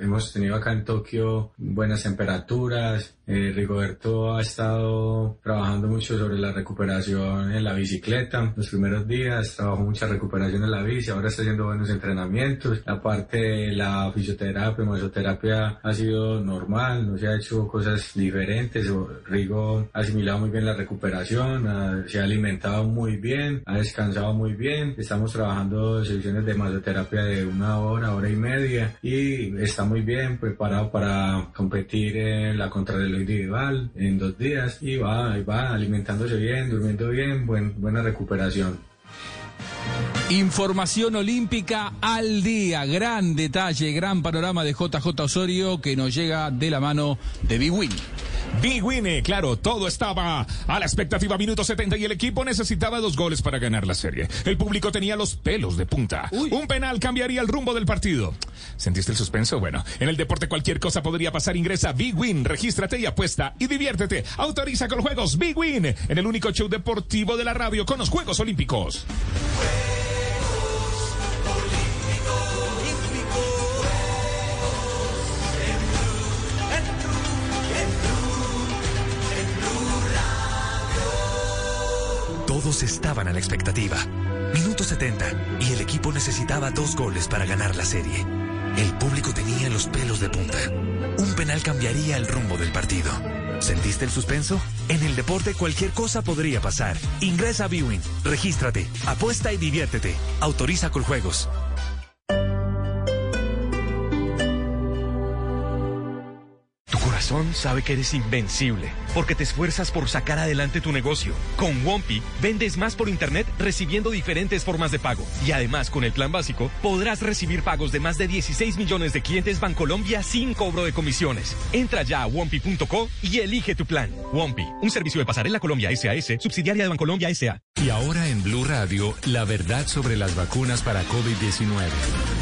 hemos tenido acá en Tokio buenas temperaturas, eh, Rigoberto ha estado trabajando mucho sobre la recuperación en la bicicleta, los primeros días trabajó mucha recuperación en la bici, ahora está haciendo buenos entrenamientos, la parte de la fisioterapia, masoterapia ha sido normal, no se ha hecho cosas diferentes, Rigo ha asimilado muy bien la recuperación, se ha alimentado muy bien, ha descansado muy bien, estamos trabajando sesiones de masoterapia de una hora, hora y media y está muy bien preparado para competir en la contrarreloj individual en dos días y va, y va alimentándose bien, durmiendo bien, buen- buena recuperación. Información olímpica al día. Gran detalle, gran panorama de JJ Osorio que nos llega de la mano de Big Win. Big Win, eh, claro, todo estaba a la expectativa. Minuto 70 y el equipo necesitaba dos goles para ganar la serie. El público tenía los pelos de punta. Un penal cambiaría el rumbo del partido. ¿Sentiste el suspenso? Bueno, en el deporte cualquier cosa podría pasar. Ingresa a Big Win, regístrate y apuesta y diviértete. Autoriza con juegos Big Win en el único show deportivo de la radio con los Juegos Olímpicos. Todos estaban a la expectativa. Minuto 70 y el equipo necesitaba dos goles para ganar la serie. El público tenía los pelos de punta. Un penal cambiaría el rumbo del partido. ¿Sentiste el suspenso? En el deporte cualquier cosa podría pasar. Ingresa a Bwin, regístrate, apuesta y diviértete. Autoriza con juegos. Corazón sabe que eres invencible, porque te esfuerzas por sacar adelante tu negocio. Con Wompi, vendes más por internet recibiendo diferentes formas de pago. Y además, con el plan básico, podrás recibir pagos de más de 16 millones de clientes Bancolombia sin cobro de comisiones. Entra ya a Wompi.co y elige tu plan. Wompi, un servicio de pasarela Colombia SAS, subsidiaria de Bancolombia S.A. Y ahora en Blue Radio, la verdad sobre las vacunas para COVID-19.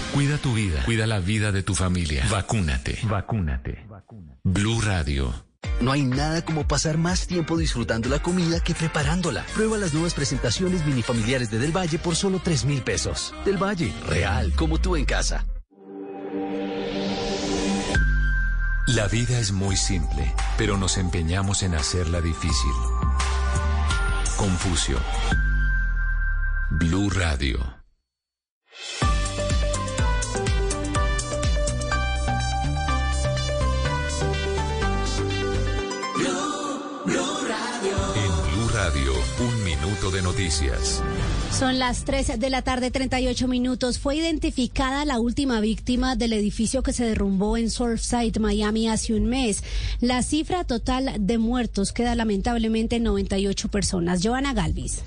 Cuida tu vida, cuida la vida de tu familia. Vacúnate. Vacúnate. Blue Radio. No hay nada como pasar más tiempo disfrutando la comida que preparándola. Prueba las nuevas presentaciones minifamiliares de Del Valle por solo 3 mil pesos. Del Valle, real, como tú en casa. La vida es muy simple, pero nos empeñamos en hacerla difícil. Confucio. Blue Radio. De noticias. Son las 3 de la tarde, 38 minutos. Fue identificada la última víctima del edificio que se derrumbó en Surfside, Miami, hace un mes. La cifra total de muertos queda lamentablemente en 98 personas. Joana Galvis.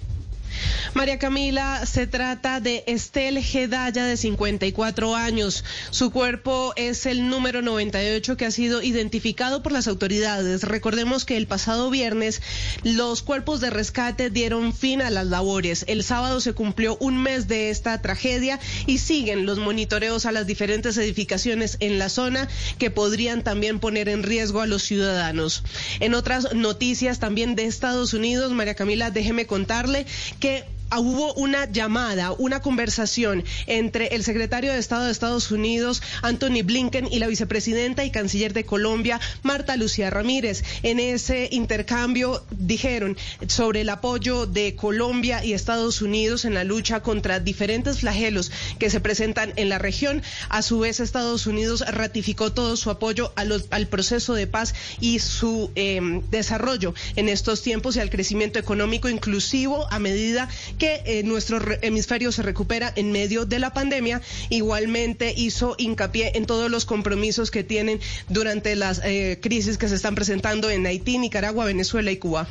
María Camila, se trata de Estel Gedaya, de 54 años. Su cuerpo es el número 98 que ha sido identificado por las autoridades. Recordemos que el pasado viernes los cuerpos de rescate dieron fin a las labores. El sábado se cumplió un mes de esta tragedia y siguen los monitoreos a las diferentes edificaciones en la zona que podrían también poner en riesgo a los ciudadanos. En otras noticias también de Estados Unidos, María Camila, déjeme contarle que que hubo una llamada, una conversación entre el secretario de Estado de Estados Unidos, Anthony Blinken, y la vicepresidenta y canciller de Colombia, Marta Lucía Ramírez. En ese intercambio dijeron sobre el apoyo de Colombia y Estados Unidos en la lucha contra diferentes flagelos que se presentan en la región. A su vez, Estados Unidos ratificó todo su apoyo al proceso de paz y su eh, desarrollo en estos tiempos y al crecimiento económico inclusivo a medida que eh, nuestro hemisferio se recupera en medio de la pandemia. Igualmente hizo hincapié en todos los compromisos que tienen durante las eh, crisis que se están presentando en Haití, Nicaragua, Venezuela y Cuba.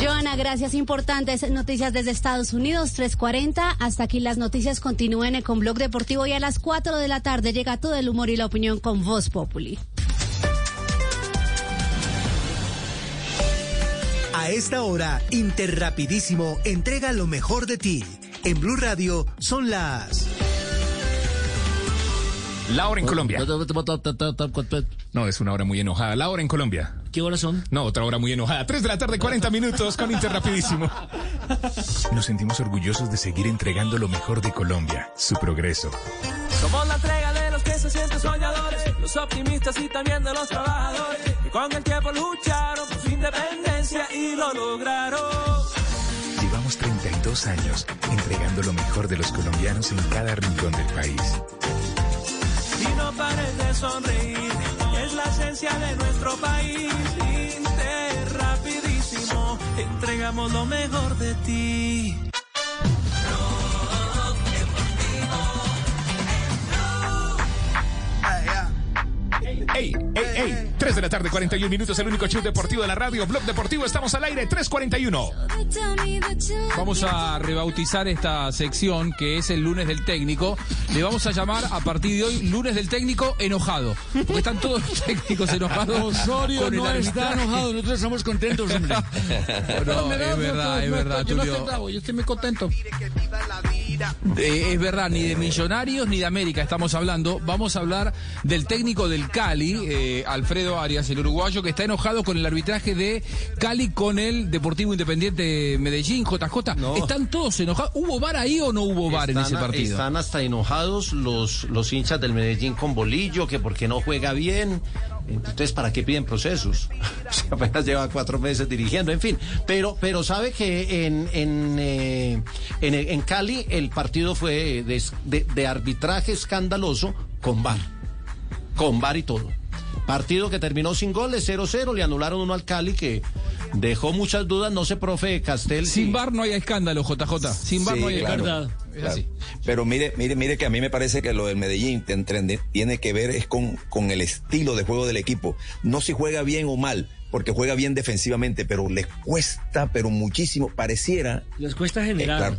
Joana, gracias. Importantes noticias desde Estados Unidos, 3.40. Hasta aquí las noticias continúen con Blog Deportivo y a las 4 de la tarde llega todo el humor y la opinión con Voz Populi. A esta hora, Interrapidísimo entrega lo mejor de ti. En Blue Radio son las... La hora en Colombia. No, es una hora muy enojada. La hora en Colombia. ¿Qué horas son? No, otra hora muy enojada. 3 de la tarde, 40 minutos con Interrapidísimo. Nos sentimos orgullosos de seguir entregando lo mejor de Colombia, su progreso. Somos la entrega de se sienten soñadores, los optimistas y también de los trabajadores, que con el tiempo lucharon por su independencia y lo lograron. Llevamos 32 años entregando lo mejor de los colombianos en cada rincón del país. Y no pares de sonreír, es la esencia de nuestro país. Inter rapidísimo, entregamos lo mejor de ti. ¡Ey, ey, ey! 3 de la tarde, 41 minutos, el único show deportivo de la radio, Blog Deportivo, estamos al aire, 3.41. Vamos a rebautizar esta sección que es el lunes del técnico. Le vamos a llamar a partir de hoy lunes del técnico enojado. Porque están todos los técnicos enojados. Osorio no está enojado, nosotros estamos contentos, hombre. *laughs* No, es verdad, es verdad, Yo no estoy bravo, yo estoy muy contento. Eh, es verdad, ni de Millonarios ni de América estamos hablando. Vamos a hablar del técnico del Cali, eh, Alfredo Arias, el uruguayo, que está enojado con el arbitraje de Cali con el Deportivo Independiente Medellín, JJ. ¿Están todos enojados? ¿Hubo VAR ahí o no hubo VAR en ese partido? Están hasta enojados los, los hinchas del Medellín con Bolillo, que porque no juega bien. Entonces, ¿para qué piden procesos? *laughs* Si apenas lleva cuatro meses dirigiendo, en fin. Pero, pero sabe que en, en, eh, en, en Cali el partido fue de, de- de arbitraje escandaloso con VAR. Con VAR y todo. Partido que terminó sin goles, 0-0, le anularon uno al Cali que dejó muchas dudas, no sé, profe Castel. Sin VAR no hay escándalo, JJ. Sin Sí, no hay claro, escándalo. Es claro. así. Pero mire, mire, mire que a mí me parece que lo del Medellín tiene que ver es con, con el estilo de juego del equipo. No si juega bien o mal, porque juega bien defensivamente, pero les cuesta, pero muchísimo, pareciera. Les cuesta eh, generar. claro,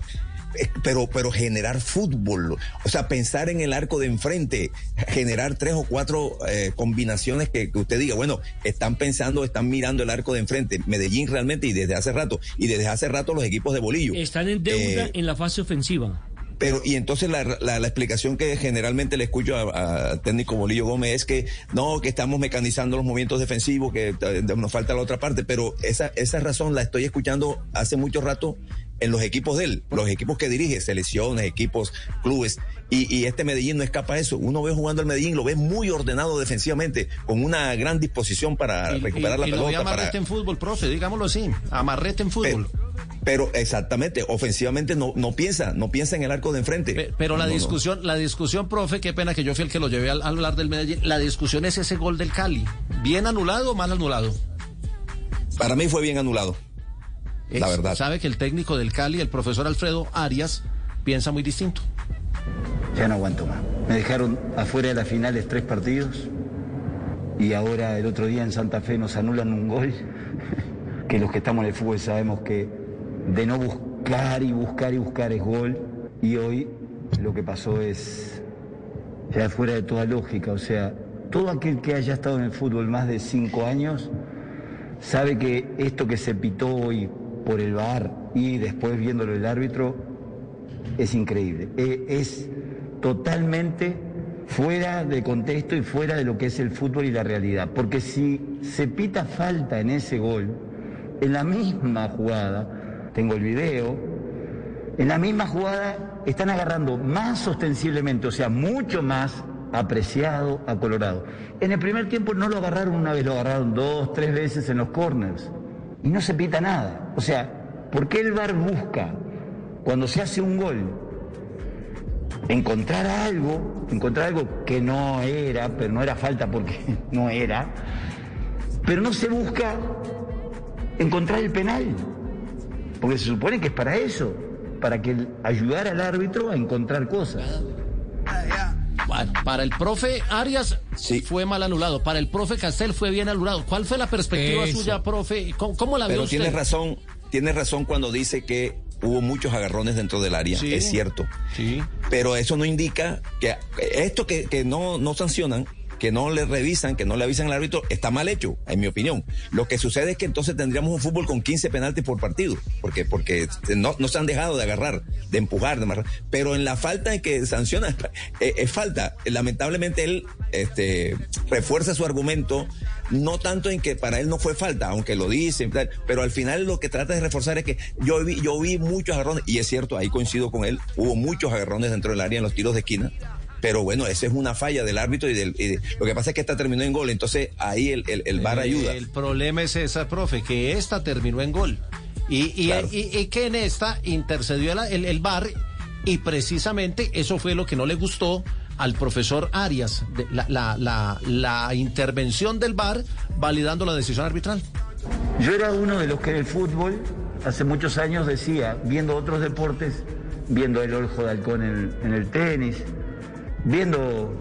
pero, pero generar fútbol, o sea, pensar en el arco de enfrente, generar tres o cuatro eh, combinaciones que, que usted diga, bueno, están pensando, están mirando el arco de enfrente. Medellín realmente y desde hace rato, y desde hace rato los equipos de bolillo. Están en deuda Eh, en la fase ofensiva. Pero, y entonces la, la, la explicación que generalmente le escucho al técnico Bolillo Gómez es que no, que estamos mecanizando los movimientos defensivos, que eh, nos falta la otra parte, pero esa, esa razón la estoy escuchando hace mucho rato en los equipos de él, los equipos que dirige, selecciones, equipos, clubes, y, y, este Medellín no escapa a eso. Uno ve jugando al Medellín, lo ve muy ordenado defensivamente, con una gran disposición para Y- recuperar y- la y lo pelota. amarrete Para... en fútbol, profe, digámoslo así. Amarrete en fútbol. Pero exactamente, ofensivamente no, no piensa, no piensa en el arco de enfrente. Pero la No, no, no. discusión, la discusión, profe, qué pena que yo fui el que lo llevé al, al hablar del Medellín. La discusión es ese gol del Cali. ¿Bien anulado o mal anulado? Para mí fue bien anulado. La Es- verdad. Sabe que el técnico del Cali, el profesor Alfredo Arias, piensa muy distinto. Ya no aguanto más. Me dejaron afuera de las finales tres partidos y ahora el otro día en Santa Fe nos anulan un gol *laughs* que los que estamos en el fútbol sabemos que de no buscar y buscar y buscar es gol y hoy lo que pasó es ya fuera de toda lógica. O sea, todo aquel que haya estado en el fútbol más de cinco años sabe que esto que se pitó hoy por el VAR y después viéndolo el árbitro es increíble. Eh, es totalmente fuera de contexto y fuera de lo que es el fútbol y la realidad. Porque si se pita falta en ese gol, en la misma jugada, tengo el video, en la misma jugada están agarrando más ostensiblemente, o sea, mucho más apreciado a Colorado. En el primer tiempo no lo agarraron una vez, lo agarraron dos, tres veces en los corners. Y no se pita nada. O sea, ¿por qué el VAR busca cuando se hace un gol encontrar algo, encontrar algo que no era, pero no era falta porque *laughs* no era, pero no se busca encontrar el penal, porque se supone que es para eso, para que ayudar al árbitro a encontrar cosas. Bueno, para el profe Arias fue mal anulado. Para el profe Castel fue bien anulado. ¿Cuál fue la perspectiva Eso. suya, profe? ¿Cómo, cómo la vio Pero tiene razón, tiene razón cuando dice que hubo muchos agarrones dentro del área, Sí. es cierto. Sí. Pero eso no indica que esto que, que no, no sancionan, que no le revisan, que no le avisan al árbitro, está mal hecho, en mi opinión. Lo que sucede es que entonces tendríamos un fútbol con 15 penaltis por partido, porque, porque no, no se han dejado de agarrar, de empujar, de amarrar. Pero en la falta en que sanciona, *laughs* eh, es falta. Lamentablemente él este, refuerza su argumento, no tanto en que para él no fue falta, aunque lo dice, tal, pero al final lo que trata de reforzar es que yo vi, yo vi muchos agarrones, y es cierto, ahí coincido con él, hubo muchos agarrones dentro del área en los tiros de esquina. Pero bueno, esa es una falla del árbitro y, del, y de- lo que pasa es que esta terminó en gol, entonces ahí el, el, el VAR Eh, ayuda. El problema es esa, profe, que esta terminó en gol. Y, y, Claro. y- y que en esta intercedió el, el, el VAR y precisamente eso fue lo que no le gustó al profesor Arias, de- la, la, la, la intervención del VAR validando la decisión arbitral. Yo era uno de los que en el fútbol hace muchos años decía, viendo otros deportes, viendo el ojo de halcón en, en el tenis, viendo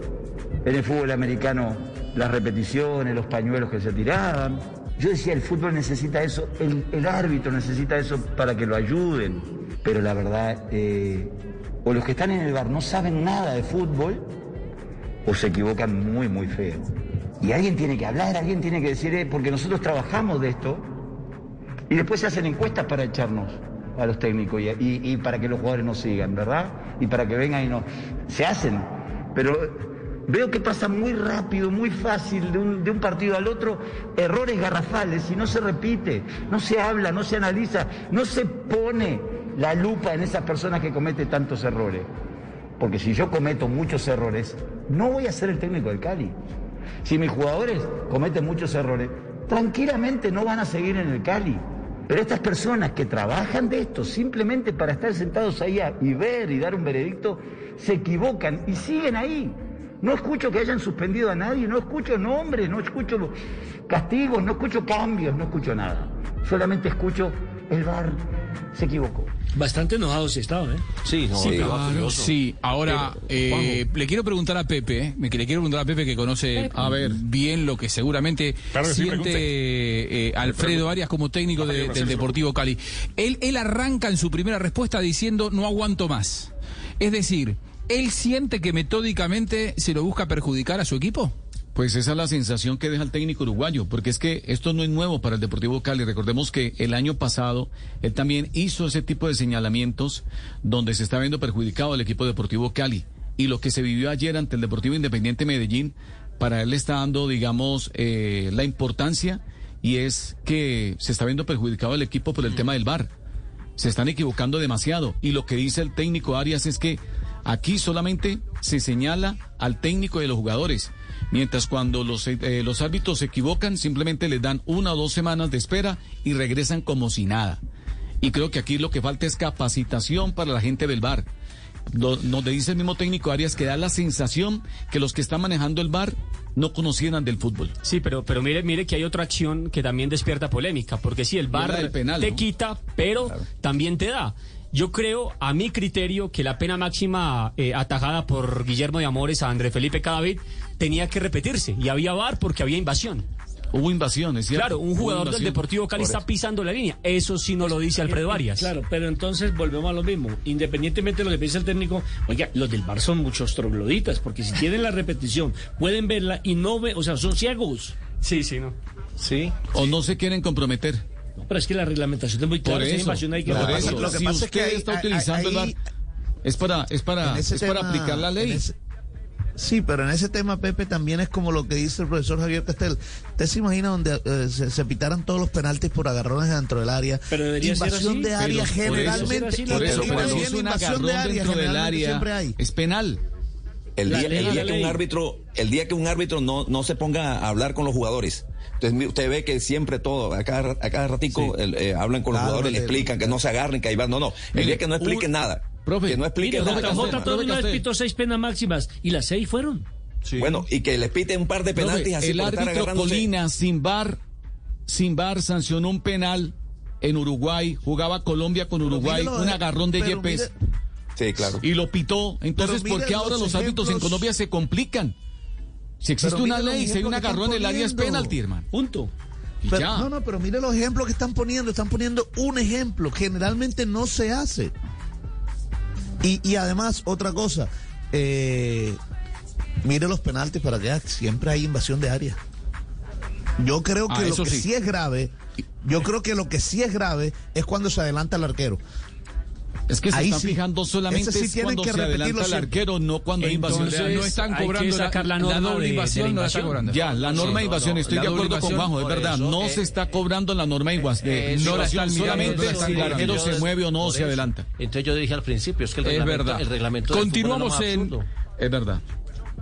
en el fútbol americano las repeticiones, los pañuelos que se tiraban. Yo decía, el fútbol necesita eso, el, árbitro necesita eso para que lo ayuden. Pero la verdad, eh, o los que están en el bar no saben nada de fútbol, o se equivocan muy, muy feo. Y alguien tiene que hablar, alguien tiene que decir, eh, porque nosotros trabajamos de esto, y después se hacen encuestas para echarnos a los técnicos y, para que los jugadores nos sigan, ¿verdad? Y para que vengan y no. Se hacen, pero veo que pasa muy rápido, muy fácil de un, partido al otro, errores garrafales y no se repite, no se habla, no se analiza, no se pone la lupa en esas personas que cometen tantos errores. Porque si yo cometo muchos errores, no voy a ser el técnico del Cali. Si mis jugadores cometen muchos errores, tranquilamente no van a seguir en el Cali. Pero estas personas que trabajan de esto simplemente para estar sentados ahí a- y ver y dar un veredicto, se equivocan y siguen ahí. No escucho que hayan suspendido a nadie, no escucho nombres, no escucho castigos, no escucho cambios, no escucho nada. Solamente escucho el bar se equivocó. Bastante enojados estaba, ¿eh? Sí, Sí, claro, sí. Ahora, eh, le quiero preguntar a Pepe, eh, me- que le quiero preguntar a Pepe que conoce A ver. bien lo que seguramente Claro que sí, siente eh, Alfredo Arias como técnico de- del Deportivo Cali. Él, él arranca en su primera respuesta diciendo no aguanto más. Es decir, ¿él siente que metódicamente se lo busca perjudicar a su equipo? Pues esa es la sensación que deja el técnico uruguayo, porque es que esto no es nuevo para el Deportivo Cali. Recordemos que el año pasado él también hizo ese tipo de señalamientos donde se está viendo perjudicado el equipo Deportivo Cali. Y lo que se vivió ayer ante el Deportivo Independiente Medellín, para él le está dando, digamos, eh, la importancia y es que se está viendo perjudicado el equipo por el tema del VAR. Se están equivocando demasiado. Y lo que dice el técnico Arias es que aquí solamente se señala al técnico de los jugadores Mientras cuando los, eh, los árbitros se equivocan, simplemente les dan una o dos semanas de espera y regresan como si nada. Y creo que aquí lo que falta es capacitación para la gente del bar. Nos dice el mismo técnico Arias que da la sensación que los que están manejando el bar no conocieran del fútbol. Sí, pero, pero mire, mire que hay otra acción que también despierta polémica, porque sí, el bar te quita, pero también te da. Yo creo, a mi criterio, que la pena máxima eh, atajada por Guillermo de Amores a André Felipe Cadavid tenía que repetirse. Y había VAR porque había invasión. Hubo invasión, es cierto. Claro, un jugador del Deportivo Cali está pisando la línea. Eso sí no lo dice Alfredo Arias. Claro, pero entonces volvemos a lo mismo. Independientemente de lo que piensa el técnico, oiga, los del bar son muchos trogloditas, porque si tienen la repetición, pueden verla y no ven, o sea, son ciegos. Sí, sí, no. Sí. O no se quieren comprometer. Pero es que la reglamentación es muy clara. Por invasión hay que Lo que si pasa es que está utilizando el bar, es para, es para, es para aplicar la ley. Sí, pero en ese tema, Pepe, también es como lo que dice el profesor Javier Castel. ¿Usted se imagina donde eh, se, pitaran todos los penaltis por agarrones dentro del área? Pero debería invasión de área generalmente. Por eso, es un agarrón de área, dentro del área es penal. El día, el día que un árbitro, el día que un árbitro no, no se ponga a hablar con los jugadores, entonces usted ve que siempre todo, a cada, a cada ratico eh, hablan con los jugadores, le explican que no se agarren, que ahí van. No, no. El día que no expliquen nada. Profe, que no explique mire, nada. JJ todo vez pitó seis penas máximas y las seis fueron. Bueno, y que le piten un par de penaltis así El árbitro Colina sin bar, sin bar sancionó un penal en Uruguay, jugaba Colombia con Uruguay, un agarrón de Yepes. Sí, claro. Y lo pitó. Entonces, ¿por qué ahora los árbitros en Colombia se complican? Si existe una ley, si hay un agarrón en el área es penalti, hermano. Punto. no, no, pero mire los ejemplos que están poniendo. Están poniendo un ejemplo. Generalmente no se hace. Y, y además, otra cosa. Eh, mire los penaltis para que siempre hay invasión de área. Yo creo que ah, lo que sí es grave, yo creo que lo que sí es grave es cuando se adelanta el arquero. Es que se Ahí están fijando solamente cuando se adelanta el arquero, no cuando hay invasión. no están cobrando la, la, norma de, invasión, no está cobrando. Ya, la norma de invasión, estoy de acuerdo con Juanjo, es verdad, no se está cobrando la norma de invasión, solamente si el arquero se mueve o no se adelanta. Entonces yo dije al principio, es que el reglamento, el reglamento Continuamos en... Es verdad.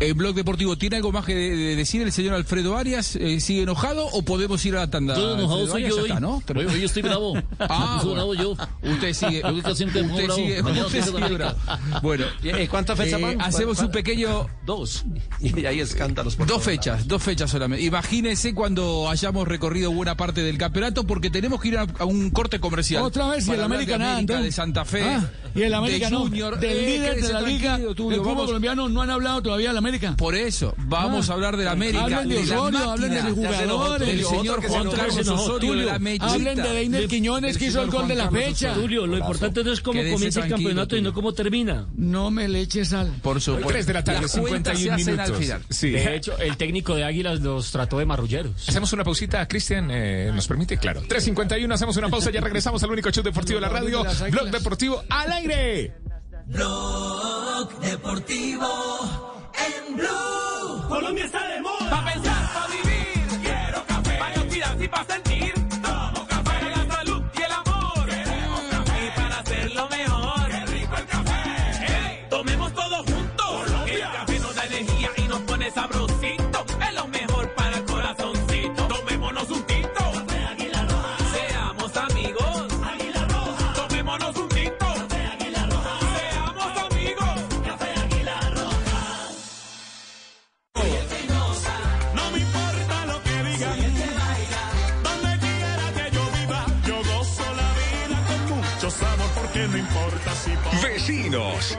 El blog deportivo, ¿tiene algo más que decir el señor Alfredo Arias? Eh, ¿Sigue enojado o podemos ir a la tanda? Yo enojado soy yo hoy. ¿no? Hoy, estoy bravo. *laughs* Ah, estoy bravo yo. Usted sigue. usted sigue, usted sigue bravo. Bueno. Eh, ¿Cuántas fechas eh, Hacemos un pequeño... Dos. *laughs* Y hay escándalos por Dos fechas, dos fechas solamente. Imagínense cuando hayamos recorrido buena parte del campeonato porque tenemos que ir a, un corte comercial. Otra vez y el América nada. De Santa Fe. Ah, y el América de Junior. Del líder de la liga. El fútbol colombiano no han hablado todavía de la América. Por eso, vamos a hablar de la América. Hablen de Osorio, hablen de los jugadores. Del señor Juan Carlos Osorio, de la Mellita. Hablen de Deiner Quiñones que hizo el gol de la fecha. Tulio, lo importante no es cómo comienza el campeonato y no cómo termina. No me le eches sal. Por supuesto. 3 de la tarde, 51 minutos. Sí. De hecho, el técnico de Águilas los trató de marrulleros. Hacemos una pausita, Cristian, eh, ¿nos permite? Claro. 3.51, hacemos una pausa, ya regresamos al único show deportivo de la radio. Blog Deportivo al aire. Blog Deportivo en Blue. Colombia está de moda. Pa' pensar, pa' vivir. Quiero café. Pa' no olvidarse y pa' sentir. Tomo café. Para la salud y el amor. Queremos café. Y para hacerlo mejor. Qué rico el café. Hey, tomemos todos juntos. Colombia. El café nos da energía y nos pone sabrosito.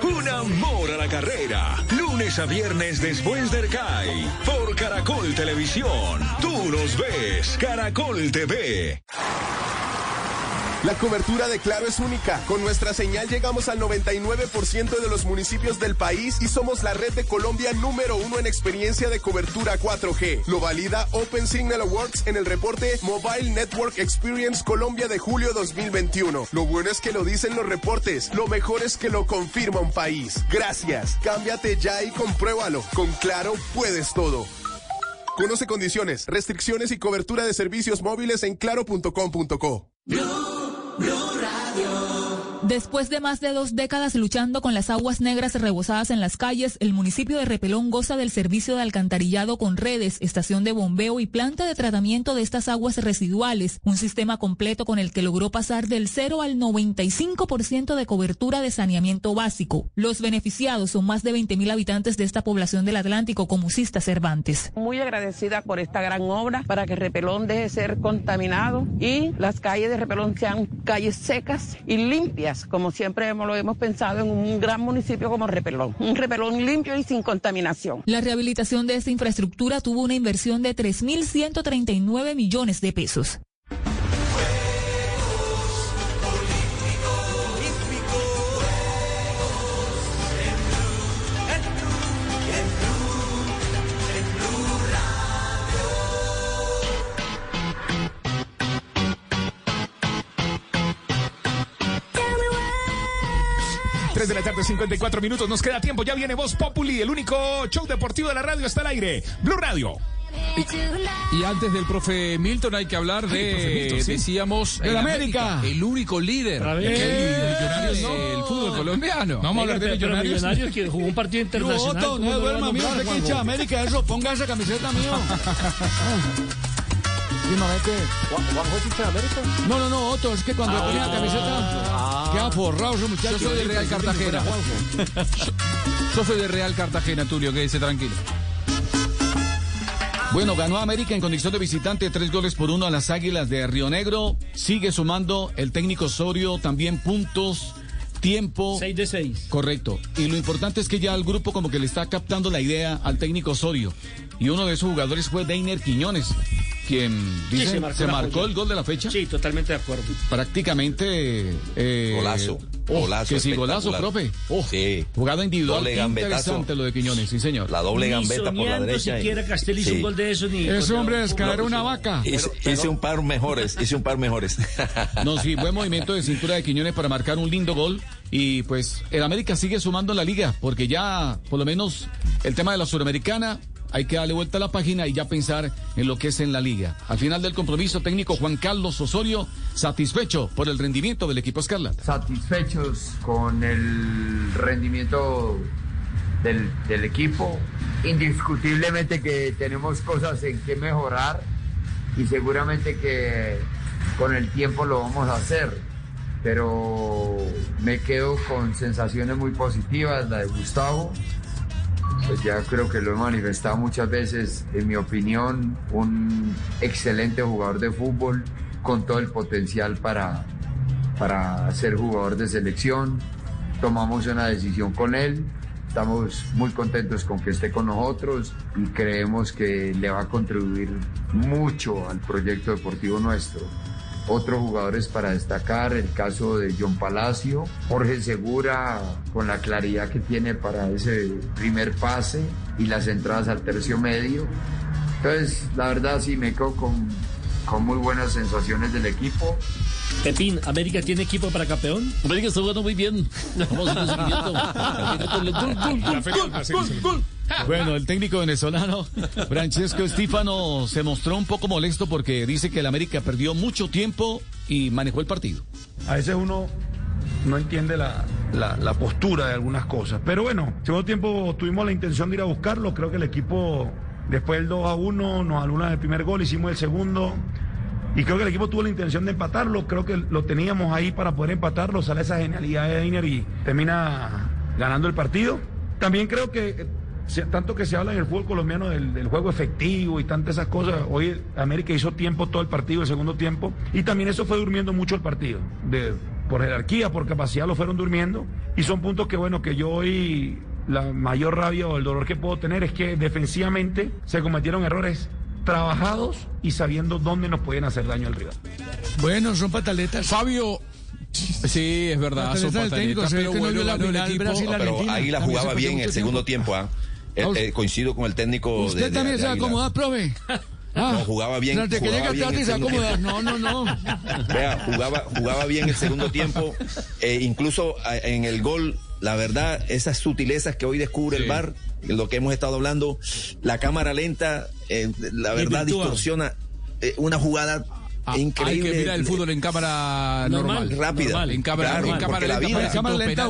Un amor a la carrera. Lunes a viernes después del CAI. Por Caracol Televisión. Tú nos ves. Caracol TV. La cobertura de Claro es única. Con nuestra señal llegamos al 99% de los municipios del país y somos la red de Colombia número uno en experiencia de cobertura 4G. Lo valida Open Signal Awards en el reporte Mobile Network Experience Colombia de julio 2021. Lo bueno es que lo dicen los reportes. Lo mejor es que lo confirma un país. Gracias. Cámbiate ya y compruébalo. Con Claro puedes todo. Conoce condiciones, restricciones y cobertura de servicios móviles en claro.com.co. no. Después de más de dos décadas luchando con las aguas negras rebosadas en las calles, el municipio de Repelón goza del servicio de alcantarillado con redes, estación de bombeo y planta de tratamiento de estas aguas residuales, un sistema completo con el que logró pasar del 0 al 95% de cobertura de saneamiento básico. Los beneficiados son más de 20.000 habitantes de esta población del Atlántico, como Sista Cervantes. Muy agradecida por esta gran obra para que Repelón deje de ser contaminado y las calles de Repelón sean calles secas y limpias como siempre hemos, lo hemos pensado en un gran municipio como Repelón. Un Repelón limpio y sin contaminación. La rehabilitación de esta infraestructura tuvo una inversión de 3.139 millones de pesos. De la tarde, 54 minutos. Nos queda tiempo. Ya viene Voz Populi, el único show deportivo de la radio está al aire. Blue Radio. Y, antes del profe Milton hay que hablar de, decíamos, el América. el único líder del fútbol colombiano. Vamos a hablar de millonarios. millonarios que jugó un partido internacional. No, no duerma, amigo, usted que hincha América, eso, ponga esa camiseta, mío. últimamente. ¿Juanjo es hincha de América? No, no, no, Otto, es que cuando le ponía la camiseta, queda forrado ese muchacho. Yo soy de Real Cartagena. Yo soy de Real Cartagena, Tulio, que dice tranquilo. Bueno, ganó América en condición de visitante, tres goles por uno a las Águilas de Río Negro. Sigue sumando el técnico Osorio también puntos, tiempo. 6 de 6. Correcto. Y lo importante es que ya el grupo como que le está captando la idea al técnico Osorio. Y uno de esos jugadores fue Deiner Quiñones quien dice, Sí, se marcó el gol de la fecha. Sí, totalmente de acuerdo. Prácticamente. eh, Golazo, oh, golazo Que sí, golazo, profe. Oh, Sí. Jugada individual. Interesante lo de Quiñones, sí, señor. La doble Ni gambeta por la derecha. siquiera Castel hizo Sí. un gol de eso ni. Ese hombre es caer una vaca. Hice, hice un par mejores, hice un par mejores. *laughs* No, sí, buen movimiento de cintura de Quiñones para marcar un lindo gol. Y pues el América sigue sumando en la liga, porque ya por lo menos el tema de la Suramericana hay que darle vuelta a la página y ya pensar en lo que es en la liga. Al final del compromiso técnico Juan Carlos Osorio, satisfecho por el rendimiento del equipo Escarlata. satisfechos con el rendimiento del, del equipo. Indiscutiblemente que tenemos cosas en que mejorar y seguramente que con el tiempo lo vamos a hacer. Pero me quedo con sensaciones muy positivas, la de Gustavo. Pues ya creo que lo he manifestado muchas veces, en mi opinión, un excelente jugador de fútbol con todo el potencial para, para ser jugador de selección. Tomamos una decisión con él, estamos muy contentos con que esté con nosotros y creemos que le va a contribuir mucho al proyecto deportivo nuestro. Otros jugadores para destacar, el caso de John Palacio, Jorge Segura, con la claridad que tiene para ese primer pase y las entradas al tercio medio. Entonces, la verdad sí me quedo con, con muy buenas sensaciones del equipo. Pepín, ¿América tiene equipo para campeón? América está jugando muy bien. Vamos a. *laughs* Bueno, el técnico venezolano Francesco Estífano se mostró un poco molesto porque dice que el América perdió mucho tiempo y manejó el partido. A veces uno no entiende la, postura de algunas cosas. Pero bueno, segundo tiempo tuvimos la intención de ir a buscarlo. Creo que el equipo, después del 2 a 1, nos anularon el primer gol, hicimos el segundo. Y creo que el equipo tuvo la intención de empatarlo. Creo que lo teníamos ahí para poder empatarlo. Sale esa genialidad de Einer y termina ganando el partido. También creo que, tanto que se habla en el fútbol colombiano del, del juego efectivo y tantas esas cosas, hoy América hizo tiempo todo el partido, el segundo tiempo, y también eso fue durmiendo mucho el partido. De, por jerarquía, por capacidad lo fueron durmiendo, y son puntos que, bueno, que yo hoy la mayor rabia o el dolor que puedo tener es que defensivamente se cometieron errores trabajados y sabiendo dónde nos pueden hacer daño al rival. Bueno, son pataletas. Fabio. Sí, es verdad, son Pataletas del técnico, pero no bueno, la el equipo. Brasil- pero Argentina. Águila También jugaba bien el segundo tiempo. tiempo, ¿ah? Eh, eh, coincido con el técnico Usted de- también de se va a acomodar, profe. No, jugaba bien, que llega se. No, no, no. Vea, jugaba, jugaba bien el segundo tiempo, *laughs* eh, incluso eh, en el gol, la verdad, esas sutilezas que hoy descubre el VAR, lo que hemos estado hablando, la cámara lenta, eh, la verdad distorsiona eh, una jugada Ah, increíble. Hay que mirar el fútbol en cámara normal. Normal, rápida. Normal. En cámara, Claro, en cámara porque la lenta, vida- para en cámara lenta.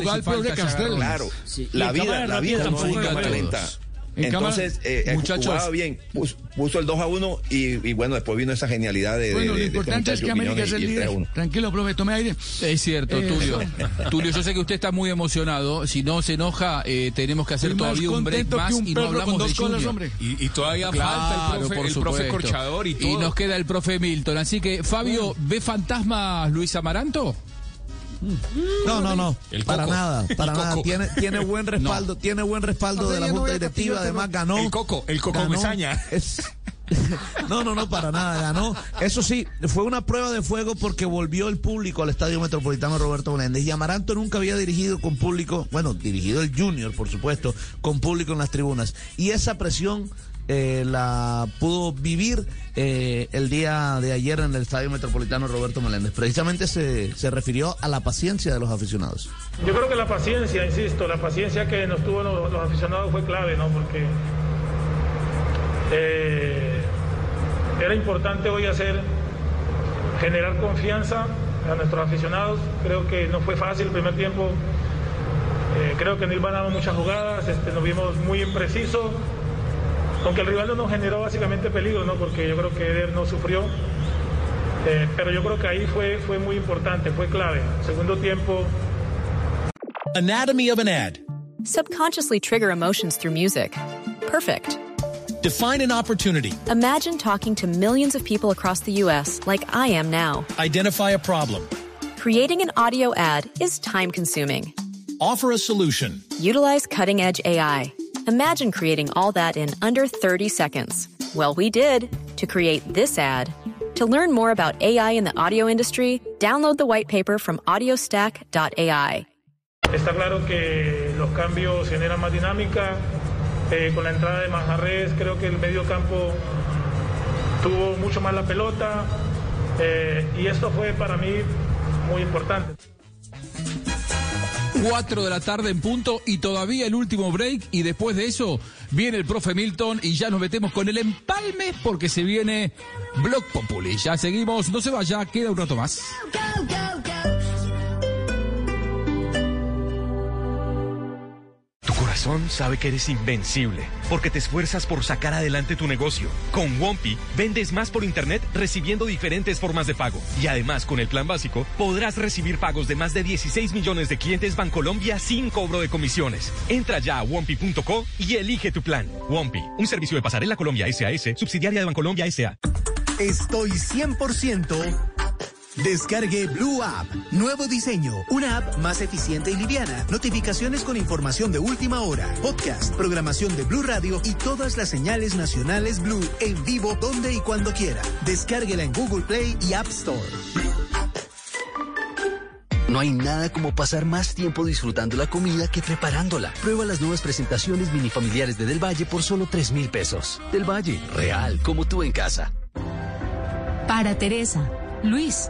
Claro, Sí. la en vida, la vida no tampoco es cámara todos. lenta. En Entonces, eh, eh, Muchachos. jugaba bien, puso, puso el 2 a 1 y, y bueno, después vino esa genialidad de, de- Bueno, lo de- de este importante es que América es el y el 3 a líder. 1. Tranquilo, profe, tome aire. Es cierto, Eh, Tulio. *laughs* Tulio, yo sé que usted está muy emocionado. Si no se enoja, eh, tenemos que hacer todavía un break más un y no hablamos dos de colas, hombre. Y, y todavía Claro, falta el profe, por el profe supuesto. Corchador y todo. nos queda el profe Milton. Así que, Fabio, ¿ve fantasmas Luis Amaranto? No, no, no. El para Coco. nada, para nada. Tiene, tiene *laughs* buen respaldo, tiene buen respaldo de la Junta Directiva, además ganó. El Coco, el Coco ganó. Mesaña. Es- *laughs* No, no, no, para nada, ganó. Eso sí, fue una prueba de fuego porque volvió el público al Estadio Metropolitano Roberto Meléndez. Y Amaranto nunca había dirigido con público, bueno, dirigido el Junior, por supuesto, con público en las tribunas. Y esa presión eh, la pudo vivir eh, el día de ayer en el Estadio Metropolitano Roberto Meléndez. Precisamente se, se refirió a la paciencia de los aficionados. Yo creo que la paciencia, insisto, la paciencia que nos tuvo los, aficionados fue clave, ¿no? Porque eh, era importante hoy hacer, generar confianza a nuestros aficionados. Creo que no fue fácil el primer tiempo. Creo que no iban muchas jugadas, este, nos vimos muy imprecisos. Aunque el rival no nos generó básicamente peligro, ¿no? Porque yo creo que Eder no sufrió. Eh, pero yo creo que ahí fue, fue muy importante, fue clave. Segundo tiempo, Anatomy of an ad. Subconsciously trigger emotions through music. Perfect. Define an opportunity. Imagine talking to millions of people across the U.S. like I am now. Identify a problem. Creating an audio ad is time consuming. Offer a solution. Utilize cutting edge AI. Imagine creating all that in under 30 seconds. Well, we did to create this ad. To learn more about AI in the audio industry, download the white paper from audiostack.ai. Está claro que los cambios generan más dinámica. Eh, con la entrada de Manjarres, creo que el medio campo tuvo mucho más la pelota. eh, y esto fue para mí muy importante. 4 de la tarde en punto y todavía el último break y después de eso viene el profe Milton y ya nos metemos con el empalme porque se viene Block Populi. Ya seguimos, no se vaya, queda un rato más. Corazón sabe que eres invencible, porque te esfuerzas por sacar adelante tu negocio. Con Wompi, vendes más por internet recibiendo diferentes formas de pago. Y además, con el plan básico, podrás recibir pagos de más de 16 millones de clientes Bancolombia sin cobro de comisiones. Entra ya a Wompi.co y elige tu plan. Wompi, un servicio de pasarela Colombia SAS, subsidiaria de Bancolombia SA. Estoy 100%. Descargue Blue App. Nuevo diseño. Una app más eficiente y liviana. Notificaciones con información de última hora. Podcast, programación de Blue Radio y todas las señales nacionales Blue en vivo donde y cuando quiera. Descárguela en Google Play y App Store. No hay nada como pasar más tiempo disfrutando la comida que preparándola. Prueba las nuevas presentaciones minifamiliares de Del Valle por solo 3 mil pesos. Del Valle, real, como tú en casa. Para Teresa, Luis,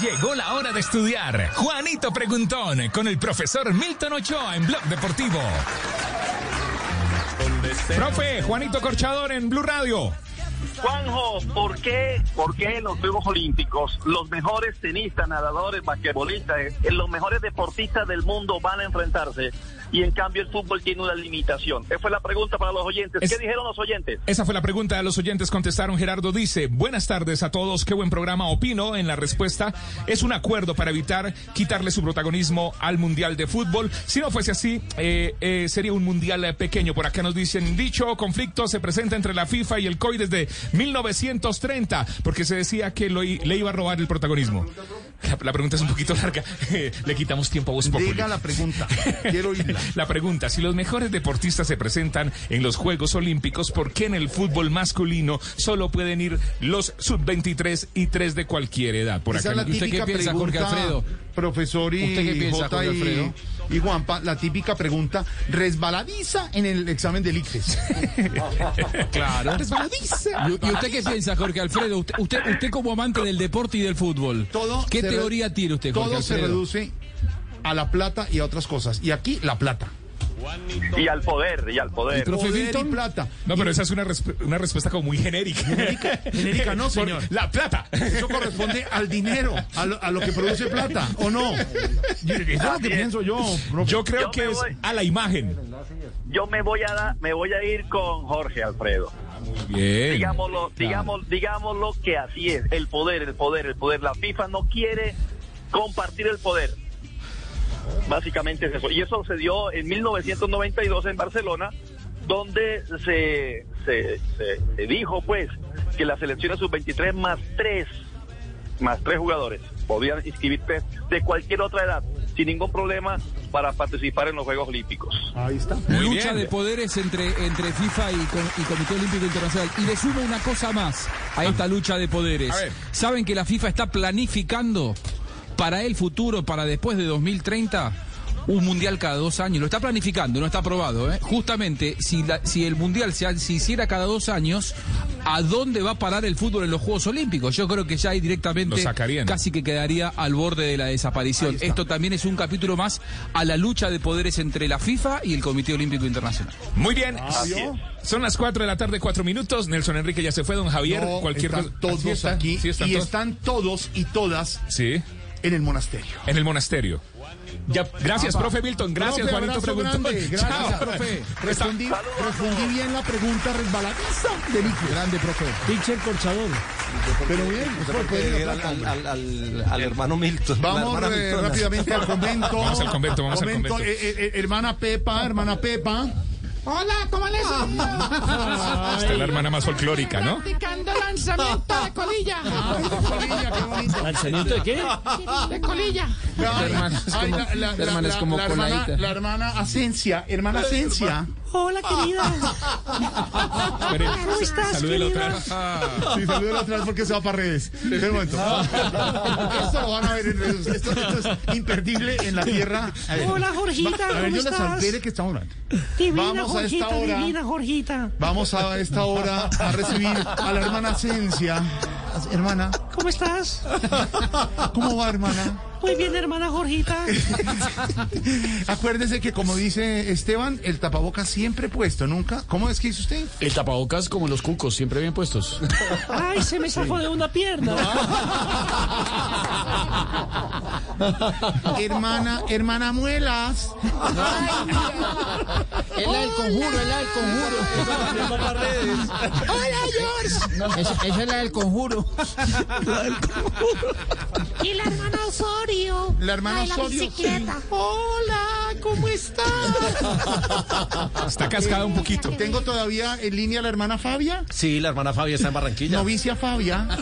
Llegó la hora de estudiar. Juanito Preguntón con el profesor Milton Ochoa en Blog Deportivo. Profe, Juanito Corchador en Blue Radio. Juanjo, ¿por qué, ¿por qué en los Juegos Olímpicos los mejores tenistas, nadadores, basquetbolistas, eh, los mejores deportistas del mundo van a enfrentarse y en cambio el fútbol tiene una limitación? Esa fue la pregunta para los oyentes. Es- ¿Qué dijeron los oyentes? Esa fue la pregunta de los oyentes. Contestaron Gerardo dice, buenas tardes a todos, qué buen programa. Opino en la respuesta, es un acuerdo para evitar quitarle su protagonismo al Mundial de Fútbol. Si no fuese así, eh, eh, sería un Mundial pequeño. Por acá nos dicen, dicho conflicto se presenta entre la FIFA y el COI desde 1930, porque se decía que lo le iba a robar el protagonismo. La, la pregunta es un poquito larga. *laughs* le quitamos tiempo a vos. Diga la pregunta. Quiero *laughs* oírla. La pregunta, si los mejores deportistas se presentan en los Juegos Olímpicos, ¿por qué en el fútbol masculino solo pueden ir los sub-23 y 3 de cualquier edad? Por Esa acá. es la típica pregunta, profesor y ¿Usted qué piensa, Jorge Alfredo? y, Juanpa, la típica pregunta resbaladiza en el examen del ICFES. *laughs* Claro. Resbaladiza. ¿Y, usted qué piensa, Jorge Alfredo? Usted, usted, usted como amante del deporte y del fútbol, ¿qué se re- teoría tiene usted, Jorge Todo se reduce a la plata y a otras cosas. Y aquí, la plata. Y al poder, y al poder. Poder y plata. No, pero esa es una, resp- una respuesta como muy genérica. Genérica no, *laughs* Por señor. La plata. Eso corresponde al dinero, a lo, a lo que produce plata, ¿o no? Eso es lo que pienso yo. profe. Yo creo Yo que es voy. a la imagen. Yo me voy a dar- me voy a ir con Jorge Alfredo. Bien. Digámoslo, digamos, digámoslo que así es, el poder, el poder, el poder. La FIFA no quiere compartir el poder. Básicamente es eso. Y eso se dio en 1992 en Barcelona, donde se, se, se- se dijo pues que las selecciones sub-23 más tres, más tres jugadores podían inscribirse de cualquier otra edad, sin ningún problema, para participar en los Juegos Olímpicos. Ahí está. Lucha de poderes entre, entre FIFA y, y Comité Olímpico Internacional. Y le sumo una cosa más a esta lucha de poderes. ¿Saben que la FIFA está planificando para el futuro, para después de 2030? Un mundial cada dos años, lo está planificando, no está aprobado. ¿eh? Justamente, si, la- si el mundial se, hiciera cada dos años, ¿a dónde va a parar el fútbol en los Juegos Olímpicos? Yo creo que ya ahí Lo directamente sacarían. casi que quedaría al borde de la desaparición. Esto también es un capítulo más a la lucha de poderes entre la FIFA y el Comité Olímpico Internacional. Muy bien. Es. Son las 4 de la tarde, 4 minutos. Nelson Enrique ya se fue, don Javier. No, cualquier están todos está, aquí sí están y todos. están todos y todas Sí, en el monasterio. en el monasterio. Ya, gracias, Apa. profe Milton. Gracias, Profe, Juanito Preguntón. grande. *laughs* Gracias, Chao. profe. Respondí, respondí bien la pregunta resbaladiza del ICFES. Grande, profe. Pitcher corchador. Pero bien, pues, a al, al- al- al hermano Milton. Vamos eh, rápidamente al convento. Vamos al convento, vamos al convento. Eh, eh, eh, hermana Pepa, hermana Pepa. Hola, ¿cómo les va? Esta es la hermana más folclórica, ¿no? Practicando lanzamiento de colilla. Ay, de colilla, qué bonito. ¿Lanzamiento de qué? De colilla. Ay, hermana es ay, como- la- hermana es como la hermana, coladita. la hermana Asencia, hermana Asencia. Hola, querida. ¿Cómo estás, otra querida? Sí, salúdelo otra vez porque se va para redes. Un momento. Esto lo van a ver en redes. Esto, esto es imperdible en la tierra. A ver. Hola, Jorgita, A ver, ¿cómo yo les estás? que estamos hablando. Divina, Vamos a esta Jorgita, hora. divina, Jorgita. Vamos a esta hora a recibir a la hermana Asencia. Hermana, ¿Cómo estás? ¿cómo va, hermana? Muy bien, hermana Jorgita. *laughs* Acuérdese que como dice Esteban, el tapabocas siempre puesto, nunca. ¿Cómo es que dice usted? El tapabocas como los cucos, siempre bien puestos. Ay, se me zafó de una pierna. *laughs* Hermana, hermana Muelas. Es la del conjuro, es la del conjuro. Hola, George. Esa, esa es la del conjuro. *laughs* Y la hermana Osorio. La hermana la Osorio, bicicleta. Hola, ¿cómo estás? *laughs* Está cascada un poquito. Tengo todavía en línea a la hermana Fabia. Sí, la hermana Fabia está en Barranquilla. Novicia Fabia. *laughs*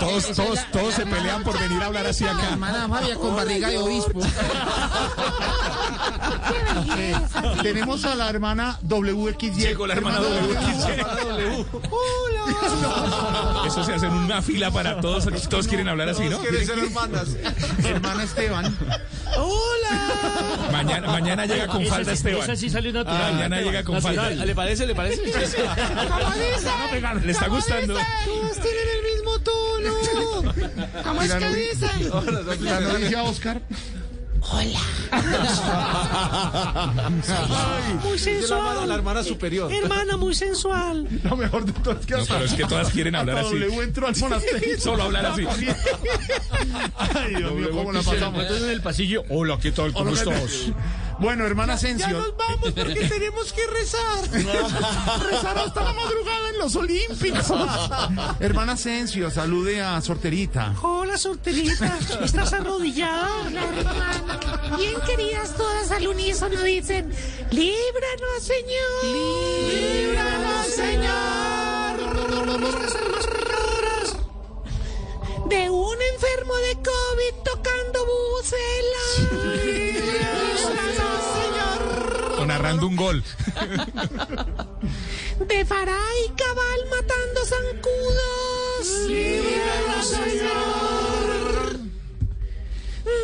Todos, todos, todos se pelean por venir a hablar así La acá. hermana Fabia con barriga de obispo. Tenemos a la hermana WXY. Llegó la hermana WXY. Eso se hace en una fila para todos. Todos quieren hablar así, ¿no? Quieren ser hermanas. Hermana Esteban. Mañana, mañana llega con Esa falda sí- Esteban. Esa sí salió natural. Mañana llega con falda. ¿Le parece? ¿Le parece? *laughs* Le está gustando. Todos tienen el mismo tono. *laughs* ¿Cómo es que dicen? La novicia Oscar. Hola. Muy es la, sensual. la hermana superior. Hermana, muy sensual. *laughs* Lo mejor de todo es que No, pero es que todas quieren hablar así. W entró al monasterio. *laughs* Solo hablar así. Ay, Dios mío, cómo la pasamos. Entonces en el pasillo, hola, ¿qué tal? ¿Cómo estás? Bueno, hermana Ya Asensio. nos vamos porque *laughs* tenemos que rezar. *laughs* Rezar hasta la madrugada en los Olímpicos. *laughs* Hermana Asensio, salude a Sorterita. Hola, sorterita. ¿Estás arrodillada? Hola, hermana. Bien queridas todas al unísono dicen, líbranos, Señor. Líbranos, Señor. De un enfermo de COVID tocando bucela. Líbranos, Señor. O narrando un gol. *laughs* De Fará y Cabal matando zancudos. Líbranos, Señor.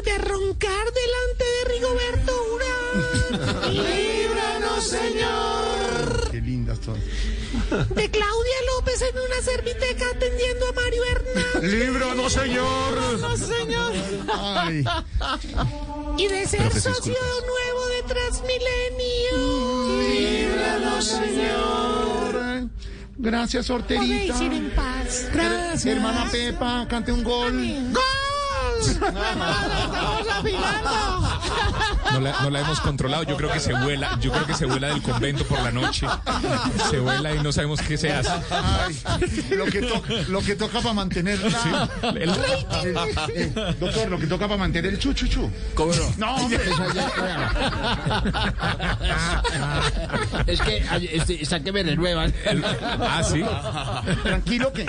De roncar delante de Rigoberto Urán. *laughs* Líbranos, Señor. De Claudia López en una serviteca atendiendo a Mario Hernández. Líbranos, señor. Líbranos, Señor. Ay, Y de ser socio nuevo de Transmilenio. Líbranos, Señor. gracias, Podéis Sorterita. ir en paz. Gracias. Hermana Pepa, cante un gol. ¡Gol! No la, no la hemos controlado. Yo creo que se vuela. Yo creo que se vuela del convento por la noche. Se vuela y no sabemos qué se hace. Ay, lo que toca, lo que toca para mantener la- El- el- eh, doctor, lo que toca para mantener el chu chu chu. ¿Cómo no? No, hombre. *laughs* Es que ay, este, está que me renuevan. el- ah, sí. Tranquilo que,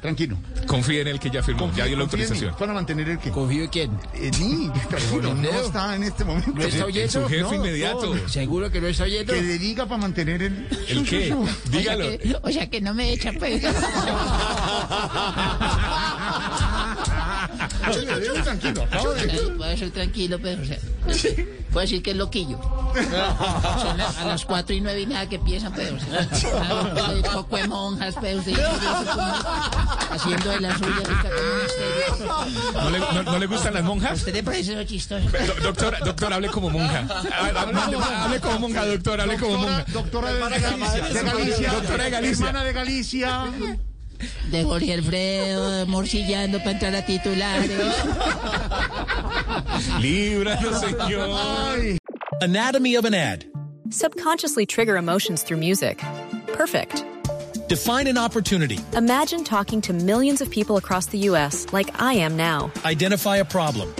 tranquilo. Confía en él que ya firmó. Ya dio la autorización. Para mantener el que. ¿Confío en quién? Eh, ni, tranquilo, *laughs* no está en este momento. ¿No está oyendo? Su jefe No, inmediato. ¿Seguro que no está oyendo? Que le diga para mantener el. ¿El qué? Dígalo. O sea que no me echan pues. *laughs* Dele, tranquilo. acabo de- Puedo ser tranquilo, pero o sea, puedo decir que es loquillo. Son a las cuatro y nueve y nada que empiezan, pero o sea, *laughs* hay poco de monjas, pero haciendo de las suyas. ¿No le, no- no le gustan las monjas? ¿Usted le parece eso chistoso? Do- doctor, doctor, hable como monja. Hable, como monja, doctor, hable como Doctora, monja. doctora. De Galicia. Doctora de Galicia. Hermana de Galicia. De Jorge Alfredo, morcillando para entrar a titulares. Líbranos, señor. Anatomy of an ad. Subconsciously trigger emotions through music. Perfect. Define an opportunity. Imagine talking to millions of people across the U.S. like I am now. Identify a problem.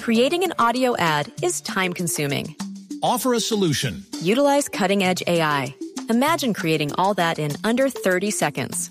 Creating an audio ad is time consuming. Offer a solution. Utilize cutting edge AI. Imagine creating all that in under 30 seconds.